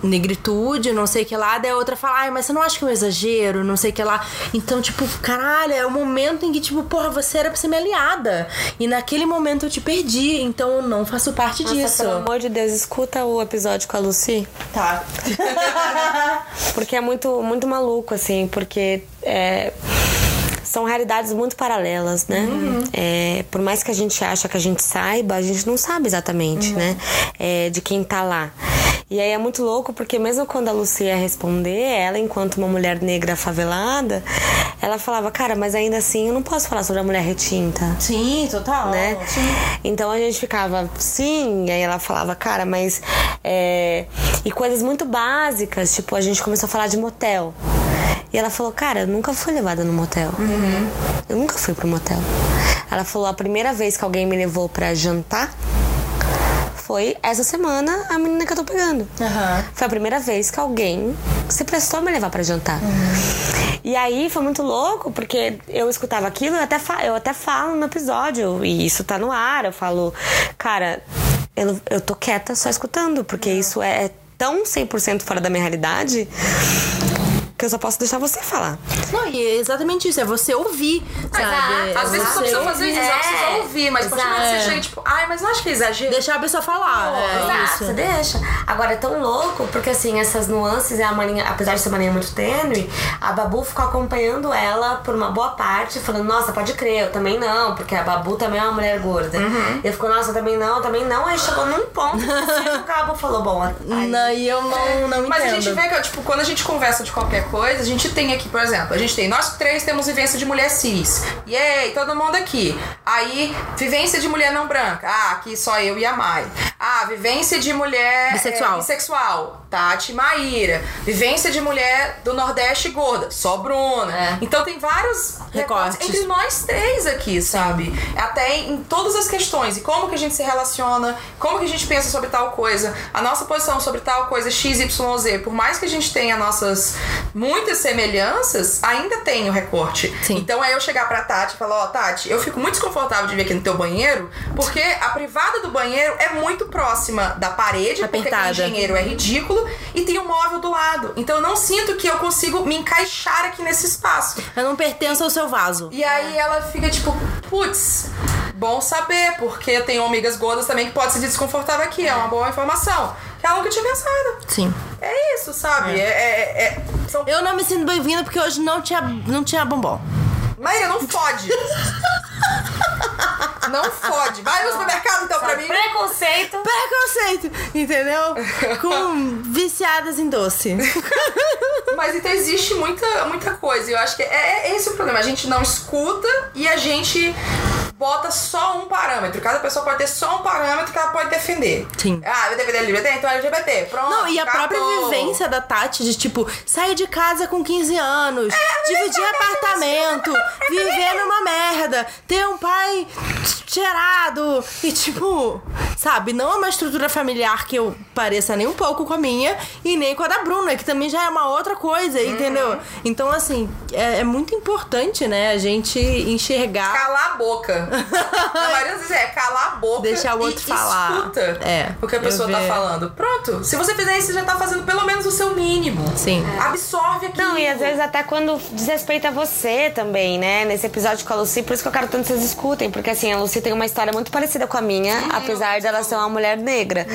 negritude, não sei o que lá, daí a outra fala, ai, mas você não acha que é um exagero, não sei o que lá. Então, tipo, caralho, é o momento em que, tipo, porra, você era pra ser minha aliada. E naquele momento eu te perdi, então eu não faço parte Nossa, disso. pelo amor de Deus, escuta o episódio com a Lucy. Tá. Porque é muito, muito maluco, assim, porque é, são realidades muito paralelas, né? É, por mais que a gente acha que a gente saiba, a gente não sabe exatamente, né? É, de quem tá lá. E aí é muito louco, porque mesmo quando a Lucy ia responder, ela, enquanto uma mulher negra favelada, ela falava, cara, mas ainda assim eu não posso falar sobre a mulher retinta Sim, total. né? Então a gente ficava, sim, e aí ela falava, cara, mas. é, E coisas muito básicas, tipo, a gente começou a falar de motel. E ela falou, cara, eu nunca fui levada no motel. Eu nunca fui pro motel. Ela falou, a primeira vez que alguém me levou pra jantar foi essa semana a menina que eu tô pegando. Aham. Foi a primeira vez que alguém se prestou a me levar pra jantar. E aí foi muito louco, porque eu escutava aquilo, eu até, eu até falo no episódio, e isso tá no ar, eu falo, cara, eu, eu tô quieta só escutando, porque isso é tão 100% fora da minha realidade que eu só posso deixar você falar. Não, e é exatamente isso, é você ouvir, sabe? Às vezes você não precisa fazer isso, É, só precisa ouvir, mas pode exato. você chega tipo, ai, mas não acho que é exagero. Deixar a pessoa falar. é Exato, isso. deixa. Agora é tão louco, porque assim, essas nuances a maninha, apesar de ser uma linha muito tênue, a Babu ficou acompanhando ela por uma boa parte, falando, nossa, pode crer, eu também não, porque a Babu também é uma mulher gorda. Uhum. Eu ficou, nossa, eu também não, eu também não. Aí chegou num ponto que o cabo falou, bom, aí, Não, e eu não, não Mas entendo. a gente vê que, tipo, quando a gente conversa de qualquer coisa, a gente tem aqui, por exemplo, a gente tem, nós três temos vivência de mulher cis. E aí, todo mundo aqui. Aí, vivência de mulher não branca. Ah, aqui só eu e a Mai. Ah, vivência de mulher Bissexual. é, bissexual. Tati Maíra. Vivência de mulher do Nordeste gorda. Só Bruna. É. Então tem vários recortes Recortes. entre nós três aqui, sabe? Até em todas as questões. E como que a gente se relaciona, como que a gente pensa sobre tal coisa, a nossa posição sobre tal coisa XYZ. Por mais que a gente tenha nossas muitas semelhanças, ainda tem o recorte. Sim. Então é eu chegar pra Tati e falar, ó, Tati, eu fico muito desconfortável de vir aqui no teu banheiro, porque a privada do banheiro é muito próxima da parede, porque Apertada. tem engenheiro é ridículo, e tem um móvel do lado. Então eu não sinto que eu consigo me encaixar aqui nesse espaço. Eu não pertenço ao seu vaso. E aí ela fica tipo, putz, bom saber, porque eu tenho amigas gordas também que pode se desconfortável aqui, é uma boa informação. Que ela nunca tinha pensado. Sim. É isso, sabe? É. é- é- são... Eu não me sinto bem-vinda porque hoje não tinha, não tinha bombom. Maíra, não fode. não fode. Vai no supermercado então pra mim. Preconceito. Preconceito, entendeu? Com viciadas em doce. Mas então existe muita, muita coisa. E eu acho que é, é esse o problema. A gente não escuta e a gente bota só um parâmetro. Cada pessoa pode ter só um parâmetro que ela pode defender. Sim. Ah, eu defender LGBT, então é LGBT. Pronto. Não, e a acabou. própria vivência da Tati de tipo, sair de casa com 15 anos, dividir apartamento, viver numa merda, ter um pai cheirado e tipo, sabe, não é uma estrutura familiar que eu pareça nem um pouco com a minha e nem com a da Bruna, que também já é uma outra coisa, entendeu? Então, assim, é, é muito importante, né, a gente enxergar. Calar a boca. A maioria das vezes é calar a boca Deixar o outro e falar. escuta É, o que a pessoa tá falando. Pronto. Se você fizer isso, você já tá fazendo pelo menos o seu mínimo. Sim. Absorve aquilo. Não, e às vezes até quando desrespeita você também, né? Nesse episódio com a Lucy, por isso que eu quero tanto que vocês escutem, porque assim, a Lucy tem uma história muito parecida com a minha, apesar dela ser uma mulher negra.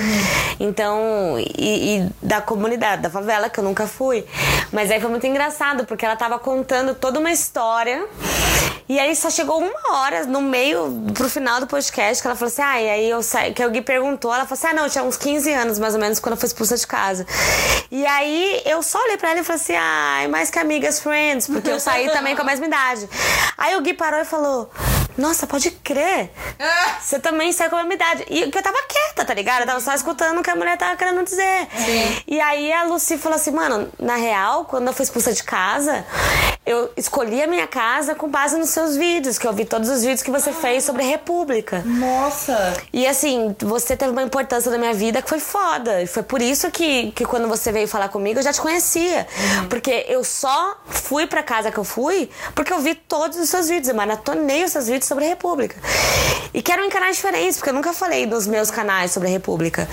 Então, e, e da comunidade, da favela, que eu nunca fui. Mas aí foi muito engraçado, porque ela tava contando toda uma história. E aí só chegou uma hora no meio, pro final do podcast, que ela falou assim: ah, e aí eu saí, que alguém perguntou, ela falou assim: ah, não, tinha uns 15 anos mais ou menos quando eu fui expulsa de casa. E aí eu só olhei pra ela e falei assim: ai, mais que amigas friends, porque eu saí também com a mesma idade. Aí o Gui parou e falou: nossa, pode crer. Ah, Você também saiu com a mesma idade. E que eu tava quieta, tá ligado? Eu tava só escutando o que a mulher tava querendo dizer. E aí a Lucy falou assim, mano, na real, quando eu fui expulsa de casa, eu escolhi a minha casa com base nos seus vídeos, que eu vi todos os vídeos que você fez sobre a República. Nossa! E assim, você teve uma importância na minha vida que foi foda. E foi por isso que, que quando você veio falar comigo, eu já te conhecia. Porque eu só fui pra casa que eu fui porque eu vi todos os seus vídeos. Eu maratonei os seus vídeos sobre a República. E que eram em canais diferentes, porque eu nunca falei nos meus canais sobre a República.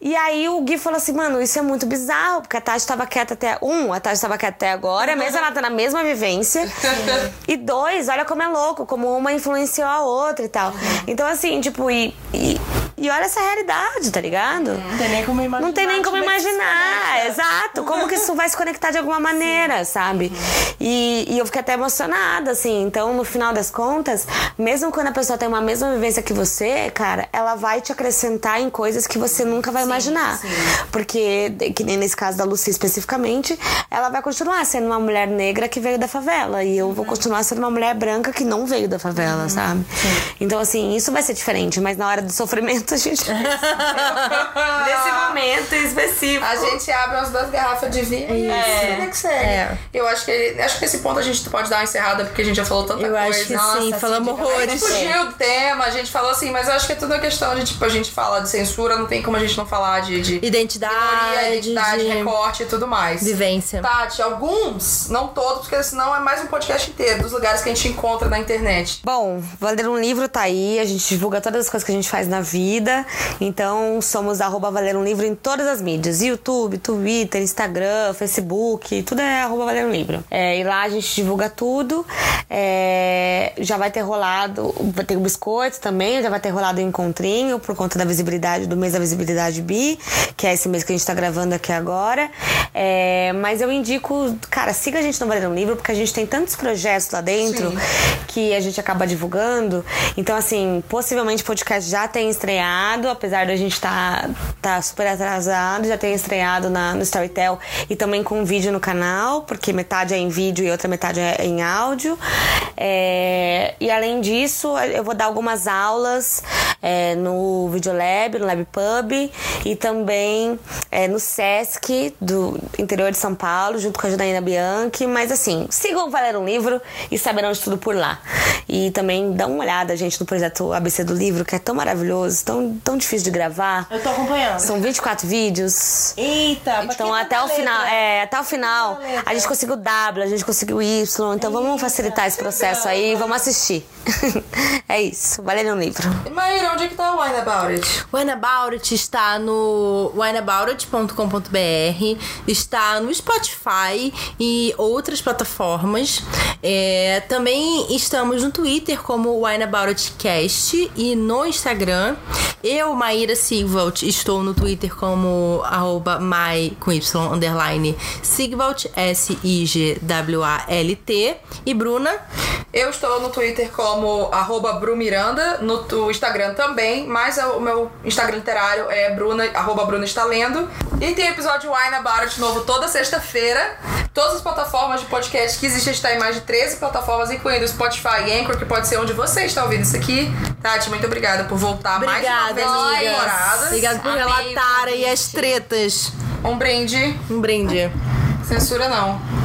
E aí o Gui falou assim, mano, isso é muito bizarro, porque a Tati tava quieta até. Um, a Tati tava quieta até agora, mesmo ela tá na mesma vivência. e dois, olha como é louco, como uma influenciou a outra e tal. Então, assim, tipo, e, e, e olha essa realidade, tá ligado? Não tem nem como imaginar. Não tem nem como é imaginar, exato. Como que isso vai se conectar de alguma maneira, sabe? E, e eu fiquei até emocionada, assim. Então, no final das contas, mesmo quando a pessoa tem uma mesma vivência que você, cara, ela vai te acrescentar em coisas que você nunca vai imaginar. Porque, que nem nesse caso da Lucy especificamente, ela vai continuar sendo uma mulher negra que veio da favela. E eu vou continuar sendo uma mulher branca que não veio da favela, sabe? Então, assim, isso vai ser diferente. Mas na hora do sofrimento, a gente. Nesse momento específico. A gente abre umas duas garrafas de vinho e É. vida que segue. É. Eu acho que acho que nesse ponto a gente pode dar uma encerrada, porque a gente já falou tanta Eu coisa. acho que Nossa, sim, assim, falamos de- A horrores. gente fugiu do tema, a gente falou assim, mas eu acho que é tudo uma questão de, tipo, a gente fala de censura, não tem como a gente não falar de, de Identidade, minoria, identidade, de recorte e tudo mais. vivência. Tati, alguns, não todos, porque senão é mais um podcast inteiro dos lugares que a gente encontra na internet. Bom, Valer um Livro tá aí, a gente divulga todas as coisas que a gente faz na vida. Então, somos arroba Valer um Livro em todas as mídias: YouTube, Twitter, Instagram, Facebook, tudo é arroba Valer um Livro. É, e lá a gente divulga tudo. É, já vai ter rolado, vai ter o biscoito também, já vai ter rolado o encontrinho por conta da visibilidade, do mês da visibilidade bi, que é esse mês que a gente tá gravando aqui agora. É, mas eu indico, cara, siga a gente no Valer um Livro, porque a gente tem tantos projetos lá dentro Sim. que a gente acaba divulgando. Então, assim, possivelmente o podcast já tem estreado, apesar de a gente estar tá, tá super atrasado, já tem estreado na, no Storytel e também com vídeo no canal, porque metade é em vídeo e outra metade é em áudio. É, e além disso, eu vou dar algumas aulas é, no Videolab, no Lab Pub e também é, no Sesc do interior de São Paulo, junto com a Janaína Bianchi. Mas assim, sigam o Valer um Livro e saberão de tudo por lá. E também dá uma olhada, gente, no projeto ABC do Livro, que é tão maravilhoso, tão, tão difícil de gravar. Eu tô acompanhando. São 24 vídeos. Eita, Então até tá o na final, letra? é, até o final, tá a gente conseguiu W, a gente conseguiu Y, então vamos facilitar esse processo aí, vamos assistir. é isso, valeu um livro. E Maíra, onde é que tá o Wine About It? Wine About It está no wineaboutit.com.br, está no Spotify e outras plataformas. É, também estamos no Twitter como Wine About It Cast e no Instagram. Eu, Maíra Sigvalt, estou no Twitter como arroba my, com Y, underline, Sigvalt, S-I-G-W-A-L-T. E Bruna, Eu estou no Twitter como arroba Brumiranda, no Instagram também, mas o meu Instagram literário é Bruna, arroba Bruna está lendo. E tem episódio Wine About It novo toda sexta-feira. Todas as plataformas de podcast que existem, a gente tá em mais de 13 plataformas, incluindo Spotify e Anchor, que pode ser onde você está ouvindo isso aqui. Tati, muito obrigada por voltar mais uma obrigada, amigas. Obrigada por Amei o relatar aí convite. as tretas. Um brinde. Um brinde. Censura não.